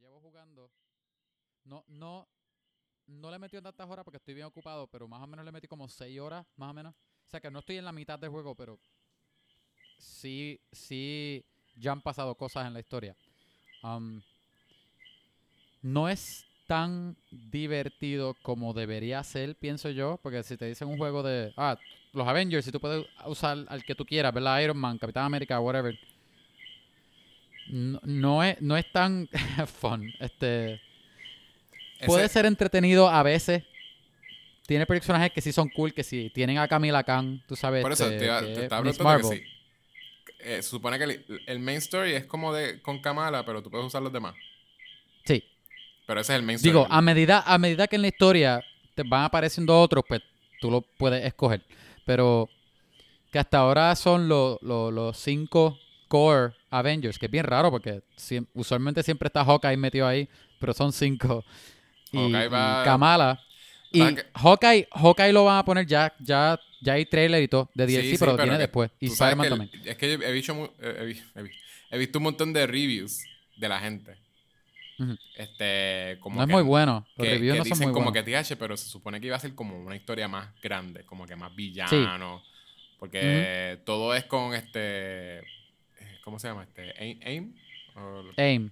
llevo jugando, no, no, no le he metido tantas horas porque estoy bien ocupado, pero más o menos le metí como 6 horas, más o menos. O sea que no estoy en la mitad del juego, pero sí, sí, ya han pasado cosas en la historia. Um, no es tan divertido como debería ser, pienso yo, porque si te dicen un juego de, ah, los Avengers, si tú puedes usar al que tú quieras, ¿verdad? Iron Man, Capitán América, whatever. No, no es, no es tan fun. Este puede Ese- ser entretenido a veces. Tiene personajes que sí son cool, que sí tienen a Camila Khan, tú sabes. Por eso este, te, iba- que te es estaba Miss preguntando que Marvel. sí. Eh, se supone que el, el main story es como de con Kamala, pero tú puedes usar los demás. Sí. Pero ese es el main story. Digo, ¿verdad? a medida, a medida que en la historia te van apareciendo otros, pues tú lo puedes escoger. Pero que hasta ahora son lo- lo- los cinco core Avengers, que es bien raro porque usualmente siempre está Hawkeye metido ahí, pero son cinco. Y, Hawkeye y va- Kamala. Y va que- Hawkeye, Hawkeye lo van a poner ya, ya, ya hay trailer y todo de DLC, sí, pero, pero viene que después. Y Spider-Man también. Es que yo he visto, eh, he, he he visto un montón de reviews de la gente. Este, como No es muy bueno. Los que, reviews que no son dicen muy como buenos. que TH, pero se supone que iba a ser como una historia más grande, como que más villano. Porque todo es con este. ¿Cómo se llama? Este. Aim. Aim? O- AIM.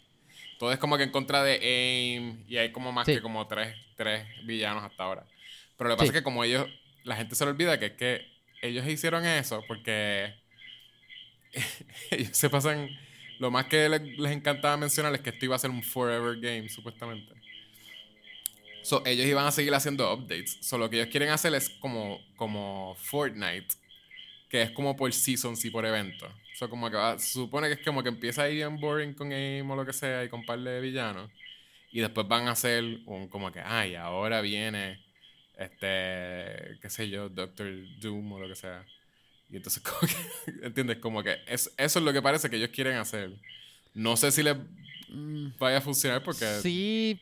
todo es como que en contra de Aim. Y hay como más Sí. que como tres, tres villanos hasta ahora. Pero lo que pasa Sí. es que como ellos. La gente se le olvida que es que ellos hicieron eso porque. ellos se pasan. Lo más que les, les encantaba mencionar es que esto iba a ser un forever game, supuestamente. So, ellos iban a seguir haciendo updates. So, lo que ellos quieren hacer es como, como Fortnite, que es como por seasons y por eventos. So, como que va- se supone que es como que empieza ahí bien boring con aim o lo que sea y con par de villanos. Y después van a hacer un como que, ay, ahora viene este, qué sé yo, Doctor Doom o lo que sea. Y entonces, ¿entiendes? Como que es- eso es lo que parece que ellos quieren hacer. No sé si les vaya a funcionar porque... Sí,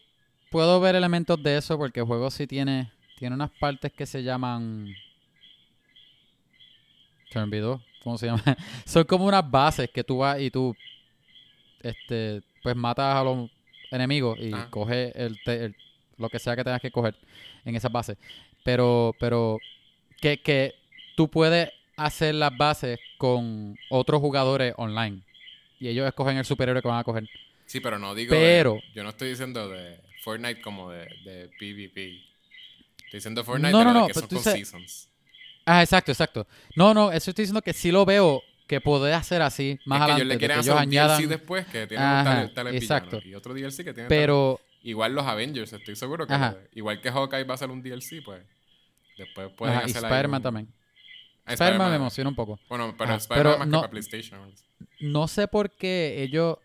puedo ver elementos de eso porque el juego sí tiene, tiene unas partes que se llaman... Se me olvidó. ¿Cómo se llama? Son como unas bases que tú vas y tú este, pues matas a los enemigos y Ajá. coges el, lo que sea que tengas que coger en esas bases. Pero, pero que, que tú puedes hacer las bases con otros jugadores online. Y ellos escogen el superhéroe que van a coger. Sí, pero no digo. de- Pero- yo no estoy diciendo de Fortnite como de, de PvP. Estoy diciendo Fortnite No, de no, que pero son con dices- seasons. Ah, exacto, exacto. No, no, eso estoy diciendo que sí lo veo que puede hacer así más es que adelante. ellos le quieren que hacer un añadan, DLC después que tiene Ajá, tales, tales exacto. Y otro DLC que tiene pero tales- Igual los Avengers, estoy seguro que. Ajá. Igual que Hawkeye va a ser un DLC, pues. Después pueden ajá, y hacer ahí Spider-Man un- también. Ah, Spider-Man me emociona un poco. Bueno, pero Spider-Man más no- que para PlayStation. No sé por qué ellos...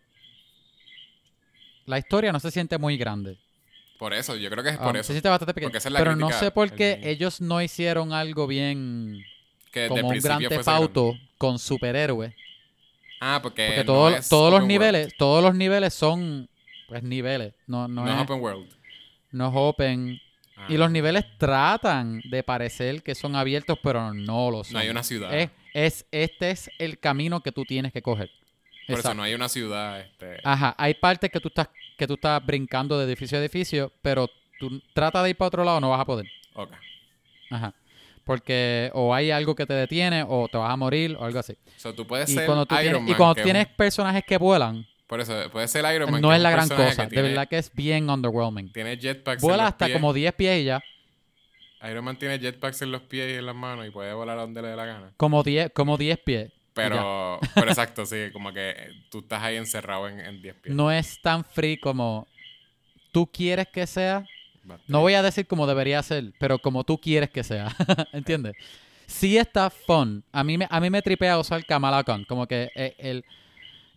La historia no se siente muy grande. Por eso, yo creo que es Ah, por eso. siente bastante pequeño. Porque esa es la Pero no sé por qué ellos no hicieron algo bien... Que Como un gran tefauto con superhéroes. Ah, porque. Porque no todo- es todos los open niveles, world. todos los niveles son pues niveles, no, no, No, es, es open world. no es open. Ah. Y los niveles tratan de parecer que son abiertos, pero no lo son. No hay una ciudad. Es, es- este es el camino que tú tienes que coger. Por eso no hay una ciudad. Este, Ajá, hay partes que tú estás que tú estás brincando de edificio a edificio, pero tú trata de ir para otro lado, no vas a poder. ok. Ajá. Porque o hay algo que te detiene o te vas a morir o algo así. So, tú puedes Y ser cuando tú Iron tienes, y Man, cuando que tienes un- personajes que vuelan, por eso, puedes ser Iron Man. no es la gran cosa. De verdad que es bien underwhelming. Tiene jetpacks en Vuela los hasta pies. como 10 pies y ya. Iron Man tiene jetpacks en los pies y en las manos y puede volar a donde le dé la gana. Como 10, como 10 pies. Pero, pero exacto, sí, como que eh, tú estás ahí encerrado en, en 10 pies. No es tan free como tú quieres que sea. Bastante. No voy a decir como debería ser, pero como tú quieres que sea. ¿Entiendes? Sí está fun. A mí me, a mí me tripea usar Kamala Khan. Como que eh, el,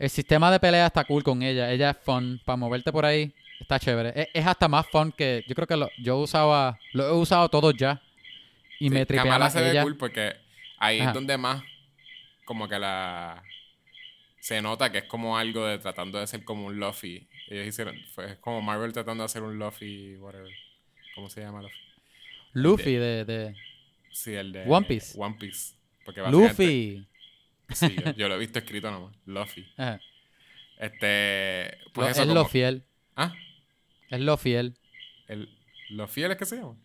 el sistema de pelea está cool con ella. Ella es fun. Para moverte por ahí está chévere. Es, es hasta más fun que... Yo creo que lo, yo usaba... Lo he usado todos ya. Y Sí, me tripea Kamala se ve ella. cool porque ahí Ajá. es donde más como que la se nota que es como algo de tratando de ser como un Luffy. Ellos hicieron, fue es como Marvel tratando de hacer un Luffy, whatever. ¿Cómo se llama Luffy? Luffy de... de Sí, el de One Piece. One Piece. Porque Luffy. Sí, yo, yo lo he visto escrito nomás. Luffy. Ajá. Este, pues Lo- eso es como, lo fiel. Ah, Es lo fiel. el, los fieles que se llama.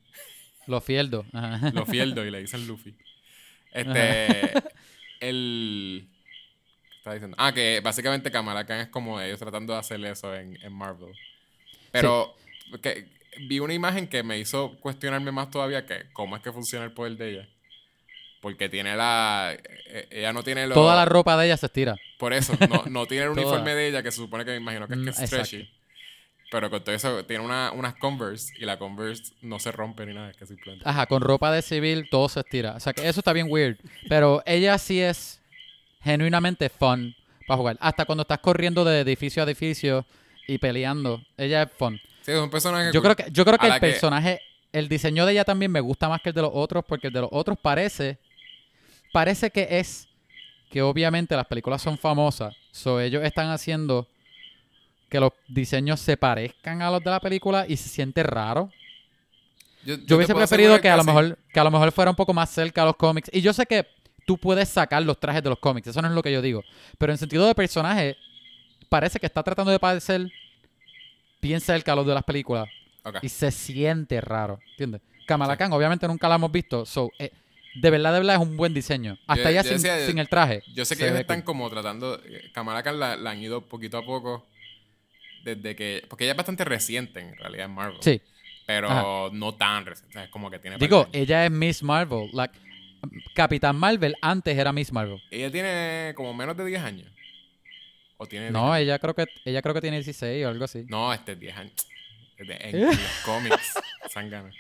Lo fieldo. Ajá. Los fieldos y le dicen Luffy. Este. El. ¿Qué estaba diciendo? Ah, que básicamente Kamala Khan es como ellos tratando de hacer eso en, en Marvel. Pero. Que, vi una imagen que me hizo cuestionarme más todavía que cómo es que funciona el poder de ella. Porque tiene la. eh, Ella no tiene. Toda la ropa de ella se estira. Por eso, no, no tiene el uniforme de ella, que se supone que me imagino que es, que Mm, es exacto. stretchy. Pero con todo eso, tiene una, unas Converse y la Converse no se rompe ni nada, es que simplemente. Ajá, con ropa de civil todo se estira. O sea que eso está bien weird. Pero ella sí es genuinamente fun para jugar. Hasta cuando estás corriendo de edificio a edificio y peleando. Ella es fun. Sí, es un personaje. Yo cool. creo que, yo creo que el que- personaje, el diseño de ella también me gusta más que el de los otros, porque el de los otros parece, parece que es que obviamente las películas son famosas, so ellos están haciendo que los diseños se parezcan a los de la película y se siente raro. Yo, yo Yo te hubiese preferido que a lo mejor que a lo mejor fuera un poco más cerca a los cómics. Y yo sé que tú puedes sacar los trajes de los cómics, eso no es lo que yo digo. Pero en sentido de personaje, parece que está tratando de parecer bien cerca a los de las películas. Ok. Y se siente raro, ¿entiendes? Kamala Khan, obviamente nunca la hemos visto, so, eh, de verdad, de verdad es un buen diseño. Hasta Yo- yo sin, decía- sin el traje. Yo sé que ellos están cool. como tratando. eh, Kamala Khan la, la han ido poquito a poco. Desde que. Porque ella es bastante reciente en realidad en Marvel. Sí, Pero Ajá. no tan reciente. o sea, Es como que tiene. digo, ella es Miss Marvel. Like, Capitán Marvel antes era Miss Marvel. Ella tiene como menos de 10 años. O tiene. No, 10 ella creo que ella creo que tiene 16 o algo así. No, este es 10 años. En, en los cómics. Sangana.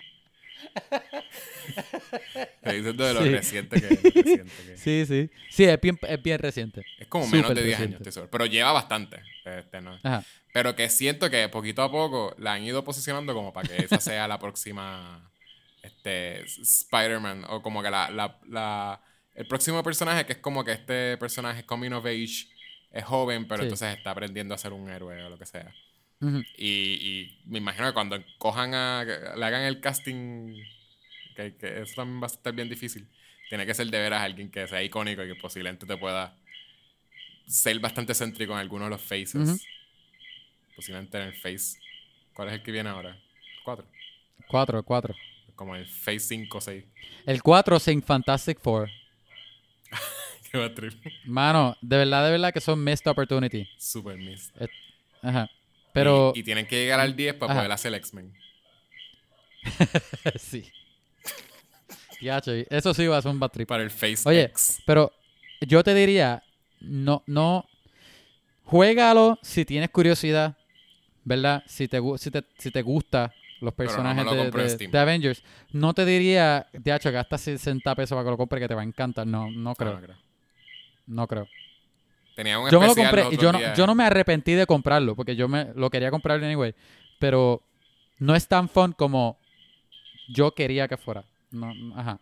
Te dices de lo Sí. reciente que es. reciente que. Sí, sí. Sí, es bien, es bien reciente. Es como menos de 10 años, estoy seguro. Pero lleva bastante. Este, no. Ajá. Pero que siento que poquito a poco la han ido posicionando como para que esa sea la próxima este, Spider-Man. O como que la, la, la- el próximo personaje que es como que este personaje coming of age es joven, pero Sí. entonces está aprendiendo a ser un héroe o lo que sea. Y, y me imagino que cuando cojan a, le hagan el casting, que, que eso también va a estar bien difícil. Tiene que ser de veras alguien que sea icónico y que posiblemente te pueda ser bastante céntrico en algunos de los faces. Posiblemente en el face. ¿Cuál es el que viene ahora? ¿El 4? Cuatro, el cuatro. Como el face 5 o 6. El 4 sin Fantastic Four. Qué trip. Mano, de verdad, de verdad que son missed opportunity. Super missed. Ajá. Pero Y, y tienen que llegar al 10 para Ajá. poder hacer X-Men. sí. Yacho, eso sí va a ser un bad trip. Para el face Oye, X. pero yo te diría, no, no, juégalo si tienes curiosidad, ¿verdad? Si te, si te, si te gusta los no personajes lo de, de- de Avengers, no te diría, de hecho, gasta 60 pesos para que lo compre que te va a encantar. No, no creo, no creo. no creo. Tenía un Yo me lo compré y yo no, yo no me arrepentí de comprarlo porque yo me lo quería comprar anyway, pero no es tan fun como yo quería que fuera. No, ajá.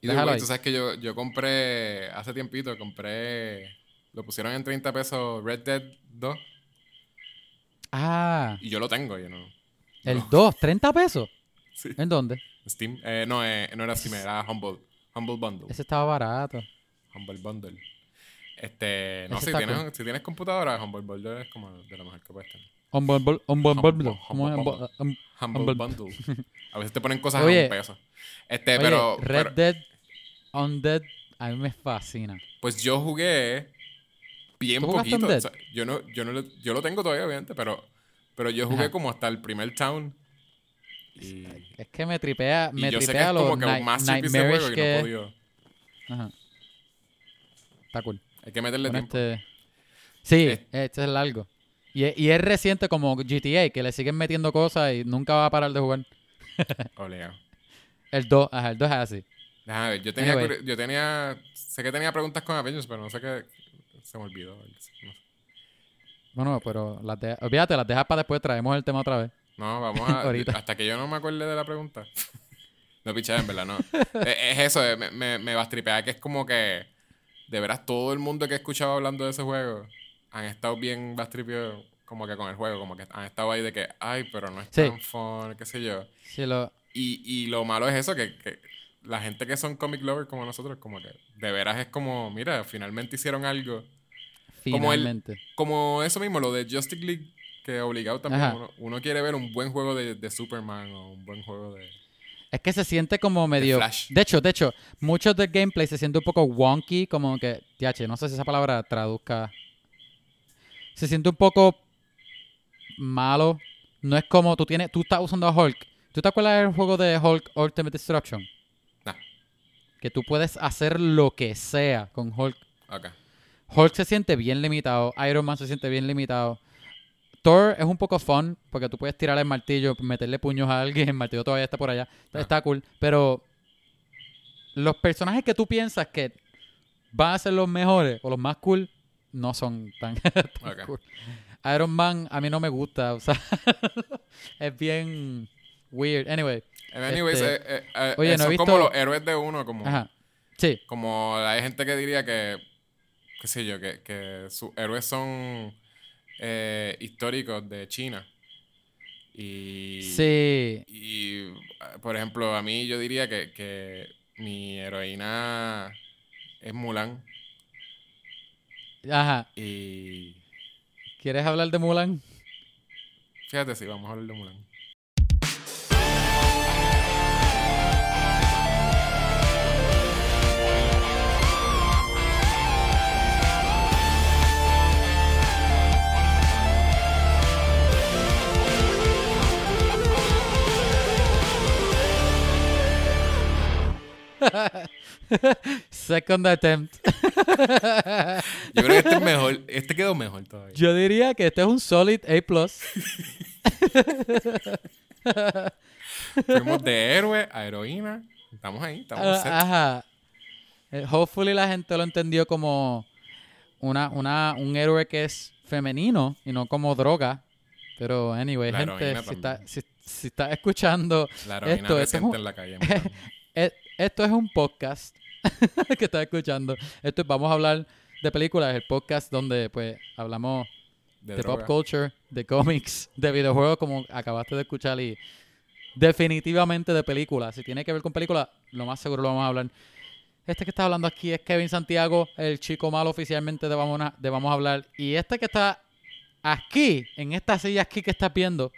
Y ahí. tú sabes que yo, yo compré hace tiempito, compré. Lo pusieron en 30 pesos Red Dead 2 Ah, y yo lo tengo, yo no. el No. 2, 30 pesos. Sí. ¿En dónde? Steam. Eh, no, eh, no era Steam, era Humble, Humble Bundle. Ese estaba barato. Humble Bundle. Este, no, si tienes, cool. si tienes computadora, Humble Bundle es como de lo mejor que puedes tener. Humble- humble- Humble Humble- Bundle. A veces te ponen cosas Oye, a un peso. Este, Oye, pero, Red pero- Dead Undead a mí me fascina. pues yo jugué bien ¿Tú jugaste poquito. Undead? o sea, yo no, yo no lo, yo lo tengo todavía, obviamente, pero, pero yo jugué Ajá. como hasta el primer town. Y, Es que me tripea, y me yo sé que tripea es como que un masterpiece de juego no que... he podido. Ajá. Está cool. Hay que meterle Con tiempo. este- Sí, este es largo. Y, es- y es reciente como GTA, que le siguen metiendo cosas y nunca va a parar de jugar. El 2, ajá, el 2 es así. Déjame ver, yo tenía, Anyway. yo tenía, sé que tenía preguntas con Avengers, pero no sé qué, se me olvidó. No sé. Bueno, pero las de- olvídate, las dejas para después, traemos el tema otra vez. No, vamos a. Ahorita. Hasta que yo no me acuerde de la pregunta. no piché, en verdad, no. Eh, es eso, eh, me, me, me bastripea que es como que. De veras, todo el mundo que he escuchado hablando de ese juego han estado bien bastripeados como que con el juego. Como que han estado ahí de que, ay, pero no es Sí. tan fun, qué sé yo. Sí, lo, Y, y lo malo es eso, que, que la gente que son comic lovers como nosotros, como que de veras es como, mira, finalmente hicieron algo. Como el- finalmente. Como eso mismo, lo de Justice League que obligado también. Uno, uno quiere ver un buen juego de, de Superman o un buen juego de. Es que se siente como medio. Flash. De hecho, de hecho, muchos del gameplay se siente un poco wonky, como que. TH, no sé si esa palabra traduzca. Se siente un poco malo. No es como tú tienes. Tú estás usando a Hulk. ¿Tú te acuerdas del juego de Hulk Ultimate Destruction? Que tú puedes hacer lo que sea con Hulk. Hulk se siente bien limitado. Iron Man se siente bien limitado. Thor es un poco fun porque tú puedes tirar el martillo, meterle puños a alguien. El martillo todavía está por allá. Está, Ah. está cool. Pero los personajes que tú piensas que van a ser los mejores o los más cool no son tan, cool. Iron Man a mí no me gusta. O sea, es bien weird. Anyway. Anyways, Este, eh, eh, eh, oye, no he son visto- como los héroes de uno, como, Ajá. Sí. como hay gente que diría que, qué sé yo, que, que sus héroes son eh, históricos de China. Y, Sí. y, por ejemplo, a mí yo diría que, que mi heroína es Mulan. Ajá. Y ¿Quieres hablar de Mulan? fíjate si vamos a hablar de Mulan. Second attempt. Yo creo que este es mejor. Este quedó mejor todavía. Yo diría que este es un solid A+. Fuimos de héroe a heroína. Estamos ahí, estamos set. Ajá. Eh, hopefully la gente lo entendió como una, una, un héroe que es femenino y no como droga. Pero anyway, La gente, si está, si, si está escuchando, La esto- esto es un- en la calle. Esto es un podcast que está escuchando. Esto es- vamos a hablar de películas, el podcast donde pues hablamos De, pop culture, de cómics, de videojuegos, como acabaste de escuchar, y definitivamente de películas. Si tiene que ver con películas, lo más seguro lo vamos a hablar. Este que está hablando aquí es Kevin Santiago, el chico malo oficialmente de Vamos a, de vamos a hablar. Y este que está aquí, en esta silla aquí que estás viendo,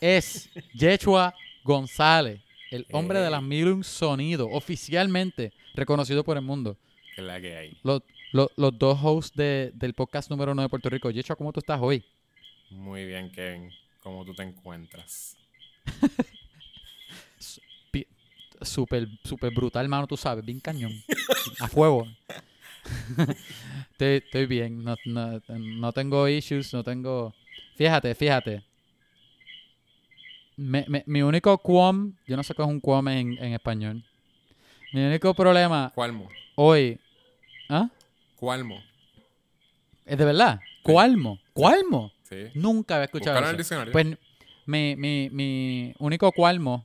es Yechua González, el hombre de las mil un sonidos, oficialmente reconocido por el mundo Que la que hay. los, los, los dos hosts de- del podcast número uno de Puerto Rico. Yecho, ¿cómo tú estás hoy? Muy bien, Kevin. ¿Cómo tú te encuentras? Súper, súper brutal, mano, tú sabes, bien cañón. A fuego. estoy, estoy bien, no, no, no tengo issues, no tengo... Fíjate, fíjate. Me- me- mi único qualm, yo no sé qué es un qualm en, en español. Mi único problema Cualmo. hoy... ¿Ah? Cualmo. ¿Es de verdad? ¿Cualmo? ¿Cualmo? Sí. Nunca había escuchado en el eso. diccionario. Pues mi, mi, mi único cualmo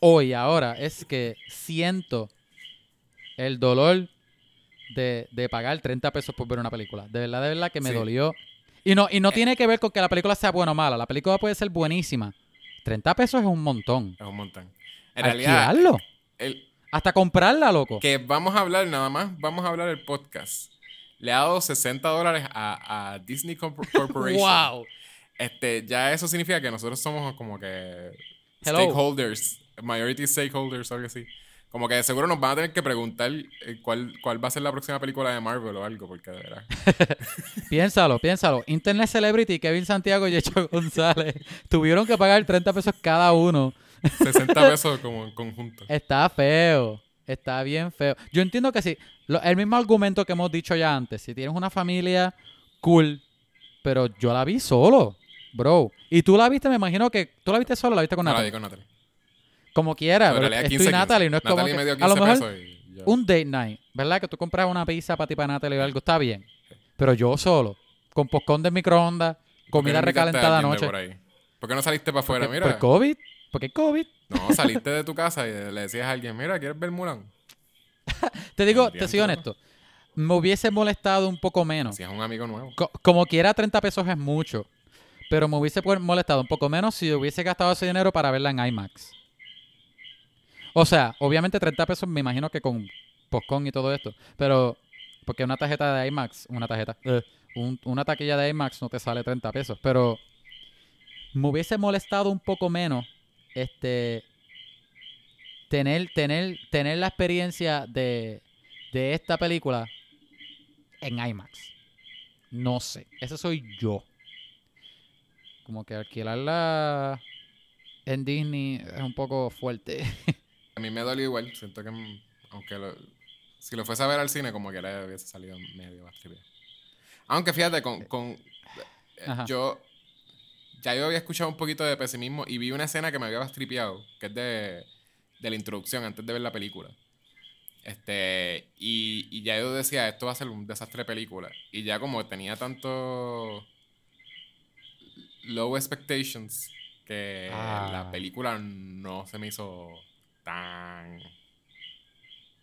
hoy, ahora, es que siento el dolor de, de pagar 30 pesos por ver una película. De verdad, de verdad que me Sí. dolió. Y no, y no Eh. tiene que ver con que la película sea buena o mala. La película puede ser buenísima. 30 pesos es un montón. Es un montón. En realidad, el, Hasta comprarla, loco. que vamos a hablar nada más, vamos a hablar el podcast. Le ha dado 60 dólares a, a Disney Corp- Corporation. ¡Wow! Este, ya eso significa que nosotros somos como que Hello. stakeholders, majority stakeholders algo así. Como que seguro nos van a tener que preguntar eh, cuál, cuál va a ser la próxima película de Marvel o algo, porque de verdad. Piénsalo, piénsalo. Internet Celebrity, Kevin Santiago y Yecho González tuvieron que pagar 30 pesos cada uno 60 pesos como en conjunto. Está feo. Está bien feo. Yo entiendo que sí. Lo- el mismo argumento que hemos dicho ya antes. Si tienes una familia, cool. Pero yo la vi solo, bro. Y tú la viste, me imagino que tú la viste solo, la viste con No la Natalie. vi con Natalie. Como quiera. Pero es 15, tú y Natalie, no es como Natalie me dio a 15 lo mejor pesos y yo- un date night, ¿verdad? Que tú compras una pizza para ti, para Natalie o algo, está bien. Pero yo solo, con poscón de microondas, ¿Por qué comida a recalentada anoche. por ahí? ¿Por qué no saliste para afuera? Mira. por COVID. Porque COVID. No, saliste de tu casa y le decías a alguien, mira, ¿quieres ver Mulan? Te digo, te soy honesto. Me hubiese molestado un poco menos. Si es un amigo nuevo. Co- como quiera, 30 pesos es mucho. Pero me hubiese molestado un poco menos si hubiese gastado ese dinero para verla en IMAX. O sea, obviamente 30 pesos me imagino que con postcon y todo esto. Pero, porque una tarjeta de IMAX, una tarjeta, eh, un- una taquilla de IMAX no te sale 30 pesos. Pero me hubiese molestado un poco menos este tener, tener, tener la experiencia de, de esta película en IMAX. No sé. Ese soy yo. Como que alquilarla en Disney es un poco fuerte. A mí me dolió igual. Siento que, aunque lo- si lo fuese a ver al cine, como que le hubiese salido medio más trivial. Aunque fíjate, con, con eh, yo ya yo había escuchado un poquito de pesimismo y vi una escena que me había bastripeado, que es de, de la introducción antes de ver la película. Este, y, y ya yo decía, esto va a ser un desastre de película. Y ya como tenía tanto low expectations que Ah. la película no se me hizo tan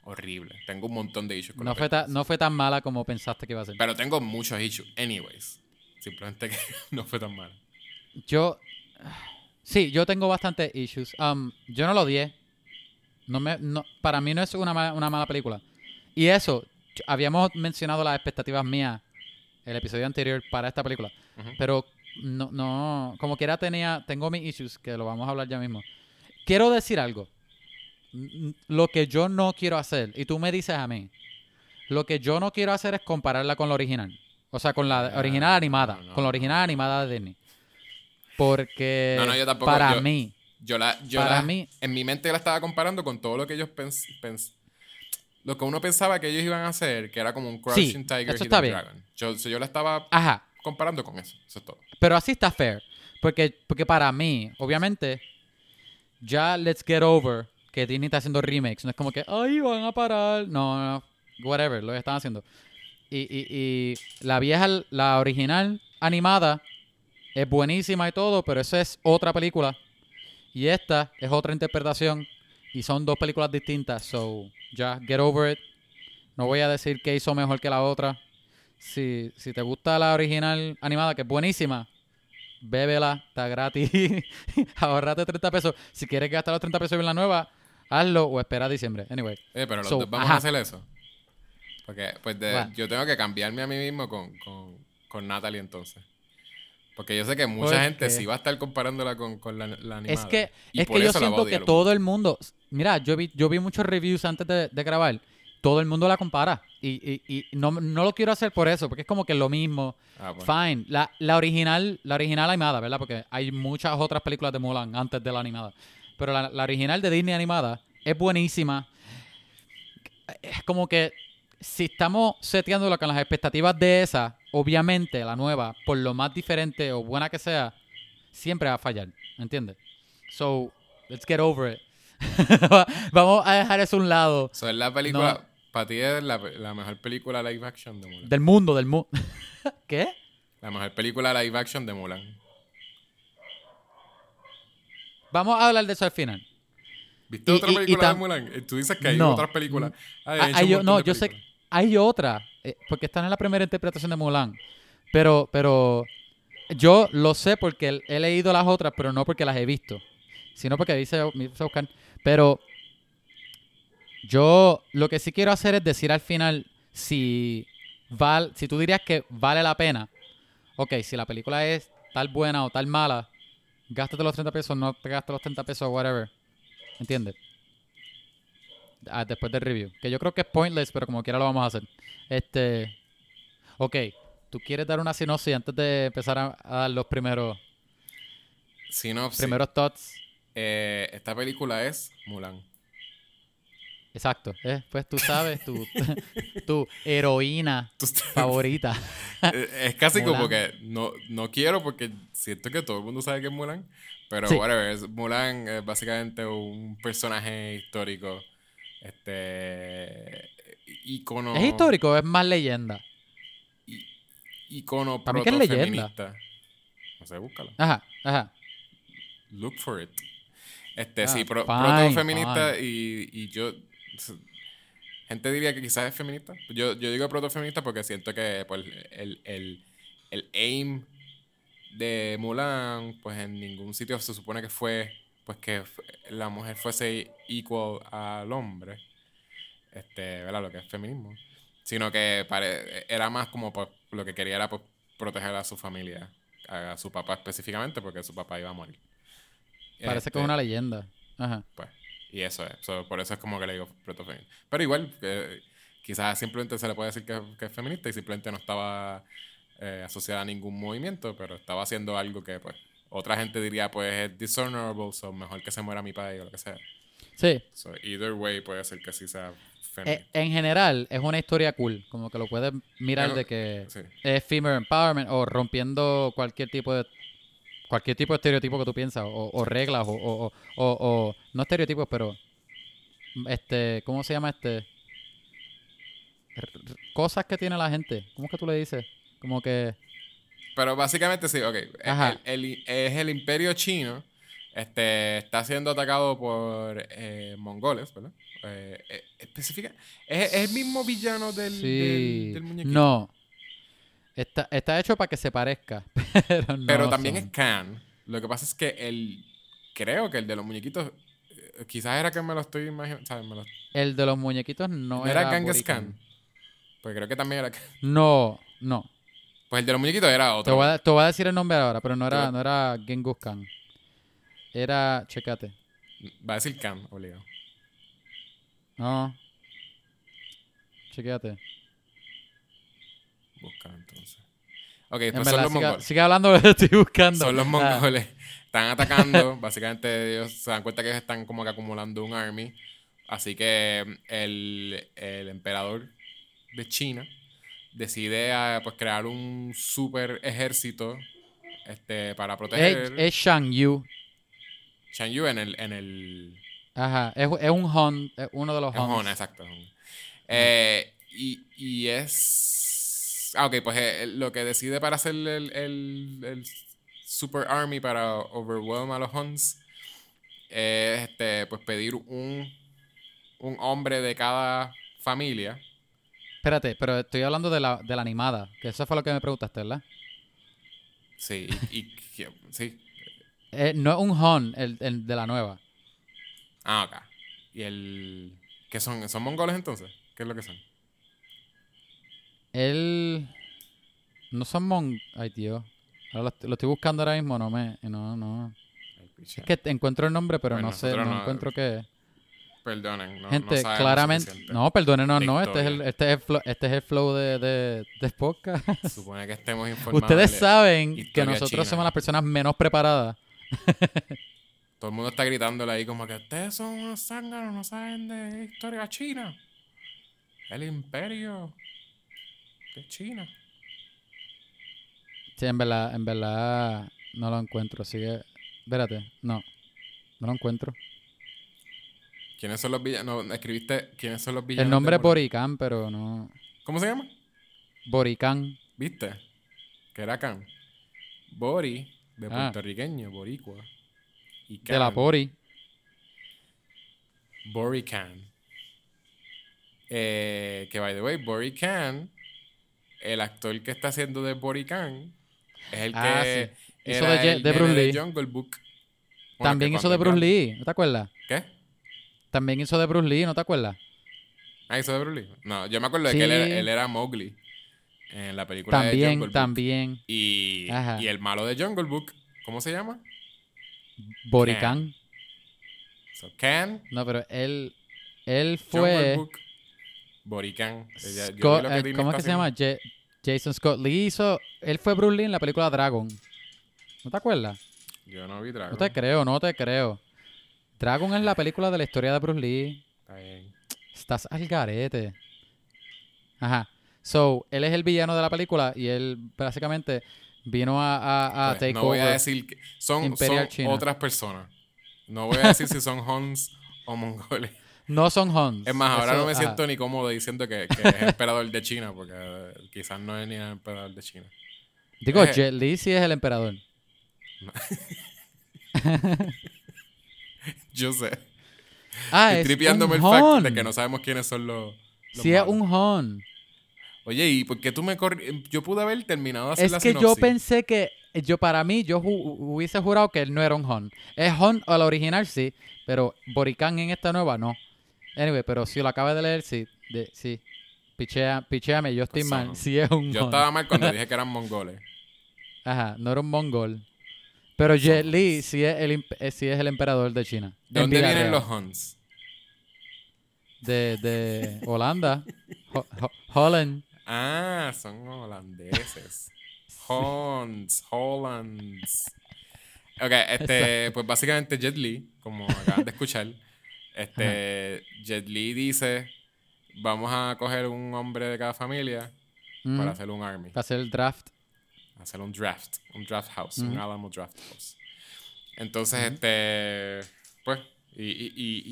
horrible. Tengo un montón de issues con No la fue, ta- no fue tan mala como pensaste que iba a ser. Pero tengo muchos issues, anyways. Simplemente que no fue tan mal. Yo. Sí, yo tengo bastantes issues. Um, yo no lo odié. No me, no, para mí no es una, ma- una mala película. Y eso, habíamos mencionado las expectativas mías el episodio anterior para esta película. Pero no, no, como quiera tenía, tengo mis issues, que lo vamos a hablar ya mismo. Quiero decir algo. Lo que yo no quiero hacer, y tú me dices a mí, lo que yo no quiero hacer es compararla con la original. O sea, con la Ah, original animada. no, no, con la original animada de Disney. Porque No, no, yo tampoco, para yo- mí, Yo la, yo Para la- mí- en mi mente la estaba comparando con todo lo que ellos pens, pens- lo que uno pensaba que ellos iban a hacer, que era como un Crouching Tiger, eso está bien. Dragon. Yo, so yo la estaba ajá, comparando con eso. Eso es todo. pero así está fair. Porque, porque para mí, obviamente, ya Let's Get Over, que Disney está haciendo remakes, no es como que, ay, van a parar. No, no, whatever, lo están haciendo. Y, y, y la vieja, la original animada, es buenísima y todo, pero eso es otra película. Y esta es otra interpretación. Y son dos películas distintas. So, ya, get over it. No voy a decir que hizo mejor que la otra. Si, si te gusta la original animada, que es buenísima, bébela, está gratis. Ahorrate 30 pesos. Si quieres gastar los 30 pesos en la nueva, hazlo o espera a diciembre. Anyway. Eh, pero los So, dos vamos ajá. a hacer eso. Porque pues de- yo tengo que cambiarme a mí mismo con, con, con Natalie entonces. Porque yo sé que mucha ¿Por gente sí va a estar comparándola con, con la, la animada. Es que, Y es que yo siento que todo el mundo. Mira, yo vi, yo vi muchos reviews antes de, de grabar. Todo el mundo la compara. Y, y, y no, no lo quiero hacer por eso, porque es como que lo mismo. Ah. Fine. La, la original, la original animada, ¿verdad? Porque hay muchas otras películas de Mulan antes de la animada. Pero la, la original de Disney animada es buenísima. Es como que si estamos seteándolo con las expectativas de esa, obviamente la nueva, por lo más diferente o buena que sea, siempre va a fallar. ¿Entiendes? So, let's get over it. Vamos a dejar eso a un lado So, es la película, para ti es la, la mejor película live action de Mulan. del mundo, del mundo. ¿Qué? La mejor película live action de Mulan. Vamos a hablar de eso al final. ¿Viste Y- otra y- y película de Mulan? Eh, Tú dices que hay No. otras películas. Ah, Ah, hay no, yo sé, películas. hay otra, eh, porque esta no es la primera interpretación de Mulan. Pero, pero yo lo sé porque he- leído las otras, pero no porque las he visto, sino porque dice, buscar. Pero yo lo que sí quiero hacer es decir al final si val, si tú dirías que vale la pena. Ok, si la película es tal buena o tal mala, gástate los 30 pesos, no te gastes los 30 pesos, whatever. ¿Entiendes? Ah, después del review. Que yo creo que es pointless, pero como quiera lo vamos a hacer. Este. Ok. ¿Tú quieres dar una sinopsis antes de empezar a, a dar los primeros, Sinopsis. primeros thoughts? Eh, esta película es Mulan. Exacto. eh, Pues tú sabes, tu, tu heroína favorita. Eh, es casi como que no, no quiero porque siento que todo el mundo sabe que es Mulan. Pero Sí. whatever, es- Mulan es básicamente un personaje histórico. Este. Icono. ¿Es histórico o es más leyenda? i- Icono Para mí que es leyenda. No sé, búscalo. Ajá, ajá. Look for it. Este, Ah, sí, pro, fine, protofeminista y, y yo. Gente diría que quizás es feminista. Yo, yo digo protofeminista porque siento que pues, el, el, el aim de Mulan, pues en ningún sitio se supone que fue pues que la mujer fuese equal al hombre. Este, ¿verdad? Lo que es feminismo. Sino que pare- era más como pues, lo que quería era pues, proteger a su familia, a su papá específicamente, porque su papá iba a morir. Parece que Este, es una leyenda. Ajá. Pues, y eso es. So, por eso es como que le digo protofeminista. Pero igual, eh, quizás simplemente se le puede decir que, que es feminista y simplemente no estaba eh, asociada a ningún movimiento, pero estaba haciendo algo que, pues, otra gente diría, pues, es dishonorable, so mejor que se muera mi padre o lo que sea. Sí. So, either way puede ser que sí sea Eh, feminista. en general, es una historia cool. Como que lo puedes mirar de que sí. es female empowerment o rompiendo cualquier tipo de cualquier tipo de estereotipo que tú piensas o, o reglas o, o, o- no estereotipos pero este cómo se llama este R- cosas que tiene la gente cómo es que tú le dices como que Pero básicamente sí, ok. Ajá. El, el- es el imperio chino. Este, está siendo atacado por eh, mongoles, ¿verdad? Eh, eh, especifica. ¿Es, es el mismo villano del, sí del, del muñequito? no está, está hecho para que se parezca pero no Pero también son. es Khan. Lo que pasa es que el. Creo que el de los muñequitos. eh, Quizás era que me lo estoy imaginando. ¿sabes? Me lo- el de los muñequitos no ¿No era era Genghis. Khan? Pues creo que también era. no no Pues el de los muñequitos era Te otro. voy, a, te voy a decir el nombre ahora, pero no era, no era Genghis Khan. Era, checate. Va a decir Khan, obligado. No. Chequéate. Busca entonces. Ok, En pues son verdad, los siga, mongoles. siga hablando, lo estoy buscando. Son los Ah, mongoles. Están atacando. Básicamente ellos se dan cuenta que ellos están como que acumulando un army. Así que el, el emperador de China decide ah, pues crear un super ejército este, para proteger es Shang Yu. Shan Yu en el, en el Ajá. Es, es un Han, es uno de los en Hans. Hon, exacto. Hon. Eh, y, y es. Ah, ok, pues eh, lo que decide para hacer el, el, el Super Army para overwhelm a los Huns es este, pues pedir un, un hombre de cada familia. Espérate, pero estoy hablando de la, de la animada, que eso fue lo que me preguntaste, ¿verdad? Sí, y, sí. Eh, no es un Han, el, el de la nueva. Ah, ok. Y el. ¿Qué son? ¿Son mongoles entonces? ¿Qué es lo que son? Él... No son mon... Ay, tío. Ahora lo, est- lo estoy buscando ahora mismo, no me... No, no. Es que encuentro el nombre, pero Bueno, no sé, no, no- encuentro qué. Perdonen, no, no Gente, sabemos claramente. No, perdónenos, no. Este es, el, este, es el flow, este es el flow de, de, de podcast. Supone que estemos informados. Ustedes de- saben que nosotros china. somos las personas menos preparadas. Todo el mundo está gritándole ahí como que ustedes son unos zánganos, no saben de historia china. El imperio de China. Sí, en verdad, en verdad no lo encuentro. Así que, espérate, no. No lo encuentro. ¿Quiénes son los villanos? No, escribiste quiénes son los villanos. El nombre es Boricán, pero no. ¿Cómo se llama? Boricán. ¿Viste? Que era Khan. Bori, de Ah. puertorriqueño, boricua. Y Khan, De la Pori. Bori Khan. Eh, que, by the way, Bori Khan, el actor que está haciendo de Bori Khan, es el Ah, que sí. Hizo era de el de Bruce Lee. Jungle Book. Bueno, También hizo de Bruce Lee. ¿No te acuerdas? ¿Qué? También hizo de Bruce Lee, ¿no te acuerdas? Ah, hizo de Bruce Lee. No, yo me acuerdo de que él era, Sí. él era Mowgli en la película de Jungle También, Book. también. Y, y el malo de Jungle Book, ¿cómo se llama? Boricán. So, Khan, No, pero él. Él Jungle fue. Book, Borican. Ella- yo vi Scott- lo que eh, Disney ¿Cómo es que se llama? Jason Scott Lee hizo. Él fue Bruce Lee en la película Dragon. ¿No te acuerdas? Yo no vi Dragon. No te creo, no te creo. Dragon es la película de la historia de Bruce Lee. Está bien. Estás al garete. Ajá. So, él es el villano de la película y él básicamente vino a, a, a Pues, take no voy a decir que son, son otras personas. No voy a decir si son Huns o mongoles. No son Huns. Es más, ahora Eso- no me ajá. siento ni cómodo diciendo que, que es emperador de China, porque eh, quizás no es ni el emperador de China. Digo, Eh. Jet Li sí es el emperador. Yo sé. Ah, Estoy es tripeándome un el fact Hun. de que no sabemos quiénes son los. los Sí es un Hun. Oye, ¿y por qué tú me corri... Yo pude haber terminado de hacer Es la que yo pensé que, yo para mí, yo ju- hubiese jurado que él no era un Hun. Es Hun o la original, sí, pero Boricán en esta nueva, no. Anyway, pero si lo acabas de leer, sí. de- sí. pichea, picheame, yo estoy mal. Son- Sí es un Yo estaba mal cuando dije que eran mongoles. Ajá, no era un mongol. Pero Jet Li sí es el, eh, sí es el emperador de China. ¿De dónde vienen real. los Huns? De, de Holanda. Ho- Ho- Holland. Ah, son holandeses. Huns, Hollands. Ok, este, pues básicamente Jet Li, como acaban de escuchar, este, Jet Li dice, vamos a coger un hombre de cada familia para hacer un army, Para hacer el draft. hacer un draft, un draft house, un Ujú. Alamo draft house. Entonces, este, pues, y, y, y,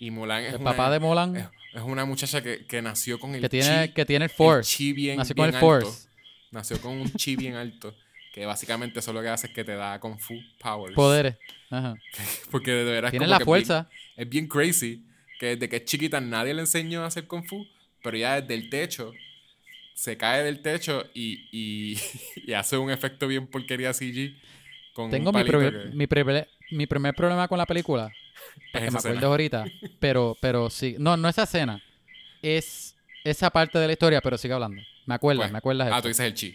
y, y Mulan es El una, papá de Mulan. es, es una muchacha que, que nació con el que tiene, chi, que tiene el el Force. chi bien, Nació con bien el alto. Force. Nació con un chi bien alto. Que básicamente eso lo que hace es que te da Kung Fu powers. Poderes. Ajá. Porque de veras Tiene como la es fuerza. bien- es bien crazy. Que desde que es chiquita nadie le enseñó a hacer Kung Fu. Pero ya desde el techo se cae del techo y, y, y hace un efecto bien porquería CG. Con Tengo un mi, primer- que- mi, primer- mi primer problema con la película. es que me acuerdo ahorita. Pero, pero sí. No, no esa escena. Es esa parte de la historia, pero sigue hablando. Me acuerdas, Pues, me acuerdas. Ah, esto. tú dices el chi.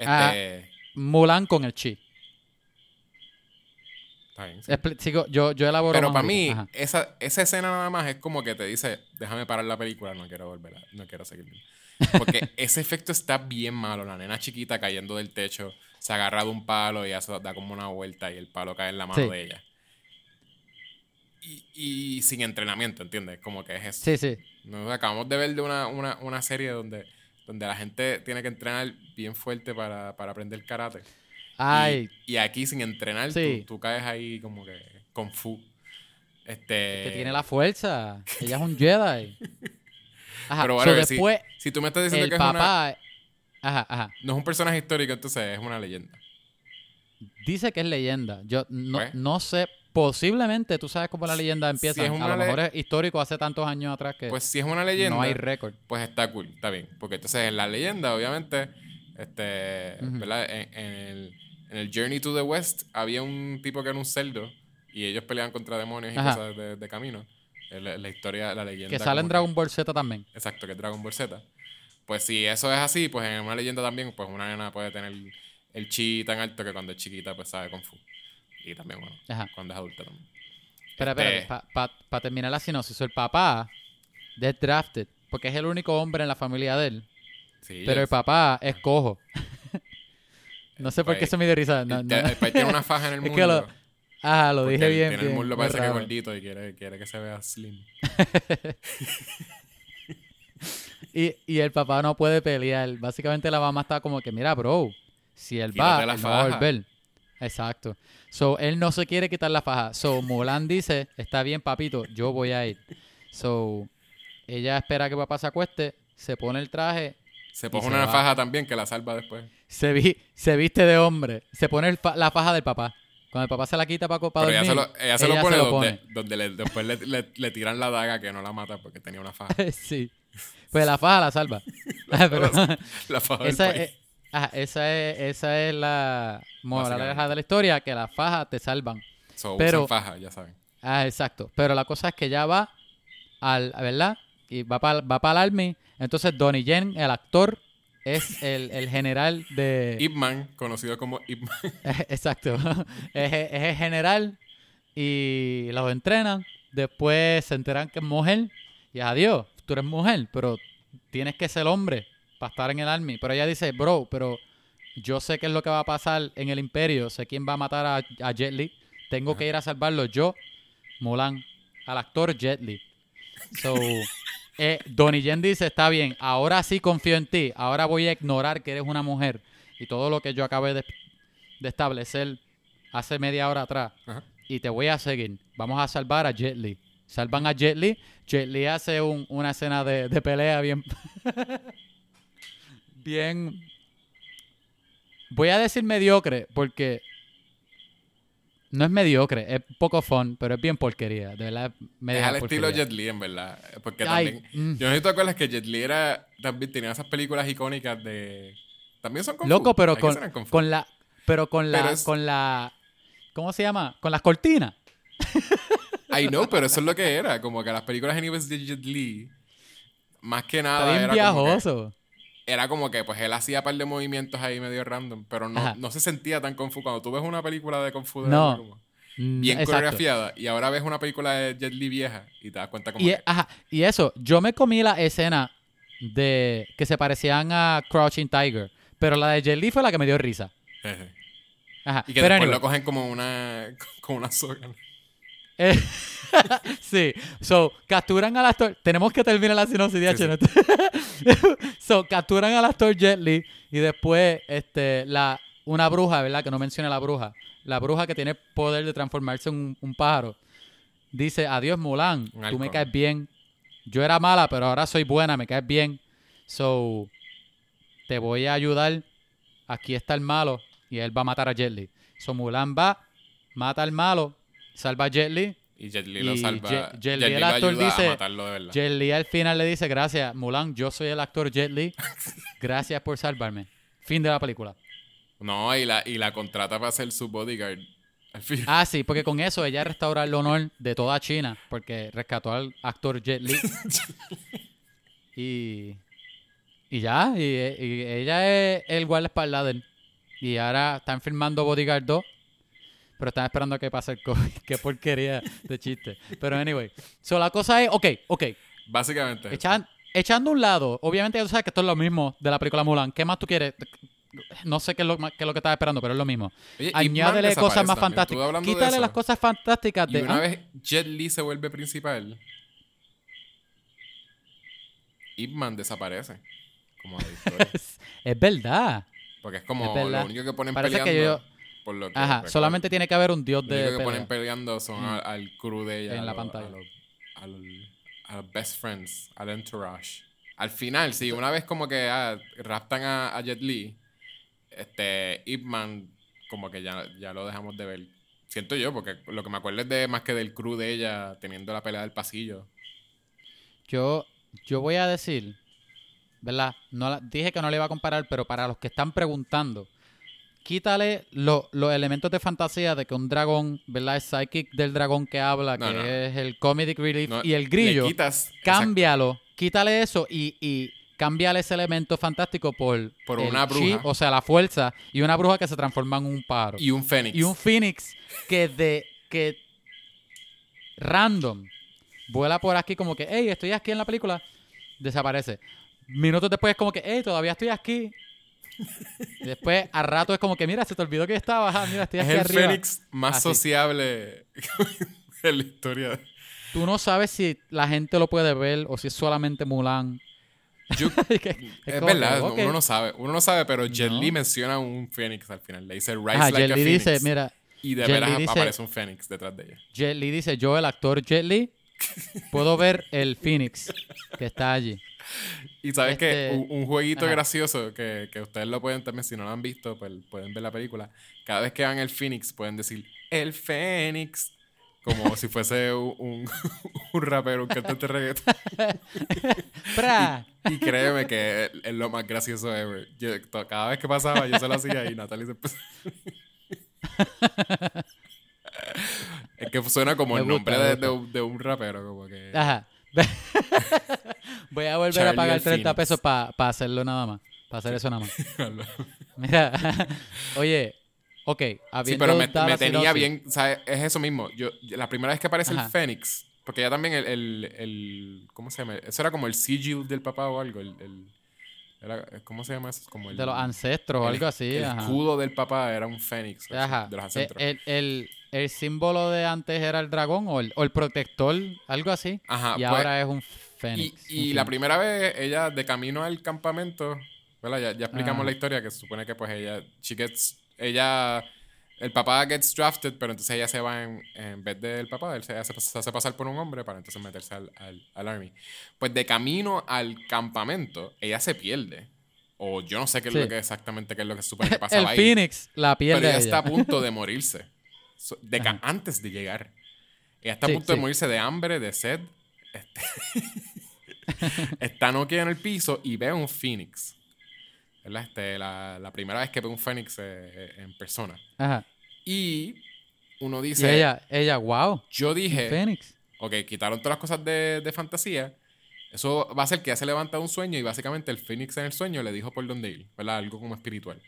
Ah, Este, Mulan con el chi. está bien, sí. Sigo- yo, yo elaboro Pero más para ahorita. mí, Ajá. esa, esa escena nada más es como que te dice, déjame parar la película, no quiero volver, a- no quiero seguir. viendo". Porque ese efecto está bien malo. La nena chiquita cayendo del techo, se agarra de un palo y se da como una vuelta y el palo cae en la mano Sí. de ella. Y, y sin entrenamiento, ¿entiendes? Como que es eso. Sí, sí. Nos acabamos de ver de una, una, una serie donde, donde la gente tiene que entrenar bien fuerte para, para aprender karate. Ay, Y, y aquí sin entrenar, Sí. tú, tú caes ahí como que con fu. Este, que tiene la fuerza. Ella es un Jedi. Ajá. Pero bueno, después, si tú me estás diciendo el que es una, papá. Ajá, ajá. no es un personaje histórico, entonces es una leyenda. Dice que es leyenda. Yo no, Pues. no sé. Posiblemente, tú sabes cómo la leyenda empieza. a lo mejor es histórico hace tantos años atrás que Pues si es una leyenda, no hay récord. pues está cool, está bien. Porque entonces en la leyenda, obviamente, este. ¿verdad? En, en el, en el Journey to the West había un tipo que era un cerdo y ellos peleaban contra demonios y Ajá. cosas de, de camino. La, la historia, la leyenda. Que sale en Dragon Ball Z también. Exacto, que es Dragon Ball Z. Pues si eso es así, pues en una leyenda también, pues una nena puede tener el chi tan alto que cuando es chiquita, pues sabe Kung Fu. Y también, bueno, Ajá. cuando es adulta también. Espera, Este- para terminar la sinopsis, el papá de drafted, porque es el único hombre en la familia de él, Sí, pero el es- papá es cojo. no sé por qué país- se me dio risa. no, no. el país tiene una faja en el Es mundo. que lo Ajá, lo porque dije bien. Tiene bien, el muslo parece que raro. gordito y quiere, quiere que se vea slim. Y, y el papá no puede pelear. Básicamente la mamá está como que, mira, bro, si él va, Quítate la él no va a volver. Exacto. So, él no se quiere quitar la faja. So, Mulan dice, está bien, papito, yo voy a ir. So, ella espera que papá se acueste, se pone el traje, Se pone una va. faja también que la salva después. se, vi- se viste de hombre, se pone el la faja del papá. Cuando el papá se la quita para, para Pero ella se dormir, lo, ella se lo pone se lo donde, donde le- después le, le- le tiran la daga que no la mata porque tenía una faja. sí. Pues la faja la salva. Pero- La faja del esa, país. Ajá, esa, es, esa es la Básicamente. de la historia, que las fajas te salvan. So, pero- usan faja, ya saben. Ah, exacto. Pero la cosa es que ya va al, ¿verdad? Y va para va el army. Entonces Donnie Yen, el actor, es el, el general de... Ip Man, conocido como Ip Man. Exacto. es, es el general y los entrenan. Después se enteran que es mujer. Y adiós, tú eres mujer, pero tienes que ser hombre para estar en el army. Pero ella dice, bro, pero yo sé qué es lo que va a pasar en el imperio. Sé quién va a matar a, a Jet Li. Tengo Ajá. que ir a salvarlo yo, Mulan, al actor Jet Li. So, eh, Donnie Yen dice, está bien, ahora sí confío en ti. Ahora voy a ignorar que eres una mujer. Y todo lo que yo acabé de, de establecer hace media hora atrás. Ajá. Y te voy a seguir. Vamos a salvar a Jet Li. Salvan a Jet Li. Jet Li hace un- una escena de, de pelea bien... bien... Voy a decir mediocre porque... No es mediocre, es poco fun, pero es bien porquería. De verdad, es Es al estilo porquería. Jet Li, en verdad. Porque Ay, también. mm. Yo no sé si te acuerdas que Jet Li era. También tenía esas películas icónicas de. También son Kung Fu. Loco, pero con, ser en Kung Fu. con la... Pero con la... Pero es- Con la... ¿Cómo se llama? Con las cortinas. I know, pero eso es lo que era. Como que las películas animes de Jet Li. más que Está nada bien era como, que, viajoso. Era como que pues él hacía un par de movimientos ahí medio random, pero no, no se sentía tan Kung Fu. Cuando tú ves una película de Kung Fu de No. Mm, bien exacto. coreografiada y ahora ves una película de Jet Li vieja y te das cuenta como Y, que, ajá, y eso, yo me comí la escena de que se parecían a Crouching Tiger, pero la de Jet Li fue la que me dio risa. Ajá. y que pero después anyway, lo cogen como una como una soga. Eh, sí, so, capturan al actor, tenemos que terminar la sinopsis de Sí, so, capturan al actor Jet Li y después este, la, una bruja, ¿verdad? Que no menciona la bruja. La bruja que tiene poder de transformarse en un, un pájaro. Dice, adiós Mulan, tú me caes bien. Yo era mala, pero ahora soy buena, me caes bien. So, te voy a ayudar. Aquí está el malo y él va a matar a Jet Li. So, Mulan va, mata al malo, salva a Jet Li. Y Jet Li lo salva. Jet- Jet Jet Li, Li el actor, dice, a matarlo de verdad. Jet Li al final le dice, gracias, Mulan, yo soy el actor Jet Li. Gracias por salvarme. Fin de la película. No, y la, y la contrata para ser su bodyguard. Al fin. Ah, sí, porque con eso ella restaura el honor de toda China, porque rescató al actor Jet Li. y, y ya, y, y ella es el guardaespaldas de él. Y ahora están filmando Bodyguard 2, pero están esperando a que pase el COVID. Qué porquería de chiste. Pero anyway, so la cosa es, ok, ok, Básicamente. echan- echando un lado, obviamente ya tú sabes que esto es lo mismo de la película Mulan. ¿Qué más tú quieres? No sé qué es lo, qué es lo que estás esperando, pero es lo mismo. Oye, Añádele cosas más también. fantásticas. Quítale las cosas fantásticas Y de. una ¿ah? vez Jet Li se vuelve principal, Ip Man desaparece. Como de historia. Es, es verdad. Porque es como Es lo único que ponen Parece que peleando. yo- por lo que Ajá, recuerdo. solamente tiene que haber un dios Lo de único que pelea. ponen peleando son Mm. a- al crew de ella. En a la pantalla. A los, a los- a los best friends, al entourage. Al final, sí, una vez como que ah, raptan a, a Jet Li, este, Ip Man como que ya, ya lo dejamos de ver. Siento yo, porque lo que me acuerdo es de más que del crew de ella teniendo la pelea del pasillo. Yo, yo voy a decir, ¿verdad? No la- dije que no le iba a comparar, pero para los que están preguntando, quítale lo- los elementos de fantasía de que un dragón, ¿verdad? Es psychic del dragón que habla, No, que no. es el comedic relief No, y el grillo. quitas, cámbialo, quítale eso y, y cámbiale ese elemento fantástico por, Por el una chi, bruja. o sea, la fuerza, y una bruja que se transforma en un pájaro. Y un fénix. Y un Phoenix que de que random vuela por aquí como que, hey, estoy aquí en la película, desaparece. Minutos después es como que, hey, todavía estoy aquí. Y después, a rato es como que, mira, se te olvidó que estaba, ah, mira, estoy es aquí el arriba. fénix más Así. sociable de la historia. Tú no sabes si la gente lo puede ver o si es solamente Mulan. Yo- es como verdad, que, no- ok. uno no sabe. Uno no sabe, pero Jet No. Li menciona un fénix al final. Le dice Rise Ajá, like Jet a Li phoenix. dice, mira, y de Jet veras dice- aparece un fénix detrás de ella. Jet Li dice, yo el actor Jet Li, puedo ver el Phoenix que está allí. Y sabes que Este- un, un jueguito Ajá. gracioso que, que ustedes lo pueden también, si no lo han visto, pues pueden ver la película. Cada vez que vean el Phoenix pueden decir el Fénix. Como si fuese un, un, un rapero, un cantante reggaetón. ¡Pra! Y créeme que es, es lo más gracioso ever. Yo- cada vez que pasaba, yo se lo hacía y Natalie se empezó. es que suena como Me el gusta, nombre de, de un- de un rapero, como que. Ajá. Voy a volver Charlie a pagar el 30 Phoenix. pesos para hacerlo nada más. Para hacer eso nada más. Mira, oye, ok. Sí, pero me, tenía bien, ¿sabes? Es eso mismo. Yo, la primera vez que aparece el. Fénix, porque ya también el, el, el- ¿cómo se llama? Eso era como el sigil del papá o algo, el, el- era- ¿cómo se llama eso? Como el, De los ancestros o algo así. El ajá. escudo del papá era un Fénix, Ajá. de los Eh, ancestros. El, el- el símbolo de antes era el dragón o el, o el protector, algo así. Ajá, y pues, ahora es un fénix. y un la fénix. primera vez, ella de camino al campamento, ¿verdad? Ya, ya explicamos Ah. la historia, que se supone que pues ella, she gets, ella, el papá gets drafted, pero entonces ella se va en, en vez del papá, él se hace, se hace pasar por un hombre para entonces meterse al, al, al army. Pues de camino al campamento, ella se pierde. O yo no sé qué es Sí. lo que exactamente qué es lo que supone que el pasaba ahí. Phoenix la pierde Pero ella ella. está a punto de morirse. De antes de llegar. Ella está Sí, a punto de sí. morirse de hambre, de sed. Este- está noqueada en el piso y ve un Phoenix. ¿Verdad? Este, la, la primera vez que ve un Phoenix eh, en persona. Ajá. Y uno Y dice, ella, ella, wow. yo dije, Fénix. ok, quitaron todas las cosas de, de fantasía. Eso va a ser que ella se levanta de un sueño y básicamente el Fénix en el sueño le dijo por dónde ir, ¿verdad? Algo como espiritual.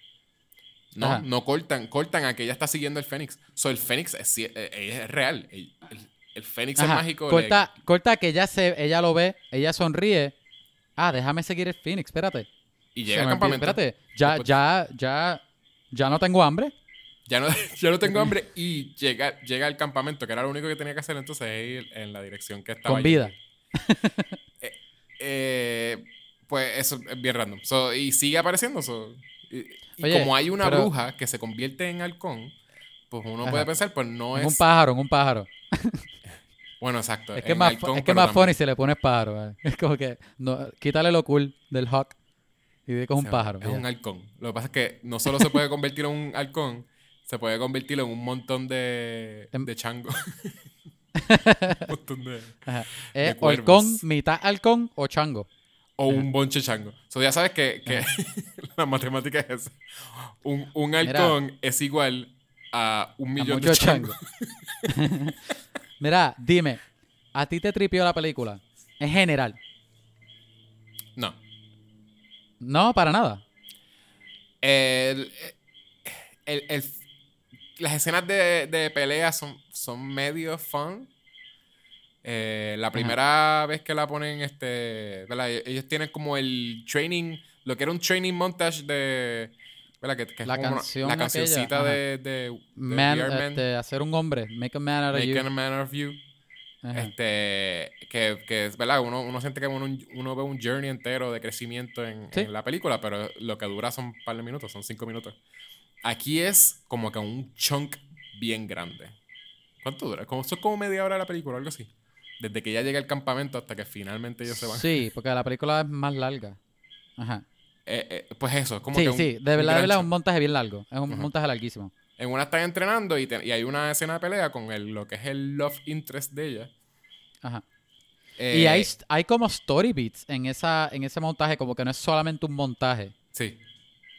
No, Ajá. no cortan, cortan a que ella está siguiendo el Fénix. So, el Fénix es, cie- eh, es real. El, el- el Fénix es mágico. le- Corta, corta que ella se, ella lo ve, ella sonríe. Ah, déjame seguir el Phoenix, espérate. y llega al campamento. Espérate, ya, Después- ya, ya, ya no tengo hambre. Ya no, ya no tengo hambre y llega, llega al campamento, que era lo único que tenía que hacer entonces es ir en la dirección que estaba. Con vida. Eh, pues eso es bien random. So, y sigue apareciendo. so, y y como hay una pero- bruja que se convierte en halcón, pues uno Ajá. puede pensar, pues no es. un pájaro, un pájaro. Bueno, exacto. Es que más, halcón, es que más funny si le pones pájaro. ¿eh? Es como que, no, quítale lo cool del hawk y di que es un pájaro. Es ya. un halcón. Lo que pasa es que no solo se puede convertir en un halcón, se puede convertir en un montón de, Em- de chango. un montón de. De Es cuervos. halcón, mitad halcón o chango. O un bonche chango. So, ya sabes que, que la matemática es esa. Un, un Mira. halcón es igual a un A millón de mucho changos. chango. Mira, dime, ¿a ti te tripió la película? En general. No. No, para nada. El, el- el- las escenas de, de pelea son, son medio fun. Eh, la primera vez que la ponen, este, ¿verdad? Ellos tienen como el training, lo que era un training montage de, ¿verdad? Que, que es La una- canción la cancioncita de, de, de Man, este, hacer un hombre, make a man out of Make you. a Man of You. Ajá. Este, que, que es verdad, uno, uno siente que uno, uno ve un journey entero de crecimiento en, Sí. en la película, pero lo que dura son un par de minutos, son cinco minutos. Aquí es como que un chunk bien grande. ¿Cuánto dura? Como, es como media hora la película, algo así. Desde que ya llega al campamento hasta que finalmente ellos se van. Sí, porque la película es más larga. Ajá. Eh, eh, pues eso, es como Sí, que un, sí, de verdad, chunk. un montaje bien largo. Es un Ajá. montaje larguísimo. En una están entrenando y, te- y hay una escena de pelea con el, lo que es el love interest de ella. Ajá. y Eh, hay, hay como story beats en, esa, en ese montaje, como que no es solamente un montaje. Sí,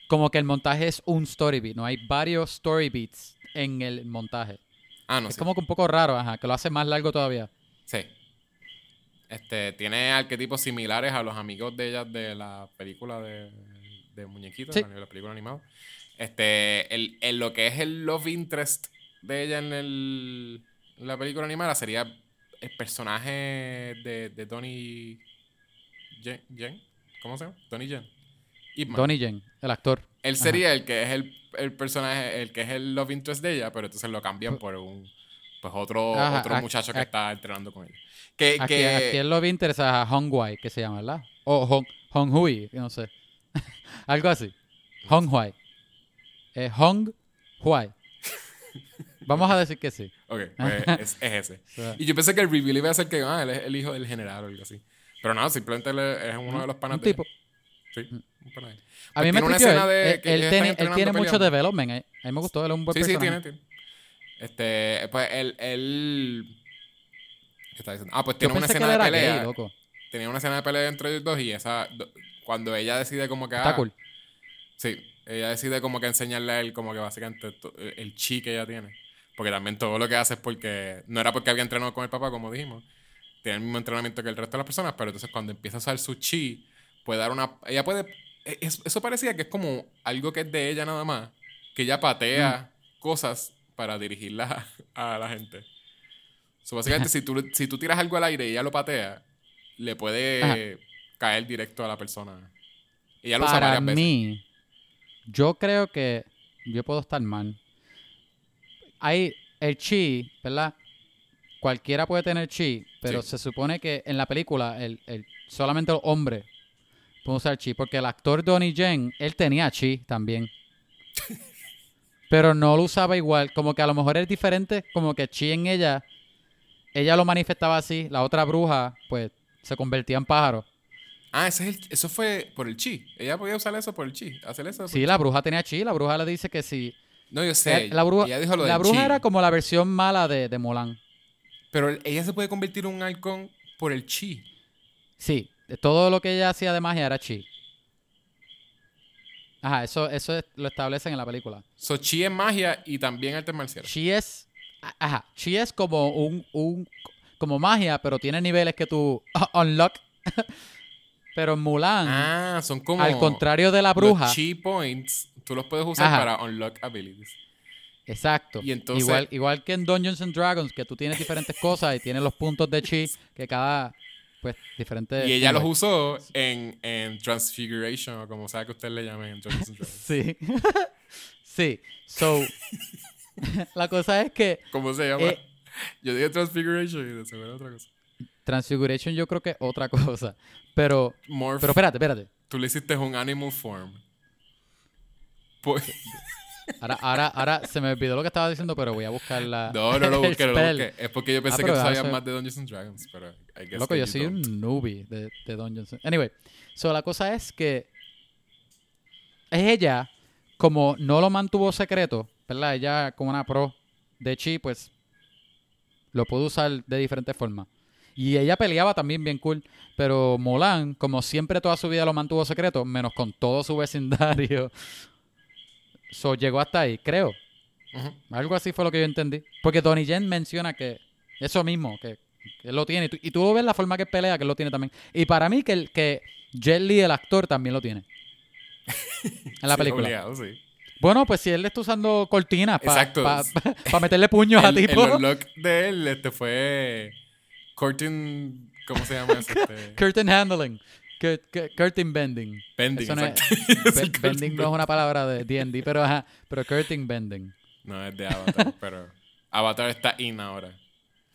Como que el montaje es un story beat, no hay varios story beats en el montaje. Ah, no es como que un poco raro, ajá, que lo hace más largo todavía. Sí. Este, tiene arquetipos similares a los amigos de ella de la película de, de muñequitos, Sí. la, la película animada. Este, el, el- lo que es el love interest de ella en, el, en la película animada sería el personaje de, de Donnie Yen. ¿Cómo se llama? Donnie Yen. Ip Man. Donnie Yen, el actor. Él Ajá. sería el que es el, el personaje, el que es el love interest de ella, pero entonces lo cambian por un pues otro, Ajá, otro ac- muchacho que está entrenando con él. Que, Aquí, que aquí él lo vi interesa a Hong Wai, que se llama, ¿verdad? O Hong, Hong Hui, no sé. Algo así. Hong Huai. Eh, Hong Huai. Vamos a decir que sí. Ok, pues es, es ese. Y yo pensé que el reveal iba a ser que ah, él es el hijo del general o algo así. Pero no, simplemente él es uno de los panas un tipo. Sí, un pana. A mí Pues me tiene una escena él, de él- que él tiene, él tiene mucho development. eh. A mí me gustó, él es un buen Sí, sí, personaje. tiene, tiene. Este, pues él, él... ¿Qué está diciendo? Ah, pues tiene una escena de pelea. gay, loco. tenía una escena de pelea entre ellos dos y esa... do- Cuando ella decide como que... Está ah, cool. Sí, ella decide como que enseñarle a él como que básicamente to- el chi que ella tiene. Porque también todo lo que hace es porque... No era porque había entrenado con el papá, como dijimos. Tiene el mismo entrenamiento que el resto de las personas, pero entonces cuando empieza a usar su chi, puede dar una... Ella puede... e- es- Eso parecía que es como algo que es de ella nada más. Que ella patea Mm. cosas para dirigirla a, la gente. So, básicamente, si tú, si tú tiras algo al aire y ella lo patea, le puede Ajá. caer directo a la persona. Ella lo usa Para varias veces. mí, yo creo que yo puedo estar mal. Hay el chi, ¿verdad? Cualquiera puede tener chi, pero Sí. se supone que en la película el, el- solamente los hombres pueden usar chi, porque el actor Donnie Yen, él tenía chi también. pero no lo usaba igual, como que a lo mejor es diferente, como que chi en ella, ella lo manifestaba así, la otra bruja, pues, se convertía en pájaro. Ah, ese es el- eso fue por el chi. Ella podía usar eso por el chi. Hacer eso. Sí, la bruja tenía chi, la bruja le dice que si... No, yo sé. Eh, la bruja, ella dijo lo la bruja chi. era como la versión mala de, de Mulan. Pero el- ella se puede convertir en un halcón por el chi. Sí, todo lo que ella hacía de magia era chi. Ajá, eso, eso es- lo establecen en la película. So, chi es magia y también artes marciales. Chi es. Ajá, chi es como un, un. como magia, pero tiene niveles que tú unlock Pero en Mulan, Ah, son como. al contrario de la bruja, Los chi points, tú los puedes usar Ajá. para unlock abilities. exacto. Y entonces- igual, igual que en Dungeons and Dragons, que tú tienes diferentes cosas y tienes los puntos de chi, que cada, pues, diferente... Y ella los usó en, en Transfiguration, o como sea que usted le llame en. Sí. sí. So, la cosa es que ¿Cómo se llama? Eh, Yo dije Transfiguration y de seguro otra cosa. Transfiguration yo creo que es otra cosa. Pero, Morph, pero espérate, espérate. tú le hiciste un animal form. Pues, Ahora, ahora, ahora se me olvidó lo que estaba diciendo, pero voy a buscar la. no, no lo busqué, no lo busqué. Es porque yo pensé Ah, que pero tú sabías más de Dungeons and Dragons, pero I guess Loco, que yo soy don't. un newbie de, de Dungeons. Anyway, so la cosa es que es ella, como no lo mantuvo secreto, ¿verdad? Ella, como una pro de chi, pues lo pudo usar de diferentes formas. Y ella peleaba también bien cool. Pero Mulan, como siempre toda su vida lo mantuvo secreto, menos con todo su vecindario. So llegó hasta ahí, creo. Algo así fue lo que yo entendí. Porque Donnie Yen menciona que eso mismo, que él lo tiene. Y tú, y tú ves la forma que él pelea, que él lo tiene también. Y para mí que, el, que Jet Li, el actor, también lo tiene. En la Sí, película. obligado, sí. Bueno, pues si él está usando cortinas para meterle puños a El, el tipo. unlock de él este fue curtain ¿cómo se llama eso? Este, Curtain handling. Cur- cur- curtain bending. bending, Eso no es- Be- bending no una palabra de D&D, pero ajá. Pero curtain bending. No, es de Avatar, pero Avatar está in ahora.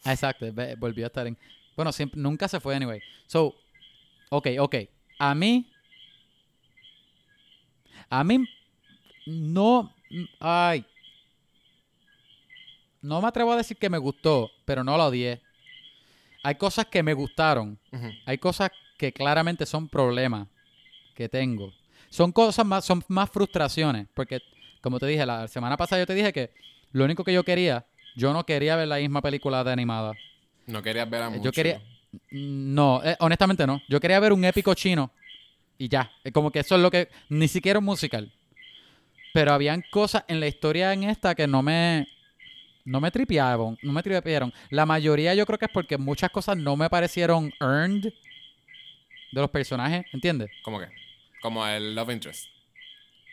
Exacto, volvió a estar en. Bueno, siempre, nunca se fue, anyway. So, ok, ok. A mí. A mí. No. Ay. No me atrevo a decir que me gustó, pero no lo odié. Hay cosas que me gustaron. Hay cosas que claramente son problemas que tengo. Son cosas más, son más frustraciones. Porque, como te dije, la semana pasada yo te dije que lo único que yo quería, yo no quería ver la misma película de animada. No querías ver a mucho. Yo quería. No, eh, honestamente no. Yo quería ver un épico chino y ya. Eh, Como que eso es lo que. Ni siquiera un musical. Pero habían cosas en la historia en esta que no me. No me tripearon. No me tripearon. La mayoría yo creo que es porque muchas cosas no me parecieron earned de los personajes. ¿Entiendes? ¿Cómo que? Como el Love Interest.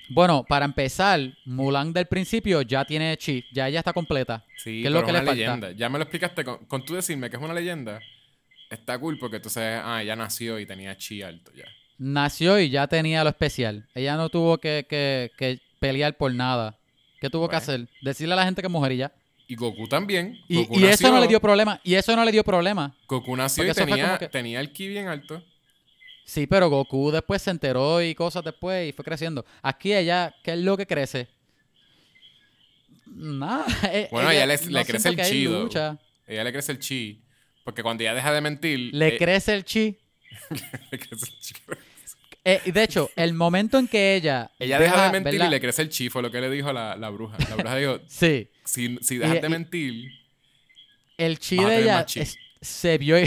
Bueno, para empezar, Mulan del principio ya tiene chi. Ya ella está completa. Sí, ¿Qué es lo que es le una falta? leyenda. Ya me lo explicaste. Con, con tú decirme que es una leyenda, está cool porque tú sabes, ah, ya nació y tenía chi alto ya. Nació y ya tenía lo especial. Ella no tuvo que, que- que pelear por nada. ¿Qué tuvo que Bueno. hacer? Decirle a la gente que es mujer y ya. Y Goku también. Y, Goku y eso no le dio problema. Y eso no le dio problema. Goku nació y tenía, que- tenía el ki bien alto. Sí, pero Goku después se enteró y cosas después y fue creciendo. Aquí ella, ¿qué es lo que crece? Nada. eh, Bueno, ella le- le crece el chi. Ella le crece el chi. Porque cuando ella deja de mentir. Le eh, crece el chi. le crece el chi. Eh, y de hecho, el momento en que ella. Ella deja de mentir ¿verdad? y le crece el chi, fue lo que le dijo la, la bruja. La bruja dijo, Sí. si, si dejas Y- de mentir, El chi de ella más chi. es- se vio.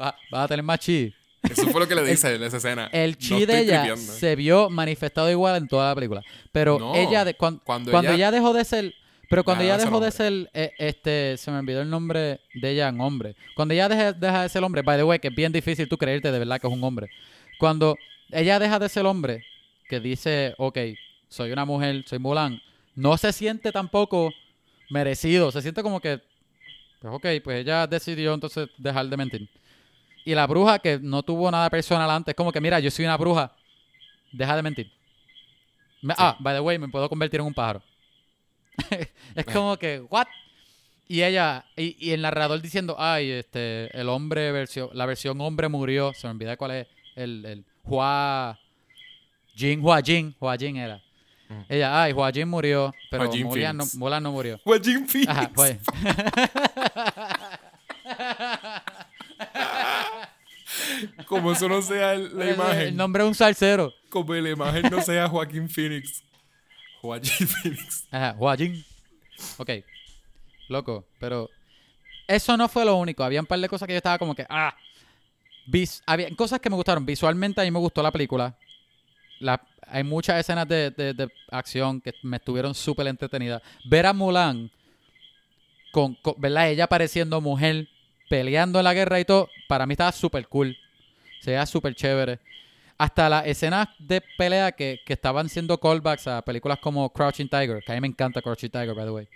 Va- Vas a tener más chi. eso fue lo que le dice en esa escena. El chi de ella tripeando. se vio manifestado igual en toda la película. Pero No, ella, de, cuan- cuando cuando, ella- ella... dejó de ser. Pero cuando ella dejó de ser. eh, este Se me olvidó el nombre de ella en hombre. Cuando ella deja, deja de ser hombre, by the way, que es bien difícil tú creerte de verdad que es un hombre. Cuando ella deja de ser hombre, que dice, ok, soy una mujer, soy Mulan, no se siente tampoco merecido. Se siente como que. Pues ok, pues ella decidió entonces dejar de mentir. Y la bruja que no tuvo nada personal antes, como que, mira, yo soy una bruja, deja de mentir. Me- Ah, by the way, me puedo convertir en un pájaro. es como que, ¿what? Y ella, y, y el narrador diciendo, ay, este, el hombre versión, la versión hombre murió, se me olvida cuál es, el, el Hua, Jin, Hua Jin, Hua Jin era. Mm. Ella, ay, Hua Jin murió, pero Hua Jin Mulan no. Mulan no murió. Joaquin Phoenix. Ajá, pues. Como eso no sea el- la imagen. El nombre de un salsero. Como la imagen no sea Joaquín Phoenix. Joaquín Phoenix. Ajá, Huajin. Ok. Loco, pero eso no fue lo único. Había un par de cosas que yo estaba como que, ah. Vis- había cosas que me gustaron. Visualmente a mí me gustó la película. La- hay muchas escenas de, de- de acción que me estuvieron súper entretenidas. Ver a Mulan, con, con- ¿verdad? Ella pareciendo mujer peleando en la guerra y todo, para mí estaba súper cool. Se veía súper chévere. Hasta las escenas de pelea que, que estaban siendo callbacks a películas como Crouching Tiger, que a mí me encanta Crouching Tiger, by the way.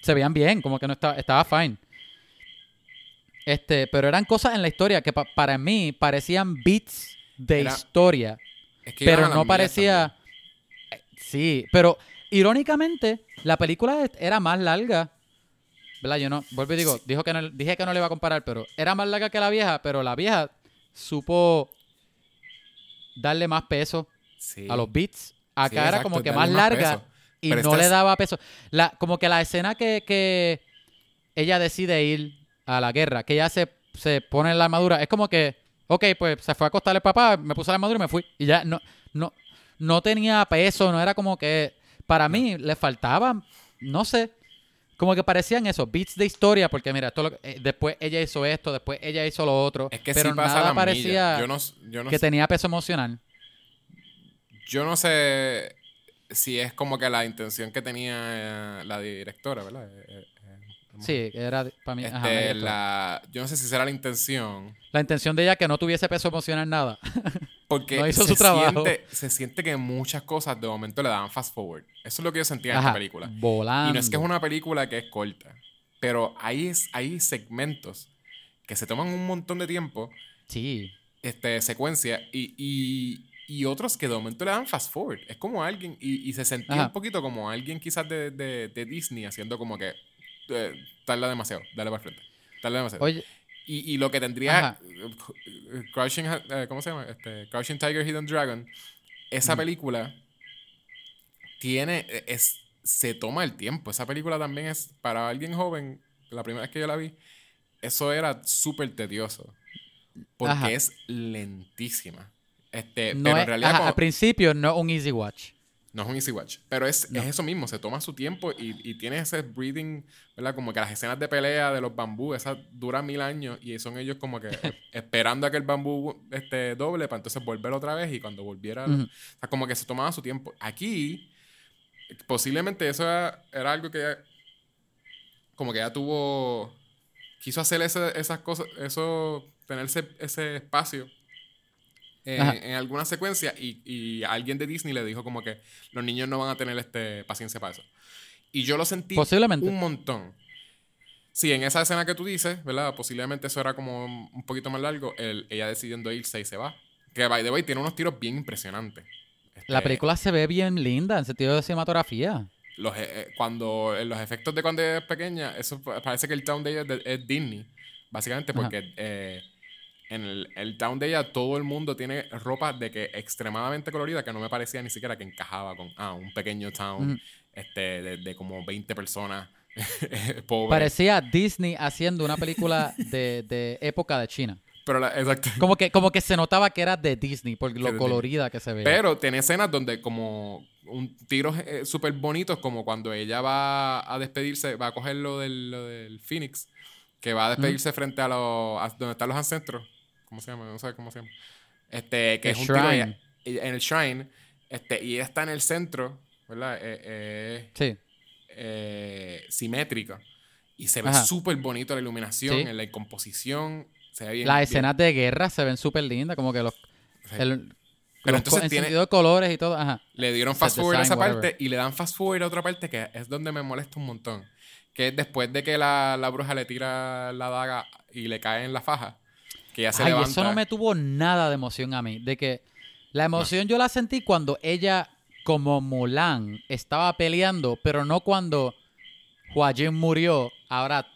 Se veían bien, como que no estaba, estaba fine. Este, pero eran cosas en la historia que pa- para mí parecían beats de Era- historia. Es que pero no parecía. Sí, pero irónicamente, la película era más larga. ¿Verdad? Yo no, vuelvo y digo, dijo que no, dije que no le iba a comparar, pero era más larga que la vieja, pero la vieja supo darle más peso Sí. a los beats. Acá Sí, era exacto, como que más larga y Pero no le daba peso. La, como que la escena que, que ella decide ir a la guerra, que ella se, se pone en la armadura, es como que, ok, pues se fue a acostar el papá, me puse la armadura y me fui. Y ya no, no, no tenía peso, no era como que, para mí le faltaba, no sé, como que parecían esos beats de historia, porque mira, esto lo- eh, después ella hizo esto, después ella hizo lo otro, Es que pero sí pasa nada la parecía parecía... Yo no, s- yo no que sé- tenía peso emocional. Yo no sé si es como que la intención que tenía eh, la directora, ¿verdad? Eh, eh, Sí, era para mí. ajá, este, gustó. la... la, yo no sé si será la intención. intención de ella que no tuviese peso emocional nada. Porque No hizo se, su trabajo. Siente, se siente que muchas cosas de momento le daban fast forward. Eso es lo que yo sentía en Ajá, esta película. Volando. Y no es que es una película que es corta, pero hay, hay segmentos que se toman un montón de tiempo, Sí. este, secuencia, y, y, y otros que de momento le dan fast forward. Es como alguien, y, y se sentía Ajá. un poquito como alguien quizás de, de, de Disney haciendo como que eh, tarda demasiado, dale para frente, tarda demasiado. Oye, Y, y lo que tendría Ajá. Crouching, eh, ¿cómo se llama? Este, Crouching Tiger, Hidden Dragon, esa película tiene, eh, es, se toma el tiempo. Esa película también es, para alguien joven, la primera vez que yo la vi, eso era súper tedioso. Porque Ajá. es lentísima. Este, no pero es- en realidad ajá, como- al principio no un easy watch. No es un easy watch. Pero es, No. es eso mismo, se toma su tiempo y, y tiene ese breathing, ¿verdad? Como que las escenas de pelea de los bambú, esas duran mil años y son ellos como que esperando a que el bambú este, doble para entonces volver otra vez y cuando volviera, o sea, como que se tomaba su tiempo. Aquí, posiblemente eso era, era algo que ella- como que ya tuvo, quiso hacer ese- esas cosas, eso, tener ese, ese espacio eh, Ajá. en alguna secuencia y, y alguien de Disney le dijo como que los niños no van a tener este paciencia para eso. Y yo lo sentí Posiblemente. un montón. Sí, en esa escena que tú dices, ¿verdad? Posiblemente eso era como un poquito más largo, el- ella decidiendo irse y se va. Que, by the way, tiene unos tiros bien impresionantes. La Este, película se ve bien linda en sentido de cinematografía. los, e- eh, cuando en los efectos de cuando es pequeña, eso pa- parece que el town de ella es, de- es Disney, básicamente porque eh, en el, el town de ella todo el mundo tiene ropa de que extremadamente colorida que no me parecía ni siquiera que encajaba con ah, un pequeño town este, de, de como 20 personas pobres. Parecía Disney haciendo una película de, de época de China. Pero la- exacto. Como que, como que se notaba que era de Disney por lo colorida que se veía. Pero tiene escenas donde como un tiros eh, súper bonitos, como cuando ella va a despedirse, va a coger lo del, lo del Phoenix, que va a despedirse frente a los donde están los ancestros. ¿Cómo se llama? No sé cómo se llama. Este, que El es un tiro shrine. ella- en el shrine, este, y ella está en el centro, ¿verdad? Eh, eh, sí. eh, simétrico. Y se ve súper bonito la iluminación, Sí. en la composición. Se ve bien. Las bien- escenas de guerra se ven súper lindas, como que los... Sí. el- Pero los entonces en tiene- sentido de colores y todo. Ajá. Le dieron fast forward a esa whatever. parte y le dan fast forward a otra parte que es donde me molesta un montón. Que es después de que la, la bruja le tira la daga y le cae en la faja. Que ya se Ay, levanta. eso no me tuvo nada de emoción a mí. De que la emoción yo la sentí cuando ella, como Mulan, estaba peleando, pero no cuando Huajin murió. Ahora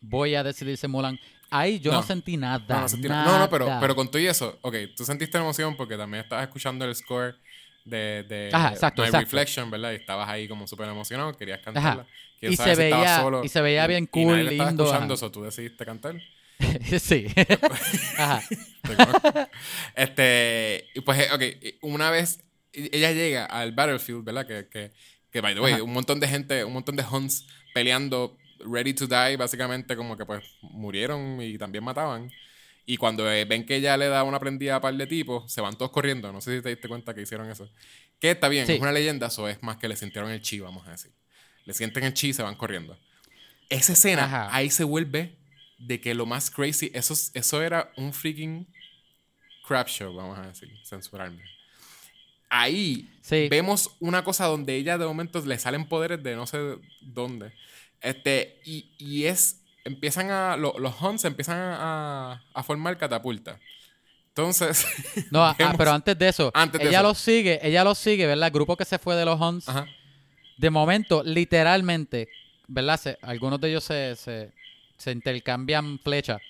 voy a decidirse Mulan. Ahí yo no, No. sentí nada. No, no, sentí- nada. no, no, pero, pero con todo y eso, ok, tú sentiste emoción porque también estabas escuchando el score de, de Ajá, exacto, My exacto. Reflection, ¿verdad? Y estabas ahí como súper emocionado, querías cantarla. Y se estabas veía- solo y se veía bien y cool, estaba lindo, escuchando ajá. eso, tú decidiste cantar. sí. Ajá. Este, pues, eh, ok, una vez ella llega al battlefield, ¿verdad? Que, que, que by the way, Ajá. un montón de gente, un montón de hunts peleando, ready to die, básicamente como que pues murieron y también mataban. Y cuando eh, ven que ella le da una prendida a par de tipos, se van todos corriendo. No sé si te diste cuenta que hicieron eso. Que está bien, Sí. es una leyenda, eso es más que le sintieron el chi, vamos a decir. Le sienten el chi y se van corriendo. Esa escena, Ajá. ahí se vuelve de que lo más crazy, eso, es- eso era un freaking crap show, vamos a decir, censurarme. Ahí Sí. vemos una cosa donde ella de momento le salen poderes de no sé dónde. Este, y, y es, empiezan a, lo- los Huns empiezan a, a formar catapulta. Entonces, No, ah, vemos- pero antes de eso, Antes de ella eso. los sigue, ella los sigue, ¿verdad? El grupo que se fue de los Huns, ajá, de momento, literalmente, ¿verdad? Se- algunos de ellos se, se, se intercambian flechas.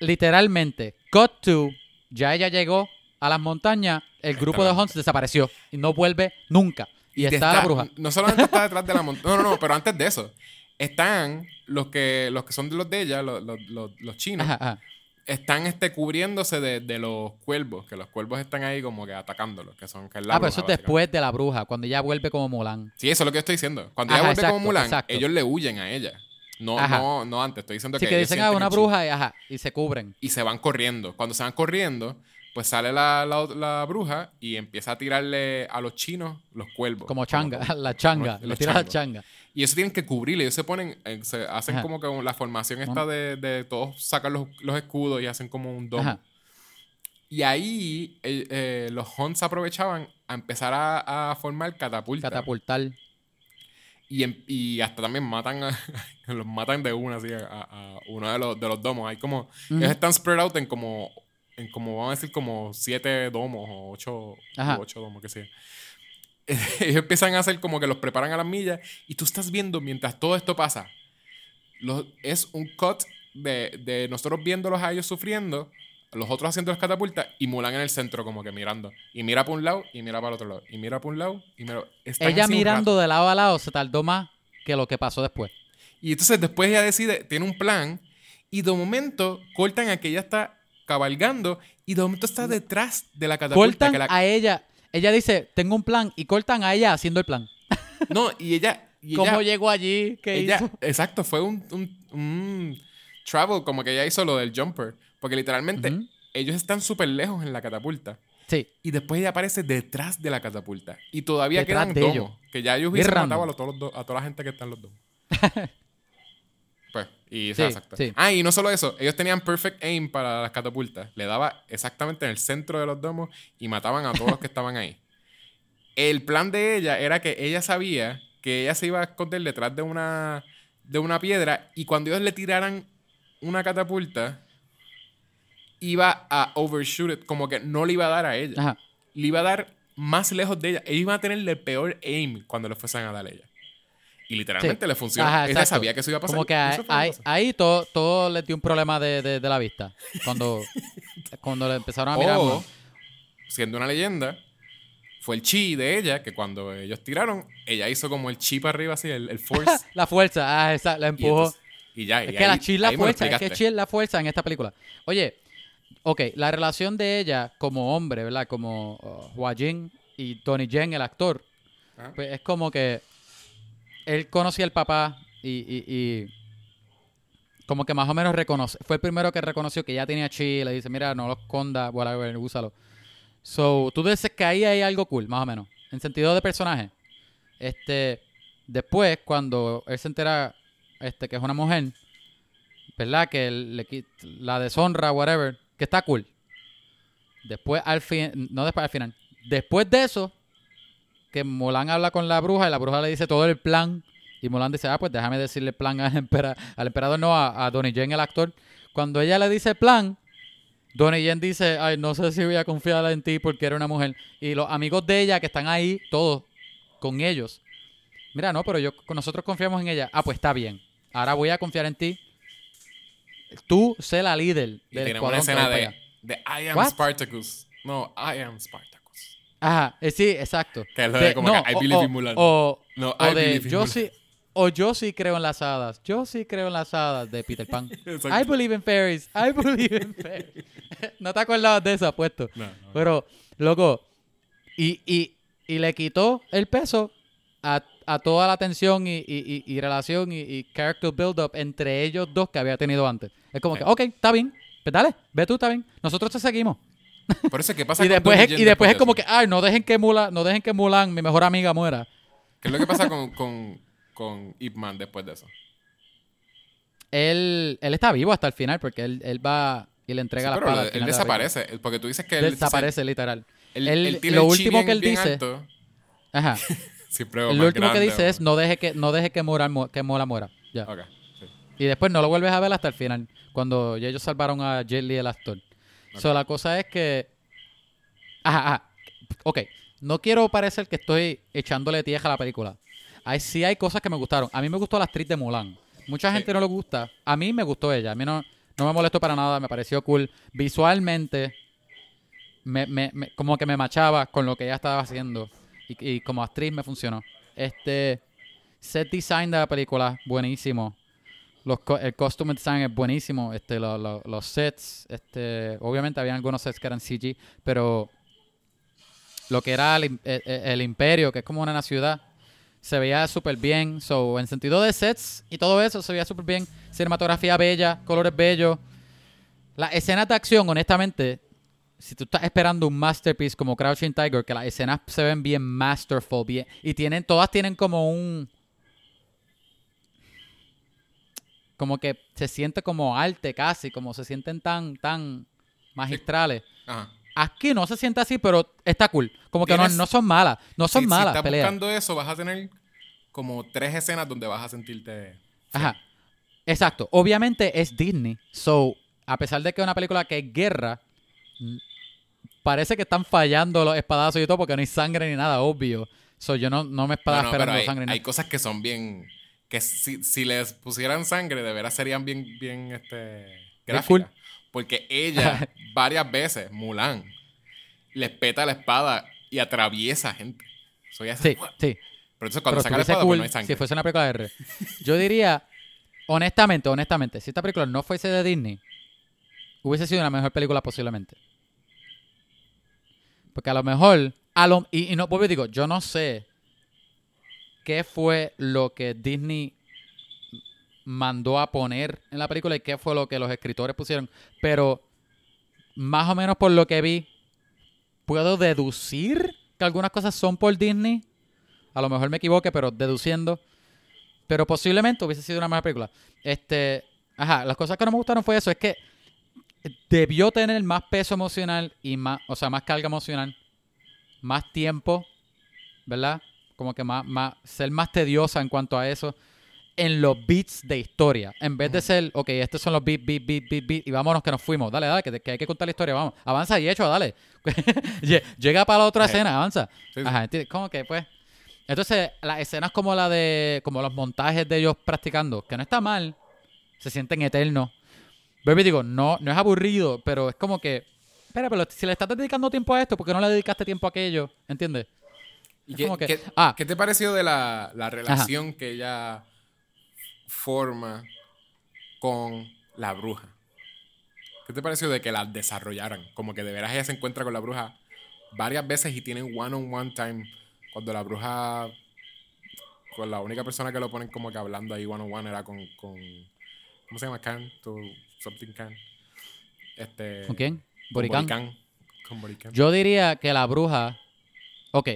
Literalmente, cut to, ya ella llegó a las montañas, el grupo de Huns desapareció y no vuelve nunca. Y, está, la bruja. No solamente está detrás de la montaña. No, no, no, pero antes de eso. Están los que, los que son de los de ella, los, los, los, los chinos, Ajá, ajá. están este, cubriéndose de, de los cuervos, que los cuervos están ahí como que atacándolos, que son que es la Ah, pero eso es después de la bruja, cuando ella vuelve como Mulan. Sí, eso es lo que yo estoy diciendo. Cuando Ajá, ella vuelve exacto, como Mulan, exacto. ellos le huyen a ella. No, Ajá. no, no antes. Estoy diciendo que, que dicen, ah, sienten una bruja y, ajá, y se cubren. Y se van corriendo. Cuando se van corriendo, pues sale la, la, la bruja y empieza a tirarle a los chinos los cuervos. Como changa, la changa, le tira la changa. Y eso tienen que cubrirle. Ellos se ponen, eh, se hacen Ajá. como que la formación esta de, de todos sacan los, los escudos y hacen como un. Ajá. Y ahí eh, eh, los Huns aprovechaban a empezar a, a formar catapultas. Catapultar. Y, em- y hasta también matan a, los matan de una así a, a- uno de los, de los domos. Hay como, Ujú. ellos están spread out en como, en como, vamos a decir, como siete domos o ocho, Ajá. ocho domos, que sea. ellos empiezan a hacer como que los preparan a las millas y tú estás viendo mientras todo esto pasa. Los- es un cut de, de nosotros viéndolos a ellos sufriendo, los otros haciendo las catapultas y Mulan en el centro como que mirando. Y mira para un lado y mira para el otro lado. Y mira para un lado y mira... están Ella mirando de lado a lado se tardó más que lo que pasó después. Y entonces después ella decide, tiene un plan, y de momento cortan a que ella está cabalgando, y de momento está detrás de la catapulta. Cortan que la- a ella. Ella dice, tengo un plan. Y cortan a ella haciendo el plan. No, y ella... y ¿Cómo ella- llegó allí? ¿Qué ella- hizo? Exacto, fue un, un- un travel, como que ella hizo lo del jumper. Porque literalmente ellos están súper lejos en la catapulta. Sí. Y después ella aparece detrás de la catapulta. Y todavía Detrás quedan domos. ellos. Que ya ellos hubiesen matado a, todos los do- a toda la gente que está en los domos. pues, y Sí, exacto. sí. Ah, y no solo eso. Ellos tenían perfect aim para las catapultas. Le daba exactamente en el centro de los domos y mataban a todos los que estaban ahí. El plan de ella era que ella sabía que ella se iba a esconder detrás de una, de una piedra y cuando ellos le tiraran una catapulta, iba a overshoot it, como que no le iba a dar a ella. Ajá. Le iba a dar más lejos de ella. Ella iba a tener el peor aim cuando le fuesen a dar a ella. Y literalmente Sí. le funcionó. Ajá, ella sabía que eso iba a pasar. Como que y ahí, ahí, ahí todo, todo le dio un problema de, de- de la vista. Cuando, cuando le empezaron a mirar. O, siendo una leyenda, fue el chi de ella que cuando ellos tiraron, ella hizo como el chi para arriba, así, el, el force. La fuerza, ah, esa, la y, empujó. entonces- y ya. Es y que la ahí- chi es la ahí fuerza, es que chi es la fuerza en esta película. Oye, ok, la relación de ella como hombre, ¿verdad? Como uh, Hua Jin y Tony Yen, el actor, Ajá. pues es como que él conocía al papá y, y- y como que más o menos reconoce. Fue el primero que reconoció que ya tenía chi, le dice, mira, no lo esconda, whatever, úsalo. So, tú dices que ahí hay algo cool, más o menos, en sentido de personaje. Este, después, cuando él se entera este, que es una mujer, ¿verdad? Que le la deshonra, whatever, que está cool. Después, al fin, no después al final, después de eso, que Mulan habla con la bruja y la bruja le dice todo el plan. Y Mulan dice, ah, pues déjame decirle el plan al, empera- al emperador, no a, a Donnie Yen, el actor. Cuando ella le dice plan, Donnie Yen dice, ay, no sé si voy a confiar en ti porque era una mujer. Y los amigos de ella que están ahí, todos, con ellos. Mira, no, pero yo, nosotros confiamos en ella. Ah, pues está bien. Ahora voy a confiar en ti. Tú sé la líder Y del tenemos una escena de, I am What? Spartacus. No, I am Spartacus. Ajá, eh, sí, exacto. Que es lo de como que I o- believe o- in Mulan. O, No, o I de believe in yo Mulan. sí, o yo sí creo en las hadas. Yo sí creo en las hadas de Peter Pan. Exacto. I believe in fairies. I believe in fairies. no te acordabas de eso, apuesto. No, no. Pero, loco, y, y, y le quitó el peso a, a toda la tensión y, y, y- y relación y, y character build-up entre ellos dos que había tenido antes. Es como que, ok, está bien, pues dale, ve tú, está bien. Nosotros te seguimos. Por eso, ¿qué pasa Y después, es, y después es como que, ay, no dejen que Mulan, no dejen que Mulan, mi mejor amiga, muera. ¿Qué es lo que pasa con, con, con Ip Man después de eso? él, él está vivo hasta el final porque él, él va y le entrega Sí, la pero él final de desaparece. Porque tú dices que él. Desaparece, literal. Él, Él- tiene lo el último que él dice- alto. Ajá. Lo último que grande, dice o- es no deje que, no deje que Mola, mu- que Mola muera. Ya. Ok, sí. Y después no lo vuelves a ver hasta el final, cuando ya ellos salvaron a Jet Li, el actor. So, la cosa es que... Ajá, ajá. Ok, no quiero parecer que estoy echándole tierra a la película. Hay, sí hay cosas que me gustaron. A mí me gustó la actriz de Mulan. Mucha Sí. gente no le gusta. A mí me gustó ella. A mí no, no me molestó para nada. Me pareció cool. Visualmente, me, me- me- como que me machaba con lo que ella estaba haciendo. Y, y como actriz me funcionó. Este set design de la película, buenísimo. Los, el costume design es buenísimo. Este, lo- lo- los sets, este, obviamente había algunos sets que eran CG, pero lo que era el, el- el- el imperio, que es como una ciudad, se veía súper bien. So, en sentido de sets y todo eso, se veía súper bien. Cinematografía bella, colores bellos. Las escenas de acción, honestamente, si tú estás esperando un masterpiece como Crouching Tiger, que las escenas se ven bien masterful, bien, y tienen, todas tienen como un, como que se siente como arte casi, como se sienten tan, tan magistrales. Ajá. Aquí no se siente así, pero está cool. Como que no, no son malas, no son si, malas Si estás peleas. buscando eso, vas a tener como tres escenas donde vas a sentirte. Ajá. Exacto. Obviamente es Disney. So, a pesar de que es una película que es guerra, parece que están fallando los espadazos y todo porque no hay sangre ni nada, obvio. So, yo no, no me No, estaba no, pero esperando hay, sangre. ni hay nada. cosas que son bien. Que si, si les pusieran sangre, de veras serían bien, bien este, gráficas. cool. Porque ella, varias veces, Mulan, les peta la espada y atraviesa gente. So, ella hace- Sí, sí. Pero entonces cuando saca la espada, pues cool no hay sangre. si fuese una película de R. Yo diría, honestamente, honestamente, si esta película no fuese de Disney, hubiese sido una mejor película posiblemente. Porque a lo mejor, a lo, y, y no, vuelvo y digo, yo no sé qué fue lo que Disney mandó a poner en la película y qué fue lo que los escritores pusieron, pero más o menos por lo que vi, puedo deducir que algunas cosas son por Disney. A lo mejor me equivoque, pero deduciendo. Pero posiblemente hubiese sido una mejor película. Este, ajá, las cosas que no me gustaron fue eso, es que debió tener más peso emocional y más, o sea, más carga emocional, más tiempo, ¿verdad? Como que más, más, ser más tediosa en cuanto a eso en los beats de historia. En vez de ser, ok, estos son los beats, beats, beats, beats, beats, y vámonos que nos fuimos. Dale, dale, que, que hay que contar la historia, vamos. Avanza y hecho, dale. Lle- Llega para la otra Sí. escena, avanza. Sí, sí. Como que, pues. Entonces, las escenas como la de, como los montajes de ellos practicando, que no está mal, se sienten eternos. Baby, digo, no, no es aburrido, pero es como que, espera, pero si le estás dedicando tiempo a esto, ¿por qué no le dedicaste tiempo a aquello? ¿Entiendes? ¿Y Es qué, como que- qué- ah. qué te pareció de la, la relación que ella forma con la bruja? ¿Qué te pareció de que la desarrollaran? Como que de veras ella se encuentra con la bruja varias veces y tienen one-on-one time cuando la bruja... Con la única persona que lo ponen como que hablando ahí one-on-one era con, con... ¿Cómo se llama? Can? To something Can. Este, ¿Con quién? Boricán. Con Boricán. Yo diría que la bruja. Ok.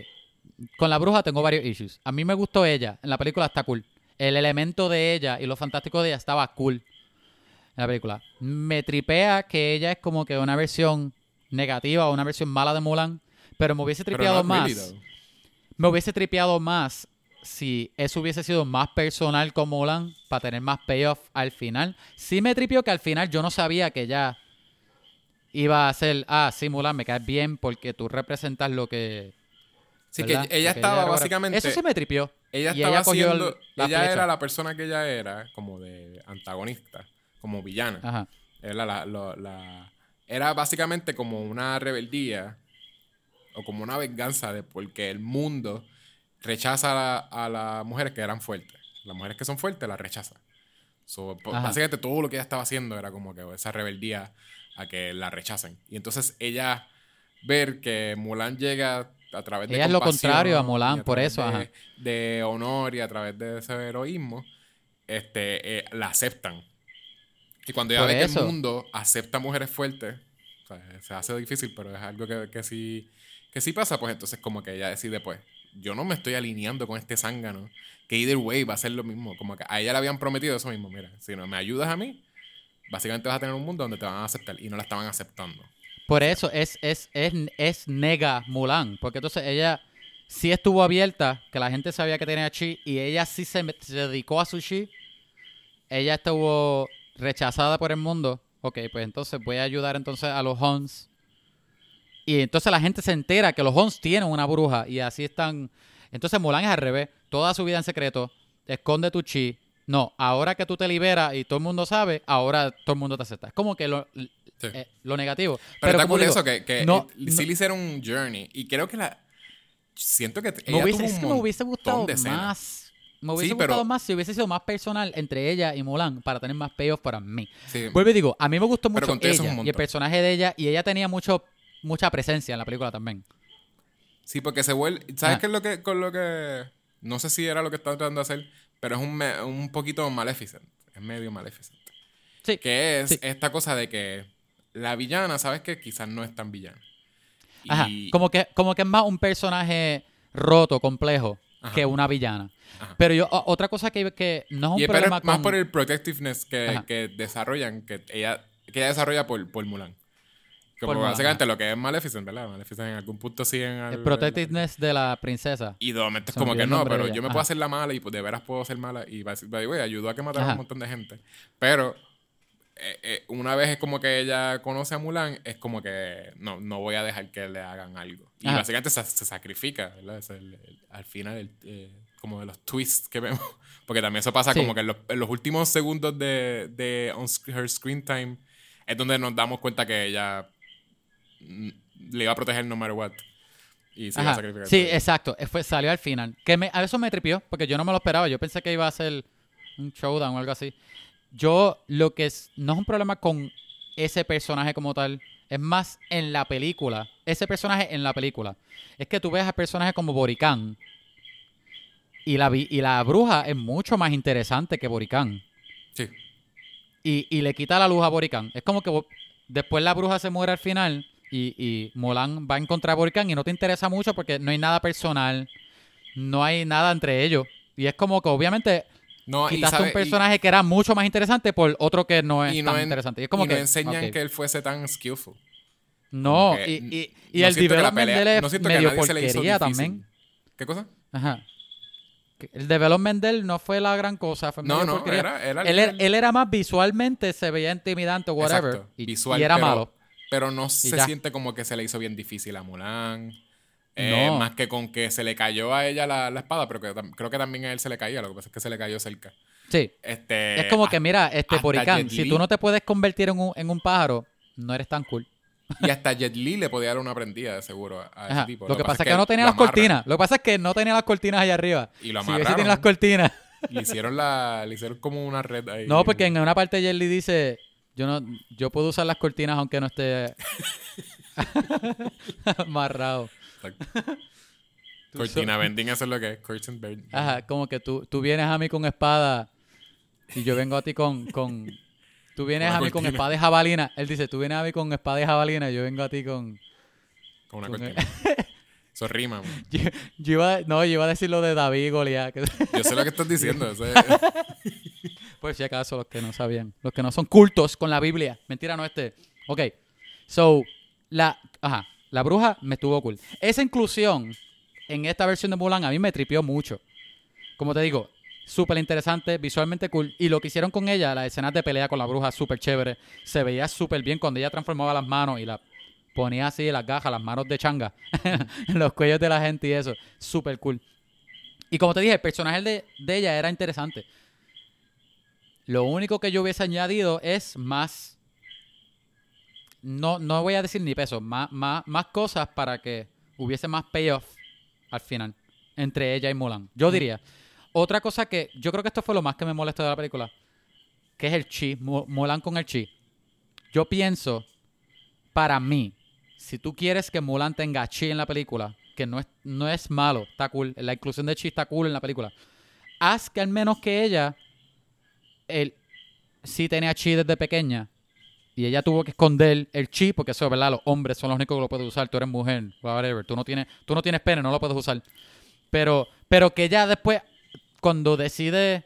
Con la bruja tengo varios issues. A mí me gustó ella. En la película está cool. El elemento de ella y lo fantástico de ella estaba cool. En la película. Me tripea que ella es como que una versión negativa o una versión mala de Mulan. Pero me hubiese tripeado really, más. me hubiese tripeado más si eso hubiese sido más personal con Mulan para tener más payoff al final. Sí me tripió que al final yo no sabía que ya iba a ser, ah, sí, Mulan, me caes bien porque tú representas lo que... Sí, que ¿verdad? ella que estaba logra. básicamente... Eso sí me tripió. Ella estaba ella haciendo. el- la ella flecha. era la persona que ella era, como de antagonista, como villana. Ajá. Era, la, lo- la- era básicamente como una rebeldía o como una venganza de porque el mundo rechaza a, la- a las mujeres que eran fuertes. Las mujeres que son fuertes las rechaza. So, Ajá. básicamente todo lo que ella estaba haciendo era como que esa rebeldía a que la rechacen. Y entonces ella ver que Mulan llega a través de Ella es lo contrario a a por eso, de, ajá. de honor y a través de ese heroísmo, este, eh, la aceptan. Y cuando Por ve que el mundo acepta mujeres fuertes, o sea, se hace difícil, pero es algo que, que sí que sí pasa, pues entonces como que ella decide pues yo no me estoy alineando con este zángano. Que either way va a ser lo mismo. Como que a ella le habían prometido eso mismo. Mira, si no me ayudas a mí, básicamente vas a tener un mundo donde te van a aceptar. Y no la estaban aceptando. Por eso es, es, es, es nega Mulan. Porque entonces ella sí estuvo abierta, que la gente sabía que tenía chi, y ella sí se, dedicó a su chi. Ella estuvo rechazada por el mundo. Ok, pues entonces voy a ayudar entonces a los Huns. Y entonces la gente se entera que los Huns tienen una bruja y así están. Entonces Mulan es al revés. Toda su vida en secreto. Esconde tu chi. No, ahora que tú te liberas y todo el mundo sabe, ahora todo el mundo te acepta. Es como que lo, Sí. eh, lo negativo. Pero, está como cool digo, eso que, que no- sí le hicieron un journey. Y creo que la. Siento que. Me ella hubiese, tuvo es un que me hubiese montón gustado de más. Me hubiese Sí, pero- gustado más si hubiese sido más personal entre ella y Mulan para tener más payoff para mí. Sí. Vuelvo y digo, a mí me gustó mucho ella y el personaje de ella y ella tenía mucho mucha presencia en la película también. Sí, porque se vuelve. ¿Sabes Ah. qué es lo que, con lo que. No sé si era lo que estaba tratando de hacer, pero es un, me- un poquito maleficent. Es medio maleficent. Sí. Que es Sí. esta cosa de que la villana, ¿sabes que Quizás no es tan villana. Y, Ajá, como que, como que es más un personaje roto, complejo, Ajá. que una villana. Ajá. Pero yo, otra cosa que, que no es un y es pero problema es más con- por el protectiveness que, que desarrollan, que ella, que ella desarrolla por, por Mulan. Como Por básicamente lo que es Maleficent, ¿verdad? Maleficent en algún punto siguen al, el protectiveness de la princesa. Y de momento es como que no, pero yo me Ajá. puedo hacer la mala y pues, de veras puedo ser mala. Y ayudó a que mataran a un montón de gente. Pero eh, eh, una vez es como que ella conoce a Mulan, es como que no, no voy a dejar que le hagan algo. Y Ajá. básicamente se, se sacrifica, ¿verdad? Es el- el- al final, el, eh, como de los twists que vemos. Porque también eso pasa Sí. como que en los, en los últimos segundos de, de on her screen time es donde nos damos cuenta que ella mm, le iba a proteger no matter what. Y se iba a sacrificar. Sí, ella. exacto. eh, Fue, salió al final. Que me, a eso me tripió, porque yo no me lo esperaba. Yo pensé que iba a ser un showdown o algo así. Yo lo que es, no es un problema con ese personaje como tal, es más en la película. Ese personaje en la película. Es que tú ves al personaje como Boricán. Y la, vi- y la bruja es mucho más interesante que Boricán. Sí. Y, y le quita la luz a Boricán. Es como que después la bruja se muere al final y, y Mulan va a encontrar a Boricán y no te interesa mucho porque no hay nada personal, no hay nada entre ellos. Y es como que obviamente No, y quitaste sabe- un personaje que era mucho más interesante por otro que no es y no tan en- interesante. Y es como y que no enseñan que él fuese tan skillful. no, que y, y, y no el development de él es no siento que a medio nadie se le hizo porquería también. ¿Qué cosa? Ajá. El development de él no fue la gran cosa, fue No, no, era, era él, era, el- él era más visualmente, se veía intimidante o whatever. Exacto, y, visual, y era pero- malo. Pero no se siente como que se le hizo bien difícil a Mulan. Eh, No. Más que con que se le cayó a ella la, la espada, pero que creo que también a él se le caía. Lo que pasa es que se le cayó cerca. Sí. Este, Es como que, mira, este Jet si Li- tú no te puedes convertir en un, en un pájaro, no eres tan cool. Y hasta Jet Li le podía dar una prendida, de seguro, a, ese tipo. Lo que pasa es que, no tenía las cortinas. Lo que pasa es que no tenía las cortinas allá arriba. Y lo si amarraron. tenido las cortinas. Le hicieron, la, le hicieron como una red ahí. No, porque en una parte Jelly dice, yo no, yo puedo usar las cortinas aunque no esté amarrado. Cortina so- bending, eso es lo que es. Curtain bending. Ajá, como que tú, tú vienes a mí con espada y yo vengo a ti con... con tú vienes a mí con cortina. espada de jabalina. Él dice, tú vienes a mí con espada de jabalina y yo vengo a ti con... Con una con- cortina. Eso rima. man. Yo, yo iba, no, yo iba a decir lo de David y Goliat. que- Yo sé lo que estás diciendo. eso es- Por si acaso, los que no sabían. Los que no son cultos con la Biblia. Mentira, no este. Ok. So, la. Ajá. La bruja me estuvo cool. Esa inclusión en esta versión de Mulan a mí me tripió mucho. Como te digo, súper interesante, visualmente cool. Y lo que hicieron con ella, las escenas de pelea con la bruja, súper chévere. Se veía súper bien cuando ella transformaba las manos y la ponía así, las gajas, las manos de changa, los cuellos de la gente y eso. Súper cool. Y como te dije, el personaje de, de ella era interesante. Lo único que yo hubiese añadido es más. No, no voy a decir ni peso, más, más, más cosas para que hubiese más payoff al final entre ella y Mulan. Yo diría. Otra cosa que yo creo que esto fue lo más que me molestó de la película, que es el chi, Mu- Mulan con el chi. Yo pienso, para mí, si tú quieres que Mulan tenga chi en la película, que no es, no es malo, está cool, la inclusión de chi está cool en la película, haz que al menos que ella él sí tenía chi desde pequeña y ella tuvo que esconder el chi porque eso, ¿verdad? Los hombres son los únicos que lo pueden usar. Tú eres mujer, whatever. Tú no tienes, tú no tienes pene, no lo puedes usar. Pero, pero que ella después, cuando decide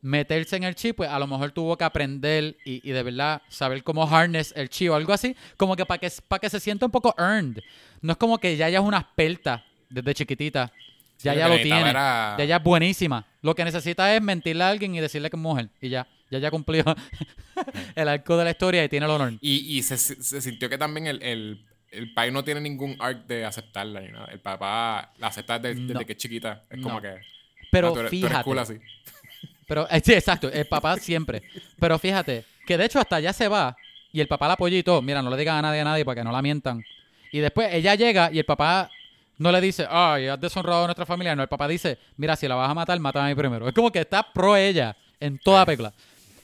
meterse en el chi, pues a lo mejor tuvo que aprender y, y de verdad saber cómo harness el chi o algo así, como que para que, para que se sienta un poco earned. No es como que ya ella es una experta desde chiquitita. Ya Sí, ya lo tiene. era- Ya ella es buenísima. Lo que necesita es mentirle a alguien y decirle que es mujer. Y ya. Ya ya cumplió el arco de la historia y tiene el honor. Y, y se, se sintió que también el, el, el pai no tiene ningún arc de aceptarla ni nada. El papá la acepta desde, desde No. que es chiquita. Es como que. Pero ah, tú eres, tú eres fíjate. cool así. Pero, eh, sí, exacto, el papá siempre. Pero fíjate, que de hecho hasta allá se va y el papá la apoya y todo. Mira, no le digan a nadie a nadie para que no la mientan. Y después ella llega y el papá no le dice, ay, has deshonrado a nuestra familia. No, el papá dice, mira, si la vas a matar, mátame a mí primero. Es como que está pro ella en toda la película.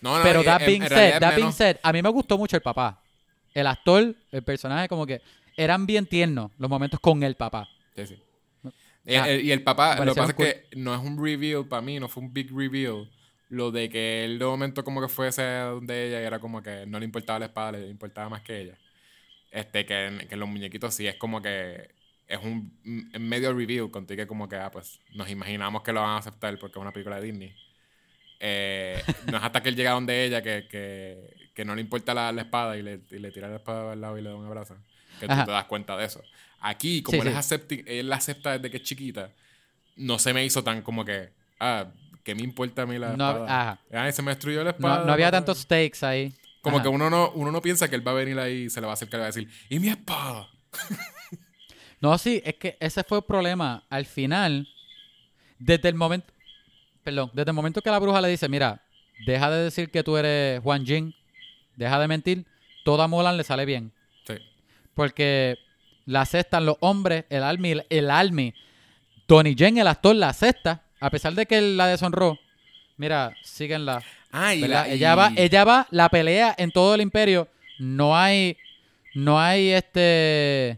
No, no, Pero that en- being en said, realidad that es being menos- said, a mí me gustó mucho el papá. El actor, el personaje, como que eran bien tiernos los momentos con el papá. Sí, sí. Ah, Y, el, y el papá, lo que pasa es que no es un reveal para mí, no fue un big reveal. Lo de que él de momento como que fuese donde ella y era como que no le importaba la espada, le importaba más que ella. Este, que, que los muñequitos sí es como que es un medio reveal contigo que como que, ah, pues nos imaginamos que lo van a aceptar porque es una película de Disney. Eh, no es hasta que él llega donde ella que, que, que no le importa la, la espada y le, y le tira la espada al lado y le da un abrazo. Que tú te das cuenta de eso. Aquí, como Sí, él, sí. es acepti- él la acepta desde que es chiquita, no se me hizo tan como que, ah, ¿qué me importa a mí la No, espada? ajá. Ay, se me destruyó la espada. No, no había tantos stakes ahí. Como Ajá. que uno no, uno no piensa que él va a venir ahí y se le va a acercar y va a decir, ¿y mi espada? No, sí, es que ese fue el problema. Al final, desde el momento, perdón, desde el momento que la bruja le dice, mira, deja de decir que tú eres Juan Jin, deja de mentir, todo a Mulan le sale bien. Sí. Porque la aceptan los hombres, el Army, el Army. Tony Jen, el actor, la acepta, a pesar de que él la deshonró. Mira, síguenla. Ah, Ella va, ella va, la pelea en todo el imperio. No hay, no hay este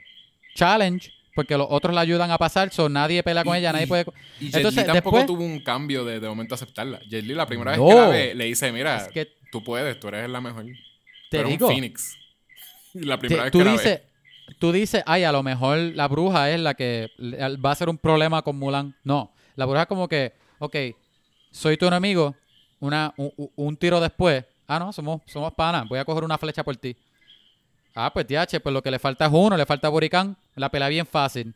challenge, porque los otros la ayudan a pasar, so nadie pelea con Y- ella, nadie puede. Y Entonces, Li tampoco después- tuvo un cambio de, de momento aceptarla. Jet la primera vez que la ve, le dice, mira, Es que tú puedes, tú eres la mejor. Te eres digo, un Phoenix. La te- primera vez tú que la dices, ve. tú dices, ay, a lo mejor la bruja es la que va a ser un problema con Mulan. No, la bruja es como que, ok, soy tu enemigo, una, un, un- un tiro después. Ah, no, somos, somos panas, voy a coger una flecha por ti. Ah, pues TH, pues lo que le falta es uno, le falta Buricán, la pelea bien fácil.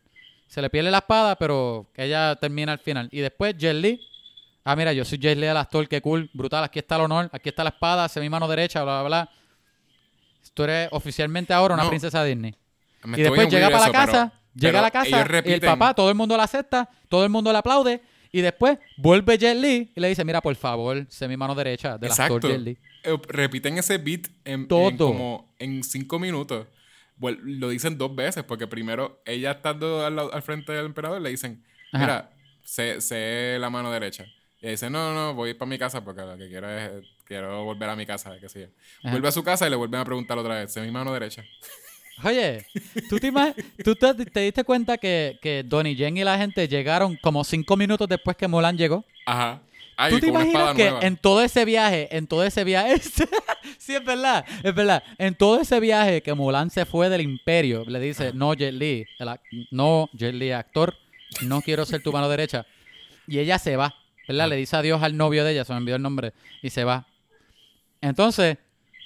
Se le pierde la espada, pero ella termina al final. Y después Jet Li, ah, mira, yo soy Jet Li el actor, qué cool, brutal, aquí está el honor, aquí está la espada, hacia mi mano derecha, bla, bla, bla. Tú eres oficialmente ahora una No. princesa Disney. Me Y después llega para la pero- casa, llega pero a la casa, y el papá, todo el mundo la acepta, todo el mundo le aplaude, y después vuelve Jet Li y le dice, mira, por favor, sé mi mano derecha del Exacto. actor Jet Li. Eh, repiten ese beat en, como en cinco minutos. Lo dicen dos veces, porque primero ella estando al, frente del emperador le dicen, Ajá. mira, sé, sé la mano derecha. Y ella dice, no, no, no, voy para mi casa porque lo que quiero es, quiero volver a mi casa, qué sé yo. Ajá. Vuelve a su casa y le vuelven a preguntar otra vez, sé mi mano derecha. Oye, ¿tú te, ima- tú te, te diste cuenta que, que Donnie Yen y la gente llegaron como cinco minutos después que Mulan llegó? Ajá. Ay, ¿Tú te imaginas que nueva. en todo ese viaje, en todo ese viaje, sí es verdad, es verdad, en todo ese viaje que Mulan se fue del imperio, le dice, no Jet Li, el no Jet Li, actor, no quiero ser tu mano derecha. Y ella se va, ¿verdad? Le dice adiós al novio de ella, se me envió el nombre, y se va. Entonces,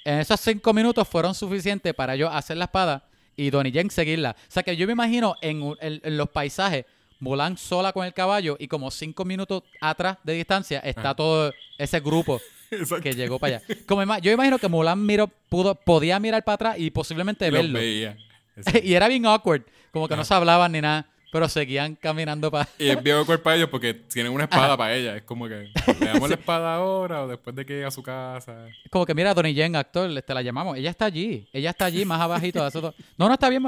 en esos cinco minutos fueron suficientes para yo hacer la espada y Donnie Yen seguirla. O sea que yo me imagino en, un- en- en los paisajes, Mulan sola con el caballo y como cinco minutos atrás de distancia está Ah. todo ese grupo Exacto. que llegó para allá. Como ima- yo imagino que Mulan miró, pudo, podía mirar para atrás y posiblemente Y verlo. y era bien awkward, como que no Ah. se hablaban ni nada, pero seguían caminando para... Y es bien awkward para ellos porque tienen una espada para ella. Es como que, ¿le damos la espada ahora o después de que llegue a su casa? Como que mira, Donnie Yen, actor, este, la llamamos. Ella está allí, ella está allí, más abajito. de eso todo. No, no está bien,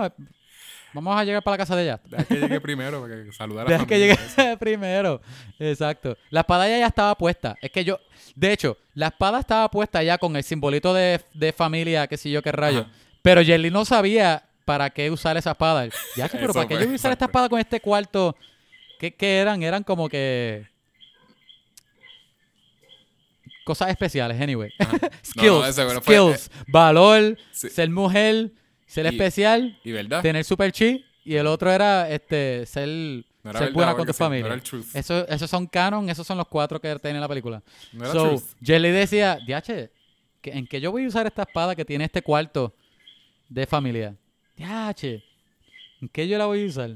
vamos a llegar para la casa de ella. Deja que llegue primero para que saludar a la Deja que llegue eso. primero. Exacto. La espada ya, ya estaba puesta. Es que yo, de hecho, la espada estaba puesta ya con el simbolito de, de familia, qué sé yo qué rayo. Ajá. Pero Jelly no sabía para qué usar esa espada. Ya, pero para qué yo voy a usar esta espada con este cuarto. ¿Qué, qué eran? Eran como que. Cosas especiales, anyway. No, skills. no, fue- skills. Valor, Sí. ser mujer, ser Y- especial, Y verdad. tener super chi. Y el otro era este ser. No, era ser verdad, buena con tu sí, no familia. era el truth. Eso, esos son canon, esos son los cuatro que tiene la película. No era so, truth. Jelly decía, diache, ¿que- ¿en qué yo voy a usar esta espada que tiene este cuarto de familia? Diache, ¿en qué yo la voy a usar?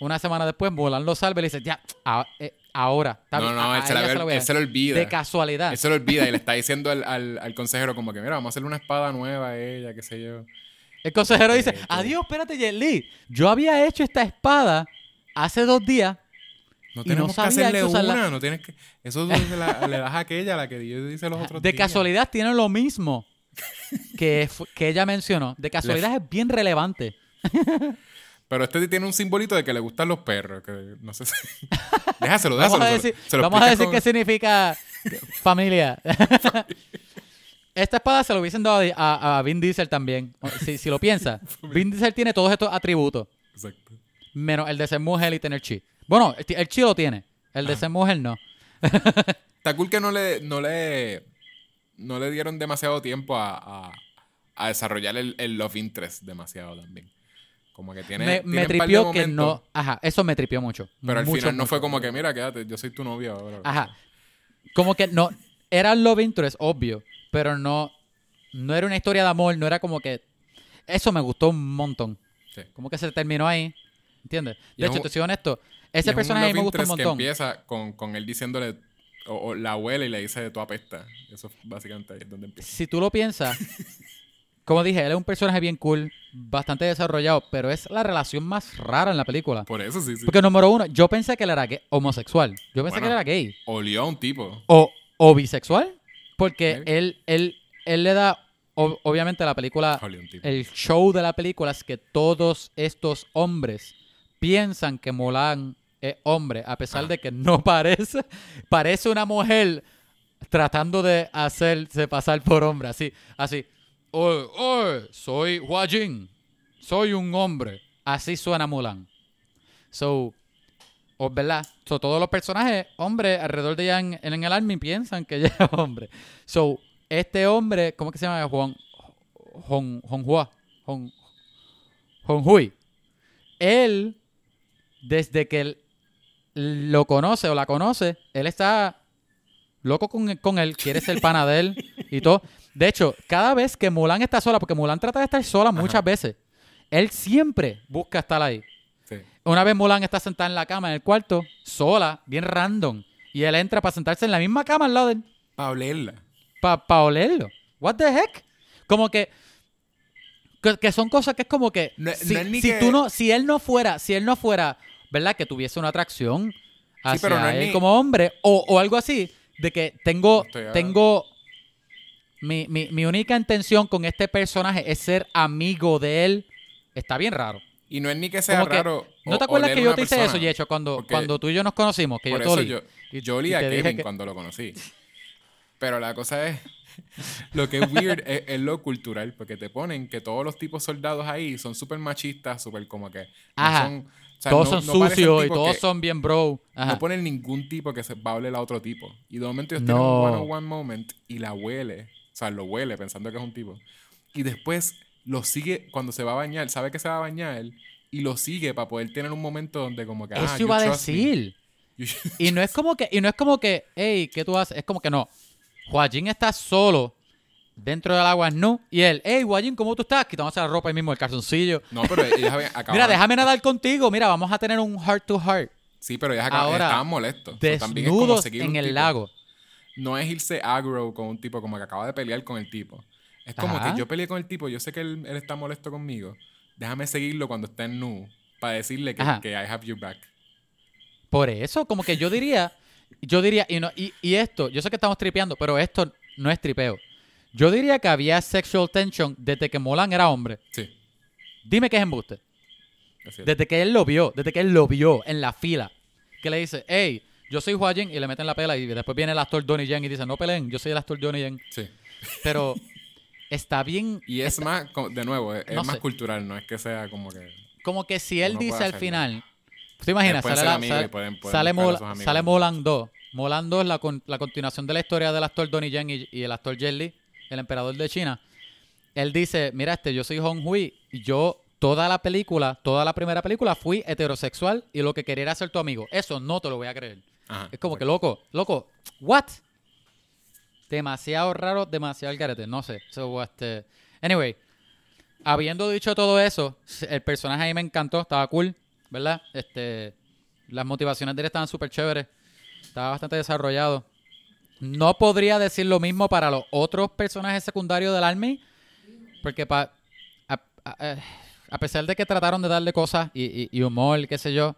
Una semana después, Mulan lo salva y le dice, ya, a- eh, ahora. está No, bien, no, a- él se, la ve- se la voy a él dar". se lo olvida. De casualidad. Él se lo olvida y le está diciendo al, al, al consejero como que, mira, vamos a hacerle una espada nueva a ella, qué sé yo. El consejero dice, adiós, espérate, Jet Li. Yo había hecho esta espada hace dos días. No tenemos no que hacerle una, no tienes que... Eso la- le das a aquella, la que yo hice los otros De días. casualidad tiene lo mismo que, que ella mencionó. De casualidad es bien relevante. Pero este tiene un simbolito de que le gustan los perros, que no sé si... Déjaselo, déjaselo. Vamos a se lo- decir, se lo vamos a decir con- qué significa familia. Esta espada se lo hubiesen dado a, a Vin Diesel también. Si, si lo piensas, Vin Diesel tiene todos estos atributos, Exacto. menos el de ser mujer y tener chi. Bueno, el, chi lo tiene, el de ser mujer no. Está cool que no le, no le, no le dieron demasiado tiempo a, a, a desarrollar el, el love interest demasiado también. Como que tiene, me me un par de tripió que no. Ajá, eso me tripió mucho. Pero al Mucho, final no mucho. fue como que, mira, quédate, yo soy tu novio ahora. Ajá. Como que no. Era love interest, obvio. Pero no. No era una historia de amor. No era como que. Eso me gustó un montón. Sí. Como que se terminó ahí. ¿Entiendes? De hecho, un- te soy honesto. Ese personaje me gusta un montón. Que empieza con, con él diciéndole, o, o la abuela y le dice, tú apesta. Eso básicamente ahí es donde empieza. Si tú lo piensas. como dije, él es un personaje bien cool. Bastante desarrollado. Pero es la relación más rara en la película. Por eso sí, sí. Porque número uno, yo pensé que él era gay- homosexual. Yo pensé Bueno. que él era gay. Olió a un tipo. O, o bisexual. Porque él, él, él le da. ob- obviamente la película. El show de la película es que todos estos hombres piensan que Mulan es hombre, a pesar Ah. de que no parece. Parece una mujer tratando de hacerse pasar por hombre. Así, así. Oye, oye, soy Hua Jin. Soy un hombre. Así suena Mulan. So, o verdad. So, todos los personajes, hombres, alrededor de ella en, en el army piensan que ella es hombre. So, este hombre, ¿cómo que se llama? Juan, Hong, Honghua. Hong, Honghui. Él, desde que él lo conoce o la conoce, él está loco con, con él, quiere ser pana de él y todo. De hecho, cada vez que Mulan está sola, porque Mulan trata de estar sola muchas veces, él siempre busca estar ahí. Una vez Mulan está sentada en la cama en el cuarto, sola, bien random, y él entra para sentarse en la misma cama al lado de él, Para olerla. para olerlo. What the heck? Como que, que que son cosas que es como que No- si, no es ni si que- tú no si él no fuera, si él no fuera, ¿verdad? Que tuviese una atracción hacia pero no es él ni- como hombre o, o algo así de que tengo tengo mi, mi, mi única intención con este personaje es ser amigo de él. Está bien raro. Y no es ni que sea Como que- raro. ¿No o- te acuerdas que yo te hice persona. eso, Yecho, cuando, Porque cuando tú y yo nos conocimos? Que Por yo te olí? yo, yo olí a Kevin que- cuando lo conocí. Pero la cosa es, lo que es weird es, es lo cultural, porque te ponen que todos los tipos soldados ahí son súper machistas, súper como que... no Ajá. son- o sea, todos no- son no sucios y todos que- son bien bro. Ajá. No ponen ningún tipo que se va a oler a otro tipo. Y de momento ellos tienen No. un one-on-one moment y la huele. O sea, lo huele pensando que es un tipo. Y después lo sigue cuando se va a bañar. Sabe que se va a bañar y lo sigue para poder tener un momento donde como que... ah, Eso you iba a decir. Y no es como que, y no es como que, hey, ¿qué tú haces? Es como que no. Joaquín está solo dentro del agua no. Y él, hey, Joaquín, ¿cómo tú estás? Quitándose la ropa ahí mismo, el calzoncillo. No, pero ellas acababan... Mira, déjame nadar contigo. Mira, vamos a tener un heart to heart. Sí, pero ellas Ahora, estaban molestos. So, también es como Desnudos seguir en el tipo. lago. No es irse aggro con un tipo como que acaba de pelear con el tipo. Es como Ajá. que yo peleé con el tipo, yo sé que él, él está molesto conmigo. Déjame seguirlo cuando esté en nu para decirle que, que I have your back. Por eso, como que yo diría, yo diría, y, no, y, y esto, yo sé que estamos tripeando, pero esto no es tripeo. Yo diría que había sexual tension desde que Molan era hombre. Sí, Dime que es embuste. es. Desde que él lo vio, desde que él lo vio en la fila. Que le dice, hey, yo soy Hua Jin", y le meten la pela y después viene el actor Donnie Yen y dice, no peleen, yo soy el actor Donnie Yen. Sí. Pero está bien, Y es más, de nuevo, es, más sé. cultural, no es que sea como que... como que si él dice al final, ¿te imaginas? Sale, la- sale- pueden- pueden sale, Mola- sale Molan 2. Molan 2 es la, con- la continuación de la historia del actor Donnie Yen y, y el actor Jet Li, el emperador de China. Él dice, mira, este, yo soy Hong Hui y yo toda la película, toda la primera película, fui heterosexual y lo que quería era ser tu amigo. Eso no te lo voy a creer. Ajá, Es como que, loco, loco, ¿what? Demasiado raro, demasiado garete, no sé. So, este, anyway, habiendo dicho todo eso, el personaje ahí me encantó, estaba cool, ¿verdad? Este, las motivaciones de él estaban súper chéveres, estaba bastante desarrollado. No podría decir lo mismo para los otros personajes secundarios del Army, porque eh, a pesar de que trataron de darle cosas y, y- y humor, qué sé yo,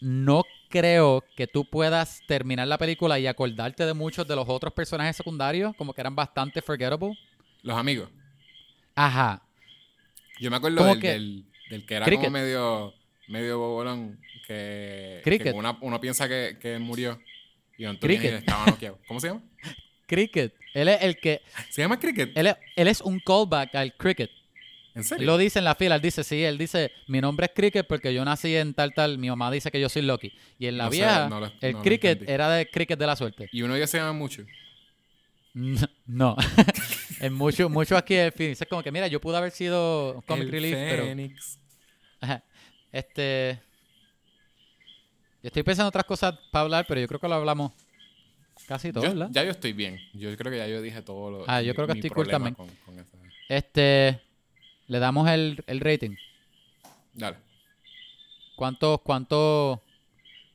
no creo que tú puedas terminar la película y acordarte de muchos de los otros personajes secundarios, como que eran bastante forgettable. Los amigos. Ajá. Yo me acuerdo ¿Cómo del, que? del, del que era Cricket. como medio, medio bobolón. Que, Cricket. que una- uno piensa que, que murió. Y Antonio estaba noqueado. ¿Cómo se llama? Cricket. Él es el que. ¿Se llama Cricket? Él es, él es un callback al Cricket. ¿En Él serio? lo dice en la fila, él dice, sí, él dice, mi nombre es Cricket porque yo nací en tal, tal, mi mamá dice que yo soy Loki. Y en la No sé, vieja, no lo- el no Cricket era de Cricket de la suerte. Y uno de ellos se llama mucho. No. en mucho, mucho aquí el fin. Es como que, mira, yo pude haber sido comic El relief, pero... Fénix. Ajá. Este. yo Estoy pensando en otras cosas para hablar, pero yo creo que lo hablamos casi todo, Yo- ¿verdad? ya yo estoy bien. Yo creo que ya yo dije todo lo Ah, yo mi- creo que estoy cool también. con- con esa- Este. Le damos el, el rating. Dale. ¿Cuántos, cuántos,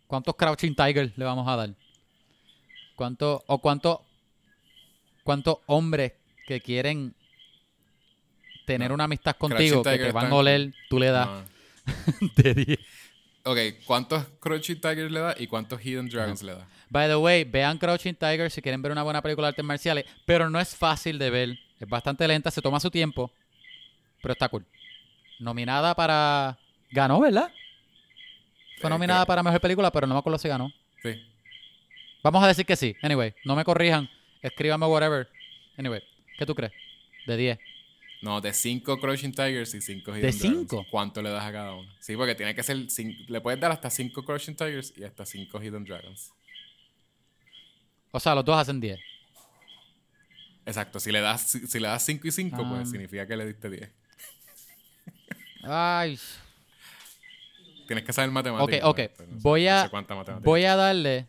cuántos Crouching Tiger le vamos a dar? ¿Cuántos, o cuántos, cuántos hombres que quieren tener No. una amistad contigo, que te van a oler, tú le das No. de 10? Ok, ¿cuántos Crunchy Tigers le da y cuántos Hidden Dragons le da? By the way, vean Crouching Tiger si quieren ver una buena película de artes marciales, pero no es fácil de ver. Es bastante lenta, se toma su tiempo, pero está cool. Nominada para... Ganó, ¿verdad? Fue Eh, nominada creo- para Mejor Película, pero no me acuerdo si ganó. Sí. Vamos a decir que sí. Anyway, no me corrijan. Escríbame whatever. Anyway, ¿qué tú crees? De 10. No, de 5 Crouching Tigers y 5 Hidden ¿De Dragons. cinco? ¿Cuánto le das a cada uno? Sí, porque tiene que ser. Le puedes dar hasta 5 Crouching Tigers y hasta 5 Hidden Dragons. O sea, los dos hacen 10. Exacto. Si le das si, si le das 5 y 5, Ah. pues significa que le diste 10. Ay. Tienes que saber matemáticas. Ok, ok. no sé- Voy no a- sé. Voy a darle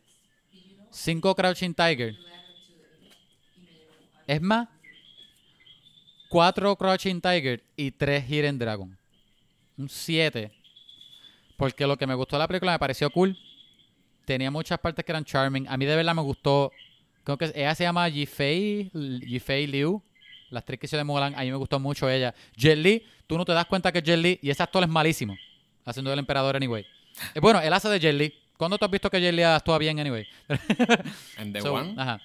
5 Crouching Tiger. Es más, 4 Crouching Tiger y 3 Hidden Dragon. Un 7. Porque lo que me gustó de la película me pareció cool. Tenía muchas partes que eran charming. A mí de verdad me gustó. Creo que ella se llama Yifei, Yifei Liu. La actriz que hizo de Mulan. A mí me gustó mucho ella. Jet Li, tú no te das cuenta que es Jet Li y ese actor es malísimo. Haciendo del emperador anyway. Eh, bueno, él hace de Jet Li. ¿Cuándo tú has visto que Jet Li actúa bien anyway? En The So, One. Ajá.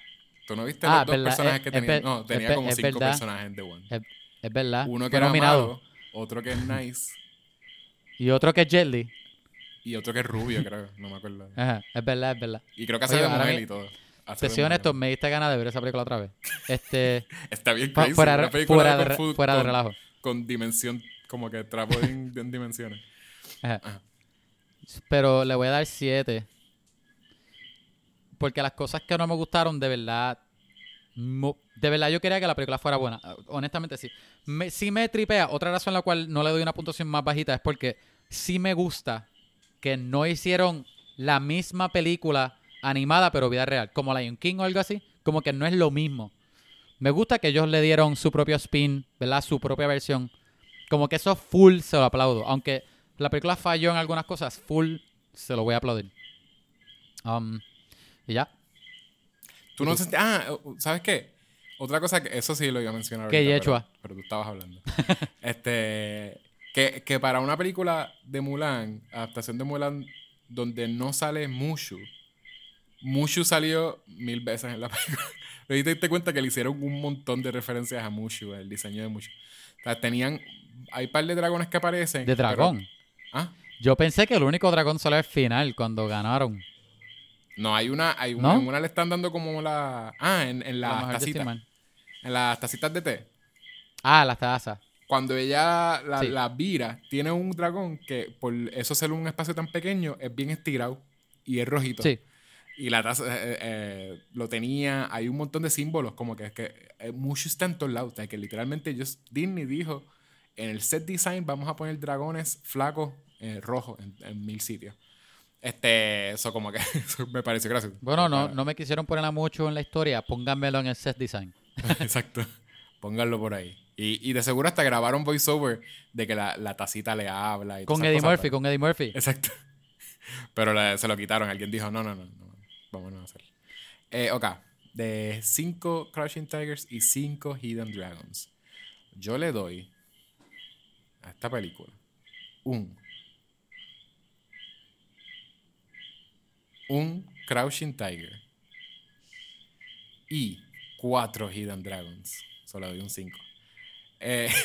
¿Tú no viste Ah, los dos verdad, personajes es- que tenía? No, tenía como es 5 verdad. personajes en The One. Es, verdad. Uno que Fue era nominado. malo, otro que es nice Y otro que es Jet Li. y otro que es rubio, creo. No me acuerdo. Ajá. Es verdad, es verdad. Y creo que hace Oye, de mujer y todo. Hace Te soy honesto, me diste ganas de ver esa película otra vez. Este. Está bien crazy. fuera una película fuera de fuera relajo. Con dimensión, como que trapo de dimensiones. Ajá. Ajá. Pero le voy a dar 7. Porque las cosas que no me gustaron, de verdad. De verdad, yo quería que la película fuera buena. Ah, Honestamente, sí. Me, sí me tripea. Otra razón en la cual no le doy una puntuación más bajita es porque sí me gusta que no hicieron la misma película animada, pero vida real. Como Lion King o algo así. Como que no es lo mismo. Me gusta que ellos le dieron su propio spin, ¿verdad? Su propia versión. Como que eso full se lo aplaudo. Aunque la película falló en algunas cosas, full se lo voy a aplaudir. Um, y ya. Tú no sentí- Ah, ¿sabes qué? Otra cosa que eso sí lo iba a mencionar ¿Qué, ahorita, Yechua? pero, pero tú estabas hablando. este que, que para una película de Mulan, adaptación de Mulan donde no sale Mushu, Mushu salió mil veces en la película. Ahí te diste cuenta que le hicieron un montón de referencias a Mushu, el diseño de Mushu. O sea, tenían hay un par de dragones que aparecen. De pero- dragón. ah, Yo pensé que el único dragón solo es final, cuando ganaron. no, hay una, hay una, ¿No? en una le están dando como la, ah, en, en La las tacitas, en las tacitas de té. Ah, las tazas. cuando ella la, Sí. la vira, tiene un dragón que por eso ser un espacio tan pequeño es bien estirado y es rojito. Sí. Y la taza eh, eh, lo tenía, hay un montón de símbolos, como que es que eh, mucho está en todos lados. O sea, que literalmente ellos, Disney dijo en el set design vamos a poner dragones flacos eh, rojos en, en mil sitios. Este, eso como que eso me pareció gracioso. Bueno, no, no me quisieron ponerla mucho en la historia. Pónganmelo en el set design. Exacto. Pónganlo por ahí. Y, y de seguro hasta grabaron voiceover de que la, la tacita le habla. Y Con Eddie cosas, Murphy, pero- con Eddie Murphy. Exacto. Pero se lo quitaron. Alguien dijo, no, no, no, no. Vámonos a hacer. Eh, ok. De 5 Crouching Tigers y 5 Hidden Dragons. Yo le doy a esta película un. Un Crouching Tiger. Y 4 Hidden Dragons. Solo doy un 5. Eh,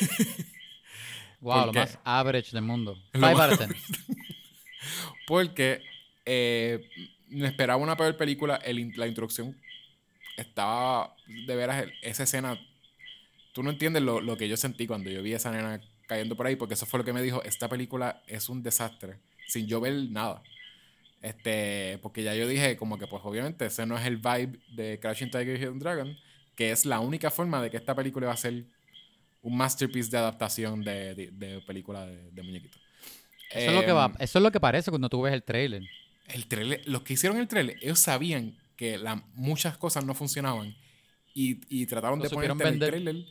Wow, ¿Por lo más average del mundo. Lo 5 más- out of 10. Porque eh, me esperaba una peor película. el la introducción estaba de veras, esa escena. Tú no entiendes lo, lo que yo sentí cuando yo vi a esa nena cayendo por ahí, porque eso fue lo que me dijo. Esta película es un desastre, sin yo ver nada. Este, porque ya yo dije, como que, pues obviamente, ese no es el vibe de Crashing Tiger y Hidden Dragon, que es la única forma de que esta película va a ser un masterpiece de adaptación de, de- de película de, de muñequitos. Eso, es lo que va, Em, eso es lo que parece cuando tú ves el trailer. El trailer, los que hicieron el trailer, ellos sabían que la- muchas cosas no funcionaban y, y trataron Lo de ponerte en el vender. trailer.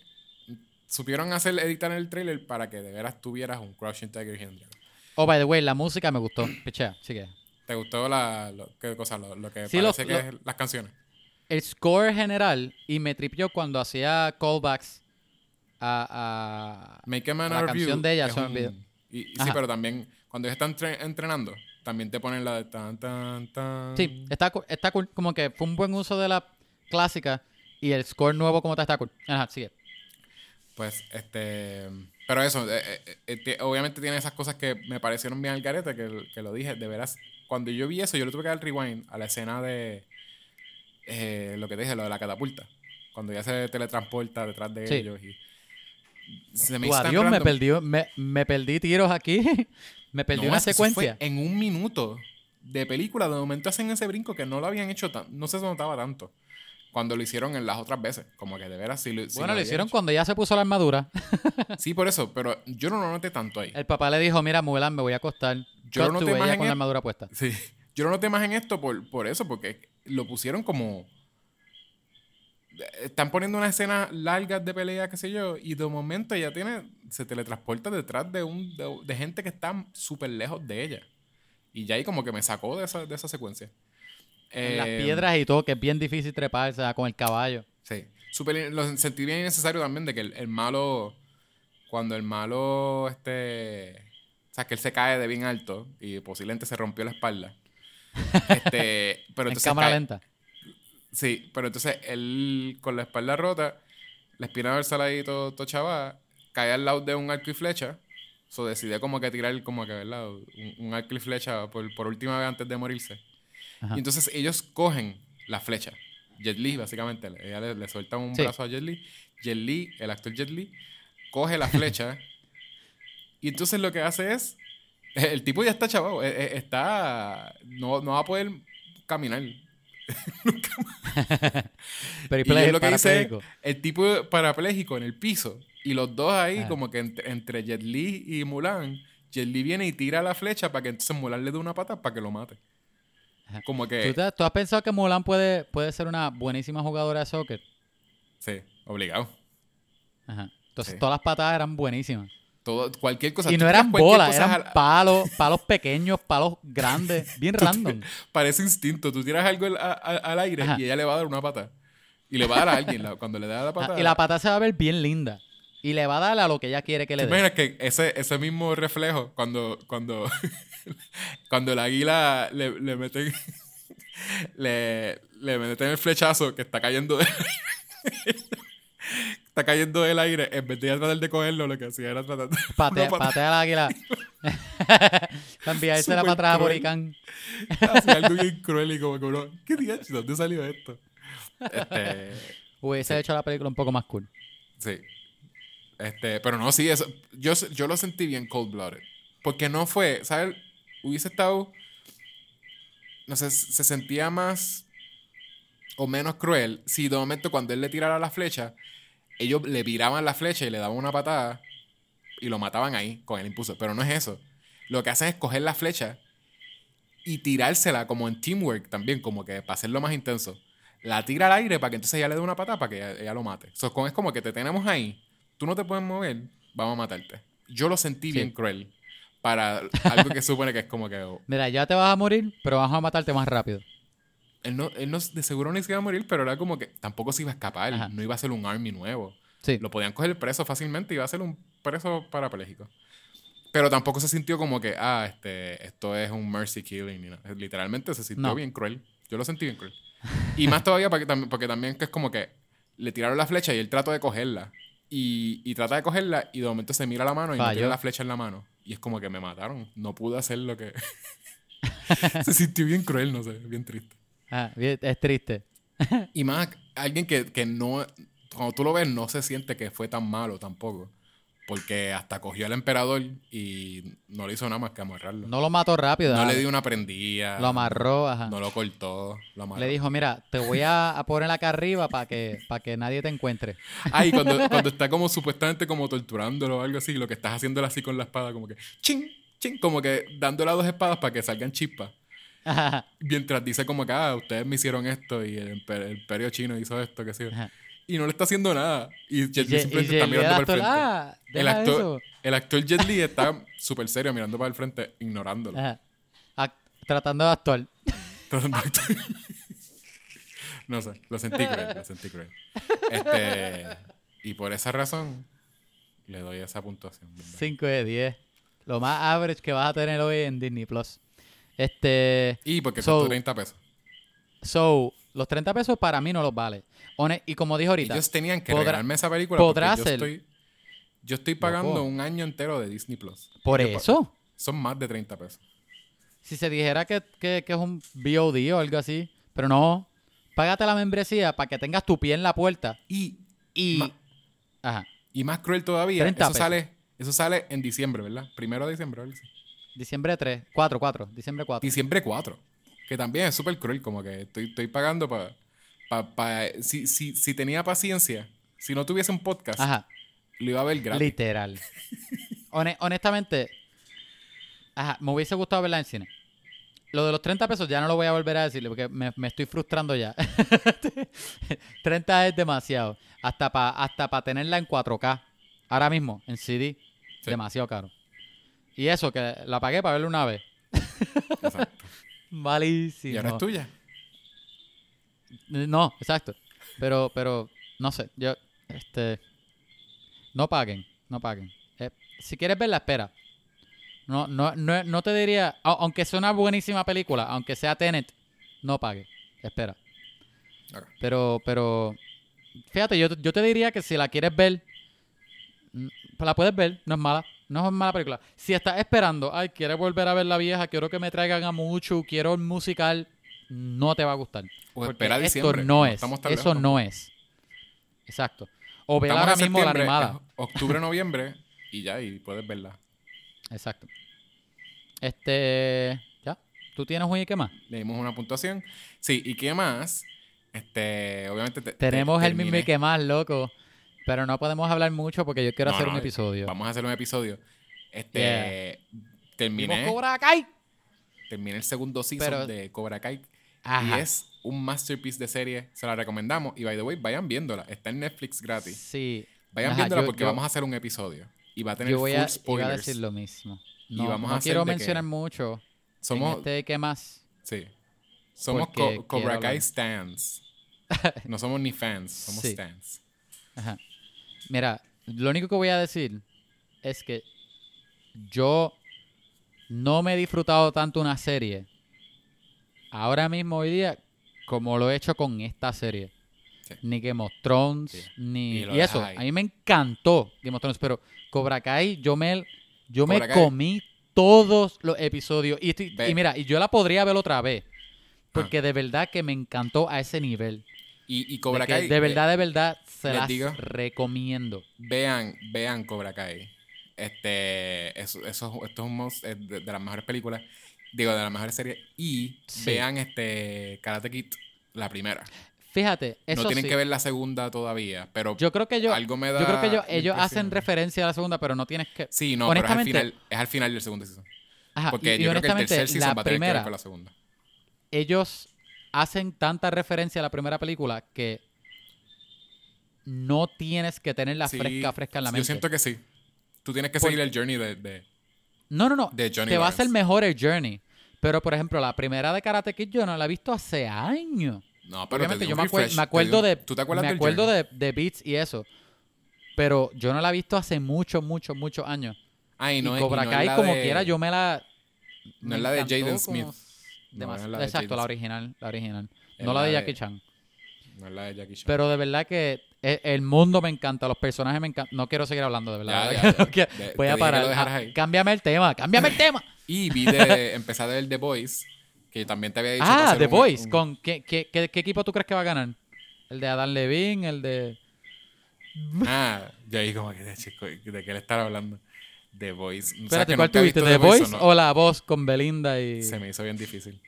Supieron hacer editar el trailer para que de veras tuvieras un Crouching Tiger Hidden Dragon. Oh, by the way, la música me gustó. Pichea, sigue. ¿Te gustó la, lo, qué cosa? Lo, lo que Sí, parece que es las canciones. El score general, y me tripió cuando hacía callbacks a, a- Make a Man la Out of canción de ella un- y, y sí, pero también cuando ellos están tre- entrenando, también te ponen la de tan, tan, tan. Sí, está, está cool. Como que fue un buen uso de la clásica y el score nuevo como está, está cool. Ajá, sigue. Pues, este. Pero eso, eh, eh, eh, obviamente tiene esas cosas que me parecieron bien al garete, que, que lo dije. De veras, cuando yo vi eso, yo le tuve que dar rewind a la escena de. eh, lo que te dije, lo de la catapulta. Cuando ya se teletransporta detrás de Sí. ellos. Y se me adiós, me perdí, me, me perdí tiros aquí. me perdí No, una fue secuencia. en un minuto de película, de momento hacen ese brinco que no lo habían hecho tan, no se notaba tanto. Cuando lo hicieron en las otras veces. Como que de veras sí lo, sí bueno, lo hicieron hecho. cuando ya se puso la armadura. Sí, por eso, pero yo no lo noté tanto ahí. El papá le dijo, mira, Mulan, me voy a acostar. Yo no te ella imaginé- con la armadura puesta. Sí. Yo no noté más en esto por, por eso, porque lo pusieron como. Están poniendo una escena larga de pelea, qué sé yo, y de momento ella tiene. Se teletransporta detrás de un de, de gente que está súper lejos de ella. Y ya ahí como que me sacó de esa, de esa secuencia. En las Eh, piedras y todo, que es bien difícil treparse ah, con el caballo. Sí. Súper- lo sentí bien innecesario también de que el, el malo. Cuando el malo. Este. O sea, que él se cae de bien alto y posiblemente se rompió la espalda. Este, pero en entonces cámara cae- lenta. Sí, pero entonces él con la espalda rota, la espina dorsal ahí todo, todo chava, cae al lado de un arco y flecha. So decide como que tirar como que, ¿verdad? Un, un arco y flecha por, por última vez antes de morirse. Ajá. Y entonces ellos cogen la flecha. Jet Li, básicamente. le- Ella le, le suelta un Sí. brazo a Jet Li. Jet Li, el actor Jet Li, coge la flecha. y entonces lo que hace es. El tipo ya está chavado. eh, eh, Está. No, no va a poder caminar. Pero Y es lo que dice el tipo parapléjico en el piso. Y los dos ahí, Ah. como que entre, entre Jet Li y Mulan, Jet Li viene y tira la flecha para que entonces Mulan le dé una pata para que lo mate. Ajá. Como ¿Tú, que. te- tú has pensado que Mulan puede, puede ser una buenísima jugadora de soccer? Sí, obligado. Ajá. Entonces Sí. todas las patadas eran buenísimas. Todo, cualquier cosa. y no eran bolas, eran al- palos, palos pequeños, palos grandes, bien random. Parece instinto. Tú tiras algo al, al aire Ajá. y ella le va a dar una pata. Y le va a dar a alguien. la- cuando le da la Ajá, pata. Y la pata se va a ver bien linda. Y le va a dar a lo que ella quiere que le ¿Te dé. imaginas que ese, ese mismo reflejo, cuando, cuando, cuando el águila le, le meten le, le meten el flechazo que está cayendo de- está cayendo del aire, en vez de ir a tratar de cogerlo, lo que hacía era tratar de Patea, pata- patea al águila. enviársela para atrás a. Boricán. hacía algo bien cruel y como que uno, ¿qué dios? ¿Dónde salió esto? Este, Hubiese hecho la película un poco más cool. Sí. Este, pero no, sí, eso, yo, yo lo sentí bien cold blooded. Porque no fue, ¿sabes? Hubiese estado. No sé, se sentía más o menos cruel si de momento cuando él le tirara la flecha, ellos le viraban la flecha y le daban una patada y lo mataban ahí con el impulso. Pero no es eso. Lo que hacen es coger la flecha y tirársela como en teamwork también, como que para hacerlo más intenso. La tira al aire para que entonces ella le dé una patada para que ella, ella lo mate. So, con- es como que te tenemos ahí, tú no te puedes mover, vamos a matarte. Yo lo sentí Sí. bien cruel para algo que supone que es como que oh, Mira, ya te vas a morir, pero vamos a matarte más rápido. Él no, él no de seguro ni se iba a morir, pero era como que tampoco se iba a escapar, Ajá. no iba a ser un army nuevo. Sí. Lo podían coger preso fácilmente y iba a ser un preso parapléjico. Pero tampoco se sintió como que, ah, este, esto es un mercy killing. nada. Literalmente se sintió No. bien cruel. Yo lo sentí bien cruel. Y más todavía porque, porque también que es como que le tiraron la flecha y él trató de cogerla. Y, y trata de cogerla y de momento se mira la mano y no tiene la flecha en la mano. Y es como que me mataron. No pude hacer lo que... se sintió bien cruel, no sé, bien triste. Ah, es triste. Y más, alguien que, que no, cuando tú lo ves, no se siente que fue tan malo tampoco. Porque hasta cogió al emperador y no le hizo nada más que amarrarlo. No, No lo mató rápido. ah, le dio una prendida. Lo amarró, ajá. No lo cortó. Lo amarró. Le dijo, mira, te voy a, poner acá arriba para que, para que nadie te encuentre. Ah, y cuando, cuando está como supuestamente como torturándolo o algo así, lo que estás haciéndolo así con la espada, como que ching, ching, como que dándole a dos espadas para que salgan chispas. Ajá. Mientras dice como que, ah, ustedes me hicieron esto y el, imper- el imperio chino hizo esto, sí. Ajá. Y no le está haciendo nada. Y Jet Li y simplemente está mirando para el frente. "Ah, el, actor, eso". el actor Jet Li está súper serio mirando para el frente, ignorándolo. Tratando de actuar. Tratando de actuar. no sé, lo sentí cruel, lo sentí cruel. Este, y por esa razón le doy esa puntuación. ¿verdad? 5 de 10. Lo más average que vas a tener hoy en Disney Plus. Este. Y porque So- costó 30 pesos. So, los 30 pesos para mí no los vale. Y como dije ahorita, Ellos tenían que podrá- regalarme esa película podrá porque yo estoy, yo estoy pagando Loco. un año entero de Disney Plus. por eso, Son más de 30 pesos. si se dijera que, que- que es un VOD o algo así, pero no, págate la membresía para que tengas tu pie en la puerta Y, y... Ajá, y más cruel todavía, 30 eso pesos. sale, eso sale en diciembre, ¿verdad? Primero de diciembre, así. Diciembre 3, 4, 4, diciembre 4. Diciembre 4. Que también es súper cruel, como que estoy, estoy pagando para... Pa, pa- si, si, si tenía paciencia, si no tuviese un podcast, Ajá, lo iba a ver gratis. literal. Hone- honestamente, ajá, me hubiese gustado verla en cine. Lo de los 30 pesos ya no lo voy a volver a decirle porque me, me estoy frustrando ya. 30 es demasiado. Hasta para hasta pa tenerla en 4K. Ahora mismo, en CD, Sí. demasiado caro. Y eso, que la pagué para verla una vez. Exacto. Malísimo. Y ahora es tuya. No, exacto. Pero, pero, no sé, yo, este, no paguen, no paguen. Eh, si quieres verla, espera. No, no, no, no te diría, au- aunque sea una buenísima película, aunque sea Tenet, no pague, espera. Pero, pero, fíjate, yo, yo te diría que si la quieres ver, la puedes ver, no es mala, no es mala película. Si estás esperando, ay, quieres volver a ver la vieja, quiero que me traigan a mucho, quiero un musical, no te va a gustar. O espera esto no es. Eso lejos no es. Exacto. O Estamos ahora mismo la animada. Octubre, noviembre y ya, y puedes verla. Exacto. Este. ¿Ya? ¿Tú tienes un y qué más? Le dimos una puntuación. Sí, ¿y qué más? Este, obviamente te- te- Tenemos el mismo y qué más, loco. Pero no podemos hablar mucho porque yo quiero No, hacer no, un episodio. Vamos a hacer un episodio. Este, terminé, ¿Vimos Cobra Kai? terminé el segundo season Pero- de Cobra Kai. Ajá. Y es un masterpiece de serie. Se la recomendamos. Y by the way, vayan viéndola. Está en Netflix gratis. Sí. Vayan Ajá, viéndola yo- porque yo- vamos a hacer un episodio. Y va a tener Yo voy full a, iba a spoilers. decir lo mismo. Y No, vamos no a hacer quiero que- mencionar mucho. Somos, en este y qué más. sí. Somos Co- Cobra Kai hablar. stands. No somos ni fans, somos Sí. stands. Ajá. Mira, lo único que voy a decir es que yo no me he disfrutado tanto una serie ahora mismo hoy día como lo he hecho con esta serie. Sí. Ni Game of Thrones, Sí. ni... Y eso, ahí. a mí me encantó Game of Thrones, pero Cobra Kai, yo me, yo me Kai. comí todos los episodios. Y, estoy- Ve. y mira, y yo la podría ver otra vez. Porque de verdad que me encantó a ese nivel. Y, Cobra Kai. de eh, verdad, de verdad, se las digo. recomiendo. Vean, vean Cobra Kai. Este, eso, eso, esto es, un de, de las mejores películas, digo, de las mejores series. Y Sí. vean este Karate Kid, la primera. Fíjate, eso no tienen sí. que ver la segunda todavía, pero Yo creo que ellos, algo me da yo creo que ellos, hacen referencia a la segunda, pero no tienes que. Sí, no, pero es al, honestamente- final, es al final del segundo season. Ajá, Porque y, y yo creo que el tercer season la va a tener que ver primera, con la segunda. ellos hacen tanta referencia a la primera película que no tienes que tenerla Sí, fresca, fresca en la mente. Yo siento que sí. Tú tienes que Por- seguir el journey de... de- No, no, no. de Johnny te va a ser Lawrence. mejor el journey. Pero, por ejemplo, la primera de Karate Kid yo no la he visto hace años. No, pero te Obviamente, yo me, refresh, me acuerdo de. ¿Tú te acuerdas me del acuerdo de, de beats y eso. Pero yo no la he visto hace muchos, muchos, muchos años. Ay, y no, es- Cobra no es Kai, la como de- quiera, yo me la. No me es la de Jaden Smith. No, la Exacto, la original, la original. Es no la la de de- Jackie Chan. No es la de Jackie Chan. Pero de verdad que e- el mundo me encanta, los personajes me encantan. No quiero seguir hablando, de verdad. Ya, ya, ya. Que- De- Voy a parar. Ah, cámbiame el tema, cámbiame el tema. Y vi de... empecé a ver The Voice, que también te había dicho... Ah, The un- Voice. un- ¿Con qué, qué, qué- qué equipo tú crees que va a ganar? ¿El de Adam Levine? ¿El de...? Ah, yo ahí como que, chico, ¿de qué le estaba hablando? The Voice. ¿Sabes Espérate, que ¿cuál nunca he tuviste? ¿The Voice no? o La Voz con Belinda y...? Se me hizo bien difícil.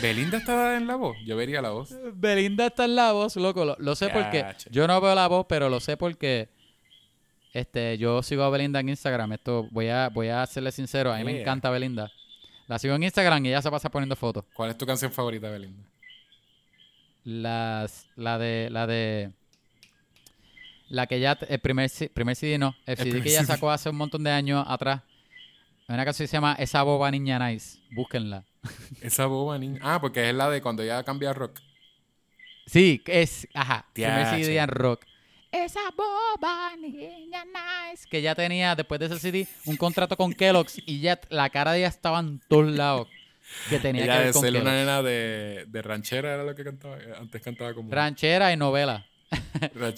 ¿Belinda estaba en la voz? Yo vería la voz. Belinda está en La Voz, loco. Lo, lo sé porque... Cacho. Yo no veo La Voz, pero lo sé porque... Este, yo sigo a Belinda en Instagram. Esto, voy a, voy a serle sincero. A mí me encanta Belinda. La sigo en Instagram y ella se pasa poniendo fotos. ¿Cuál es tu canción favorita, Belinda? Las, la de, la de, la que ya, el primer, primer CD no, el, CD que ella CD. sacó hace un montón de años atrás. Una canción que se llama Esa boba niña nice, búsquenla. Esa boba, niña. Ah, porque es la de cuando ella cambia a rock. Sí, es, ajá, primer. CD en rock. Esa boba niña nice. Que ya tenía, después de ese CD, un contrato con Kellogg's y ya la cara de ella estaba en todos lados. Que tenía ella que ver de con ser una Kellogg's. nena de, de ranchera era lo que cantaba. Antes cantaba como... Ranchera y novela.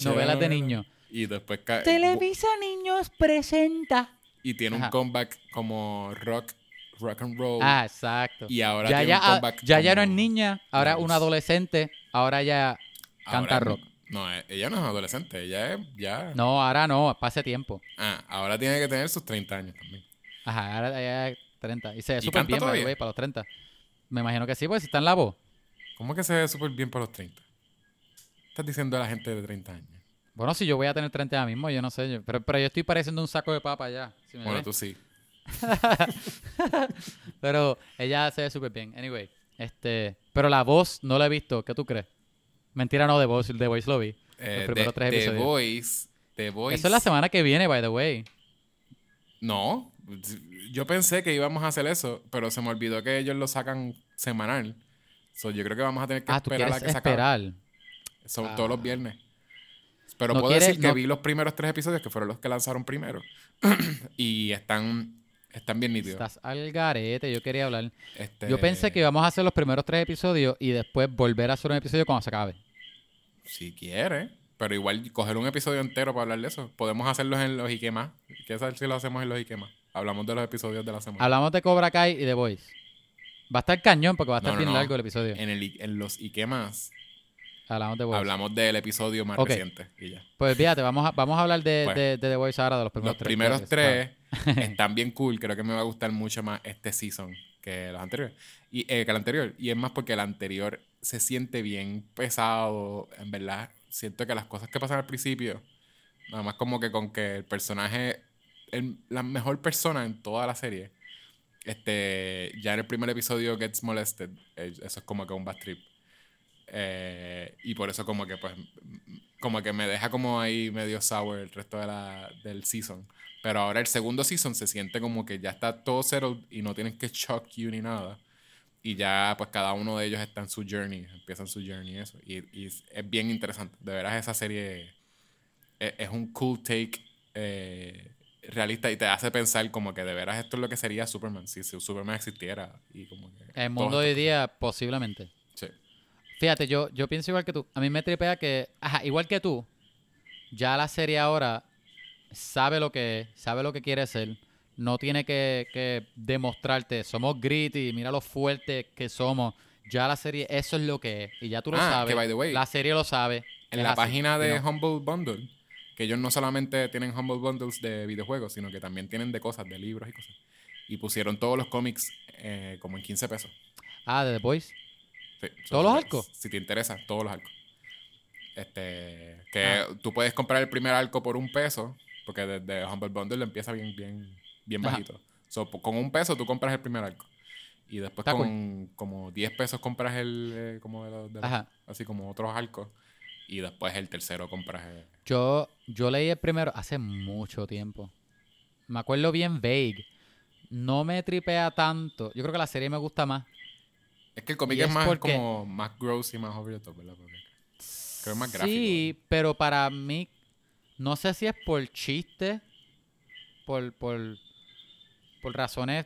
Novelas de niños. Y después... Televisa Niños presenta. Y tiene un comeback como rock, rock and roll. Ah, exacto. y ahora ya tiene ya, un comeback ya, ya no es niña, ahora es una adolescente, ahora ya canta Ahora- rock. No, eh, ella no es adolescente, ella es ya... No, ahora no, pase tiempo. Ah, ahora tiene que tener sus 30 años también. Ajá, ahora ya es 30. Y se ve ¿Y súper bien, para los 30. Me imagino que sí, porque si está en la voz. ¿Cómo que se ve súper bien para los 30? Estás diciendo a la gente de 30 años. Bueno, si yo voy a tener 30 ya mismo, yo no sé. yo- pero, pero yo estoy pareciendo un saco de papa ya. si Bueno, ves. tú sí. Pero ella se ve súper bien. Anyway, este. Pero la voz no la he visto. ¿Qué tú crees? Mentira, no, de voz. De voice lo vi. Eh, Los primeros The- tres The episodios. Voice, The Voice. Eso es la semana que viene, by the way. No, yo pensé que íbamos a hacer eso, pero se me olvidó que ellos lo sacan semanal. So, yo creo que vamos a tener que Ah, tú esperar quieres a que se acabe. Son Ah. todos los viernes. Pero No puedo quieres- decir que no- vi los primeros tres episodios, que fueron los que lanzaron primero. y están, están bien nítidos. Estás al garete, yo quería hablar. Este, Yo pensé que íbamos a hacer los primeros tres episodios y después volver a hacer un episodio cuando se acabe. Si quiere, pero igual coger un episodio entero para hablar de eso. Podemos hacerlos en los Ikemas. ¿Qué tal si lo hacemos en los Ikemas? Hablamos de los episodios de la semana. Hablamos de Cobra Kai y de Boys. Va a estar cañón porque va a estar No, no, bien no. largo el episodio. En, el, I- en los Ikemas Hablamos de hablamos del episodio más reciente. Y ya. Pues fíjate, vamos a, vamos a hablar de, Pues, de, de The Boys ahora, de los primeros los tres. primeros episodios. tres están bien cool. Creo que me va a gustar mucho más este season que los anteriores. Y, eh, que el anterior. Y es más porque el anterior se siente bien pesado. En verdad, siento que las cosas que pasan al principio, nada más como que con que el personaje, el- la mejor persona en toda la serie, este, ya en el primer episodio gets molested. eh, Eso es como que un bad trip. Eh, y por eso como que pues como que me deja como ahí medio sour el resto de la, del season. Pero ahora el segundo season se siente como que ya está todo settled y no tienen que shock you ni nada. Y ya pues cada uno de ellos está en su journey, empiezan su journey y eso. Y, y es, bien interesante. De veras esa serie es, es un cool take eh, realista y te hace pensar como que de veras esto es lo que sería Superman si, si Superman existiera. Y como que El mundo de hoy día, posiblemente. Fíjate, yo, yo pienso igual que tú. A mí me tripea que, ajá, igual que tú, ya la serie ahora sabe lo que es, sabe lo que quiere ser. No tiene que, que demostrarte, somos gritty, mira lo fuerte que somos. Ya la serie, eso es lo que es. Y ya tú lo Ah, sabes. que by the way, la serie lo sabe. En la así, página de. Humble Bundle, que ellos no solamente tienen Humble Bundles de videojuegos, sino que también tienen de cosas, de libros y cosas. Y pusieron todos los cómics eh, como en 15 pesos. Ah, de The Boys. Sí, ¿Todos los arcos? Si te interesa, todos los arcos. Este, que Ah. tú puedes comprar el primer arco por un peso, porque desde Humble Bundle empieza bien, bien, bien Ajá. bajito. So, con un peso tú compras el primer arco. Y después Está con como 10 pesos compras el, eh, como de los, de los- Ajá. así como otros arcos. Y después el tercero compras el... Yo, yo leí el primero hace mucho tiempo. Me acuerdo bien vague. No me tripea tanto. Yo creo que la serie me gusta más. Es que el cómic es es más porque- como más gross y más top, ¿verdad? Porque creo que es más gráfico. Sí, pero para mí, no sé si es por chiste, por, por, por razones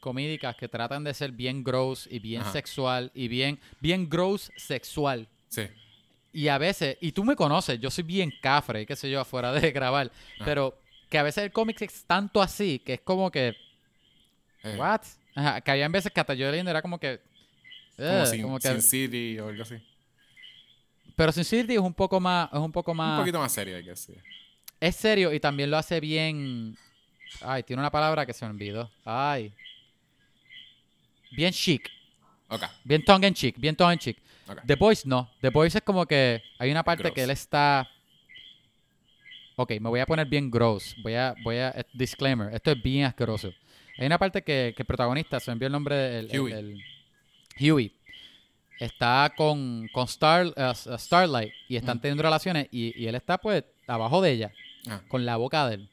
comídicas que tratan de ser bien gross y bien Ajá. sexual y bien, bien gross sexual. Sí. Y a veces, y tú me conoces, yo soy bien cafre, qué sé yo, afuera de grabar, Ajá. pero que a veces el cómic es tanto así que es como que, Eh, ¿what? Ajá, que había veces que hasta yo leyendo era como que, como "Ugh", sin, como que- Sin City o algo así. pero Sin City es un poco más, es un poco más, Un poquito más serio, hay que decir. es serio y también lo hace bien, ay, tiene una palabra que se me olvidó, ay, bien chic, Ok, bien tongue en cheek, bien tongue en ok. The Boys no. The Boys es como que hay una parte Gross. que él está. Ok, me voy a poner bien gross. Voy a, voy a. eh, Disclaimer, esto es bien asqueroso. Hay una parte que, que el protagonista, se me envió el nombre del. Huey. el- el- Huey. Está con, con Star, S- Starlight y están teniendo relaciones y, y él está pues abajo de ella, Ah, con la boca de él.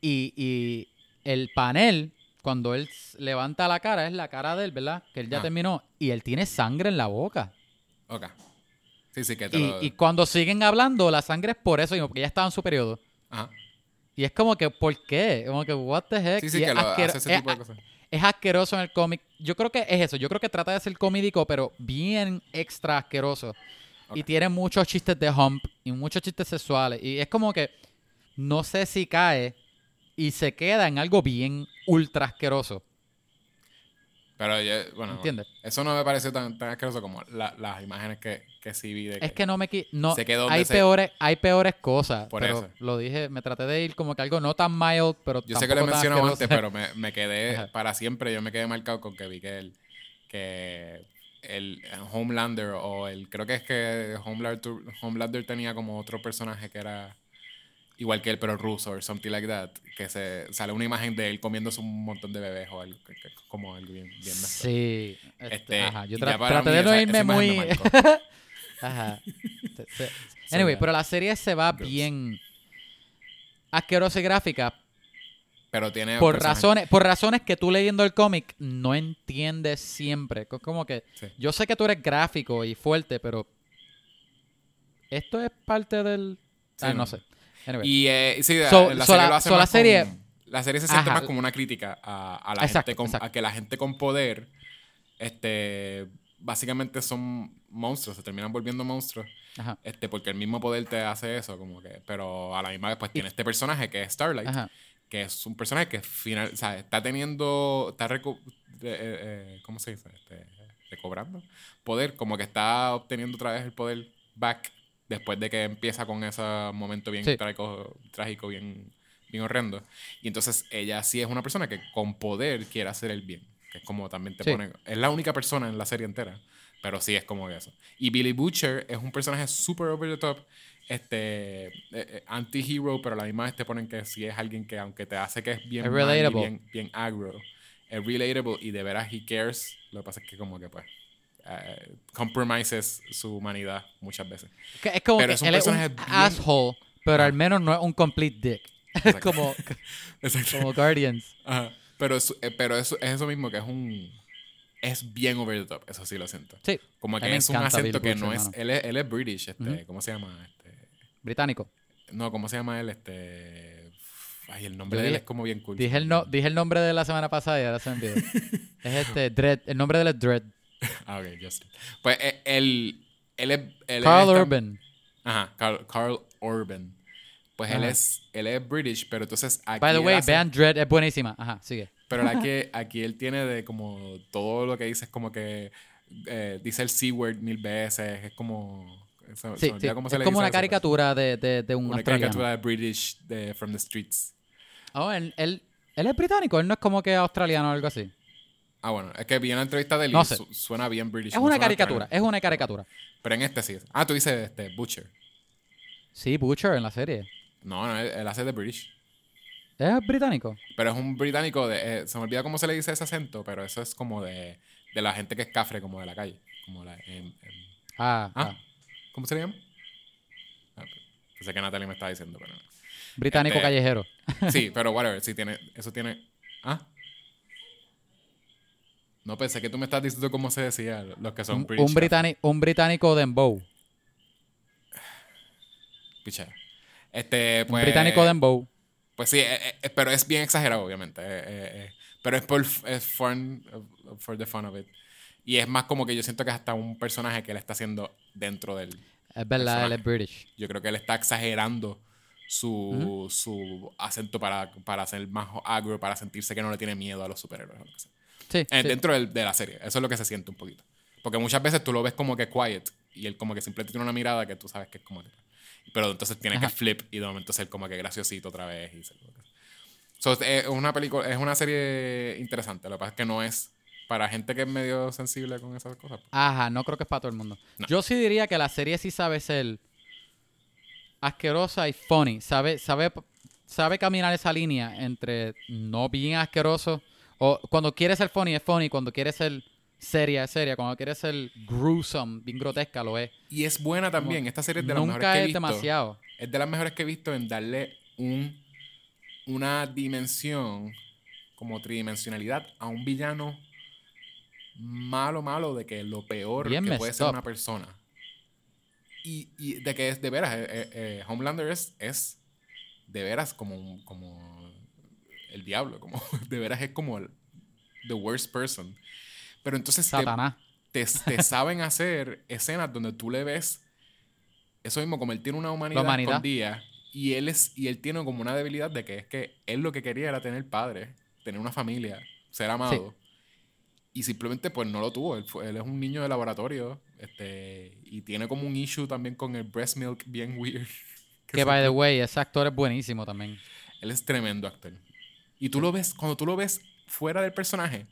Y, y el panel, cuando él levanta la cara, es la cara de él, ¿verdad? Que él ya Ah. terminó y él tiene sangre en la boca. ok. Sí, sí, que te Y, lo... y cuando siguen hablando, la sangre es por eso mismo, porque ya estaba en su periodo. Ajá. Y es como que, ¿por qué? Como que, what the heck? Sí, sí, Y que es, lo hace ese es tipo de cosas. Es asqueroso en el cómic. Yo creo que es eso. Yo creo que trata de ser comédico, pero bien extra asqueroso. Y tiene muchos chistes de hump y muchos chistes sexuales. Y es como que no sé si cae y se queda en algo bien ultra asqueroso. Pero, yo- bueno, ¿Entiendes? eso no me parece tan, tan asqueroso como la- las imágenes que, que sí vi de Es que no me no Se quedó hay se- peores hay peores cosas, Por pero eso. lo dije, me traté de ir como que algo no tan mild, pero Yo sé que lo he mencionado antes, pero me, me quedé Ajá. para siempre. Yo me quedé marcado con que vi que el, que el Homelander o el. Creo que es que Homelander, Homelander tenía como otro personaje que era igual que él, pero ruso o something like that. Que se sale una imagen de él comiéndose un montón de bebés o algo, que- que- como algo bien, bien. Sí. este, Este, ajá, yo tra- traté de no irme muy. ajá. Anyway, pero la serie se va Gross. bien asquerosa y gráfica Pero tiene. por personajes- razones, por razones que tú leyendo el cómic no entiendes siempre. Co- Como que Sí. yo sé que tú eres gráfico y fuerte, pero esto es parte del. Sí, ah, no no. sé. Anyway. Y eh, sí, la- So- la so serie la- lo hace so la más serie- con- la serie se siente Ajá. más como una crítica a, a la Exacto, gente con, exacto. a que la gente con poder este básicamente son monstruos, se terminan volviendo monstruos, Ajá. este porque el mismo poder te hace eso, como que, pero a la misma vez pues tiene este personaje que es Starlight, Ajá. que es un personaje que final, o sea, está teniendo, está recu- eh, eh, ¿cómo se dice? Este, recobrando poder, como que está obteniendo otra vez el poder back después de que empieza con ese momento bien Sí. trágico, trágico, bien, bien horrendo. Y entonces ella sí es una persona que con poder quiere hacer el bien, que es como también te Sí. pone, es la única persona en la serie entera, pero sí es como eso. Y Billy Butcher es un personaje super over the top, este eh, eh, anti-hero, pero a la misma vez te ponen que sí es alguien que aunque te hace que es bien Es mal y relatable. bien, bien aggro, es relatable y de veras he cares. Lo que pasa es que como que pues eh, compromises su humanidad muchas veces. Que Es como Pero que es un él es un personaje bien- asshole, pero al menos no es un complete dick. Exacto. como, Exacto. como Guardians. Ajá. Pero, es, eh, pero eso, es eso mismo que es un... Es bien over the top, eso sí lo siento. Sí, Como que es un acento Bill que no es... Él es, él es British, este. ¿cómo se llama? Este, británico. no, ¿cómo se llama él? Este... Ay, el nombre Yo de él dije- es como bien cool. Dije el, no, dije el nombre de la semana pasada y ahora se me olvidó. es este, Dread. El nombre de él es Dread. Ah, ok, Justin. Pues eh, él... Él es... él Carl es Urban. Ajá, Carl, Carl Urban. Pues él es, él es British, pero entonces aquí. By the él way, hace- vean Dread, es buenísima. Ajá, sigue. Pero la que aquí él tiene de como todo lo que dice es como que eh, dice el C-word mil veces. Es como. se- se Sí, olvida sí. cómo Es se le como una eso, caricatura de, de, de un Una australiano. caricatura de British de From the Streets. Oh, él, él, él es británico, él no es como que australiano o algo así. Ah, bueno, es que vi una entrevista de él No y sé. su- suena bien British. Es una caricatura, es una caricatura. Pero en este sí. Ah, tú dices este, Butcher. Sí, Butcher en la serie. No, no, él, él hace de British. ¿Es británico? Pero es un británico de... eh, se me olvida cómo se le dice ese acento, pero eso es como de, de la gente que es cafre, como de la calle. Como la... en- en- Ah, ¿Ah? ah. ¿Cómo se le llama? Ah, pensé que Natalie me estaba diciendo, pero británico Este- callejero. Sí, pero whatever, sí tiene, eso tiene. ¿Ah? No pensé que tú me estás diciendo cómo se decía los que son Un, British. un, británi- un británico dembow. Este, pues. un británico dembow. Pues sí, eh, eh, pero es bien exagerado, obviamente. eh, eh, eh, pero es por es fun, for the fun of it. Y es más como que yo siento que es hasta un personaje que él está haciendo dentro del. Es verdad, él es British. Yo creo que él está exagerando su, su acento para, para ser más agro, para sentirse que no le tiene miedo a los superhéroes. o lo que sea. Sí, Eh, sí. Dentro del- de la serie. Eso es lo que se siente un poquito. Porque muchas veces tú lo ves como que quiet y él como que simplemente tiene una mirada que tú sabes que es como que... Pero entonces tiene que flip y de momento ser como que graciosito otra vez. Y ser lo que. So, es una película, es una serie interesante. Lo que pasa es que no es para gente que es medio sensible con esas cosas. Ajá, no creo que es para todo el mundo. No. Yo sí diría que la serie sí sabe ser asquerosa y funny. Sabe, sabe, sabe caminar esa línea entre no bien asqueroso. O cuando quiere ser funny es funny. Cuando quiere ser seria es seria. Cuando quiere ser gruesome, bien grotesca, lo es. Y es buena también. Esta serie es de las mejores Nunca que he es visto. demasiado. Es de las mejores que he visto en darle un, una dimensión como tridimensionalidad a un villano malo, malo, de que lo peor Bien que puede ser up. una persona. Y, y de que es de veras, eh, eh, eh, Homelander es, es de veras como, un- como el diablo, como de veras es como el the worst person. Pero entonces te, Satanás. te, te saben hacer escenas donde tú le ves eso mismo, como él tiene una humanidad, humanidad. escondida y él es y él tiene como una debilidad de que es que él lo que quería era tener padre, tener una familia, ser amado. Y simplemente pues no lo tuvo. Él, fue- él es un niño de laboratorio este, y tiene como un issue también con el breast milk bien weird. Que, by the way, ese actor es buenísimo también. Él es tremendo actor. Y tú lo ves, cuando tú lo ves fuera del personaje,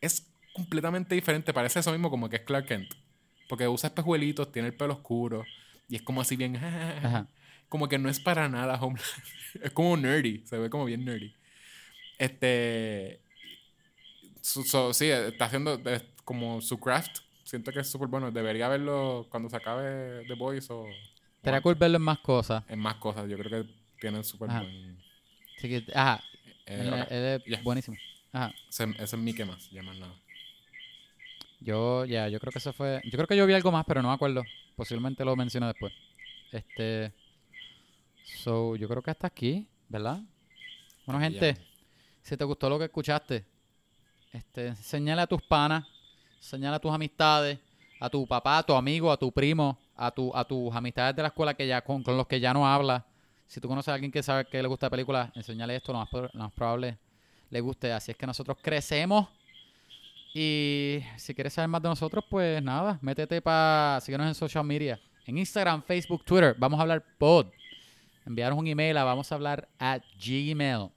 es completamente diferente. Parece eso mismo como que es Clark Kent. Porque usa espejuelitos, tiene el pelo oscuro y es como así bien. Ajá. Como que no es para nada Homelander. Es como nerdy, se ve como bien nerdy. Este. so- so, sí, está haciendo de- como su craft. Siento que es súper bueno. Debería verlo cuando se acabe The Boys o, Estaría cool verlo en más cosas. en más cosas. Yo creo que tienen súper buen. Así que, ajá, él, ok. él es ya. buenísimo. Ajá. Ese, ese es mi que más, ya más nada. Yo, ya, yo creo que eso fue. Yo creo que yo vi algo más, pero no me acuerdo. Posiblemente lo menciono después. Este. So, yo creo que hasta aquí, ¿verdad? Bueno, gente, si te gustó lo que escuchaste, este, señala a tus panas, señala a tus amistades, a tu papá, a tu amigo, a tu primo, a tu, a tus amistades de la escuela que ya, con, con los que ya no hablas. Si tú conoces a alguien que sabe que le gusta la película, enseñale esto, lo más, más probable le guste. Así es que nosotros crecemos. Y si quieres saber más de nosotros, pues nada, métete para síguenos en social media. En Instagram, Facebook, Twitter. Vamos a hablar pod. Enviarnos un email a vamos a hablar at Gmail.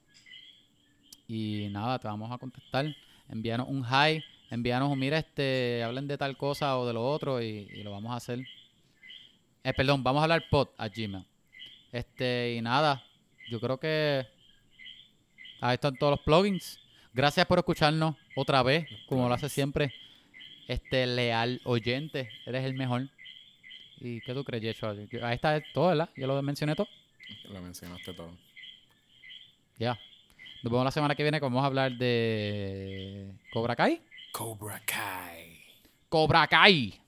Y nada, te vamos a contestar. Envíanos un hi. Envíanos un mira, este, hablen de tal cosa o de lo otro y, y lo vamos a hacer. Eh, perdón, vamos a hablar pod a Gmail. Este, y nada, yo creo que ahí están todos los plugins. Gracias por escucharnos otra vez, como lo hace siempre. Este leal oyente, eres el mejor. ¿Y qué tú crees, Yeshua? Yo- Ahí está todo, ¿verdad? Ya lo mencioné todo. Lo mencionaste todo. Ya. Nos vemos la semana que viene vamos a hablar de Cobra Kai. Cobra Kai. Cobra Kai.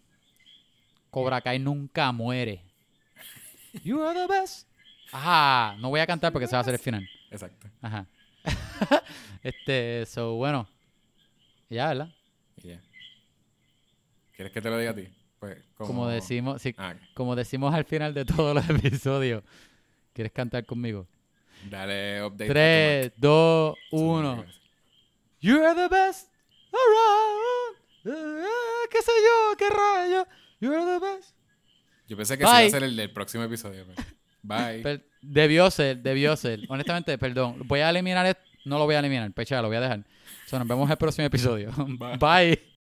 Cobra Kai nunca muere. You are the best. Ajá, no voy a cantar porque se va a hacer el final. Exacto. Ajá. este, so, bueno. Ya, ¿verdad? Y ya. ¿Quieres que te lo diga a ti? Pues, como, Como decimos, sí, Ah, como decimos al final de todos los episodios. ¿Quieres cantar conmigo? dale update. 3, 2, 1. You are the best around. Eh, ¿Qué sé yo? ¿Qué rayo? You are the best. Yo pensé que ese iba a ser el del próximo episodio. pero- Bye. Per- debió ser, debió ser. Honestamente, perdón. Voy a eliminar esto. No lo voy a eliminar, pecha, lo voy a dejar. So, nos vemos en el próximo episodio. Bye. Bye.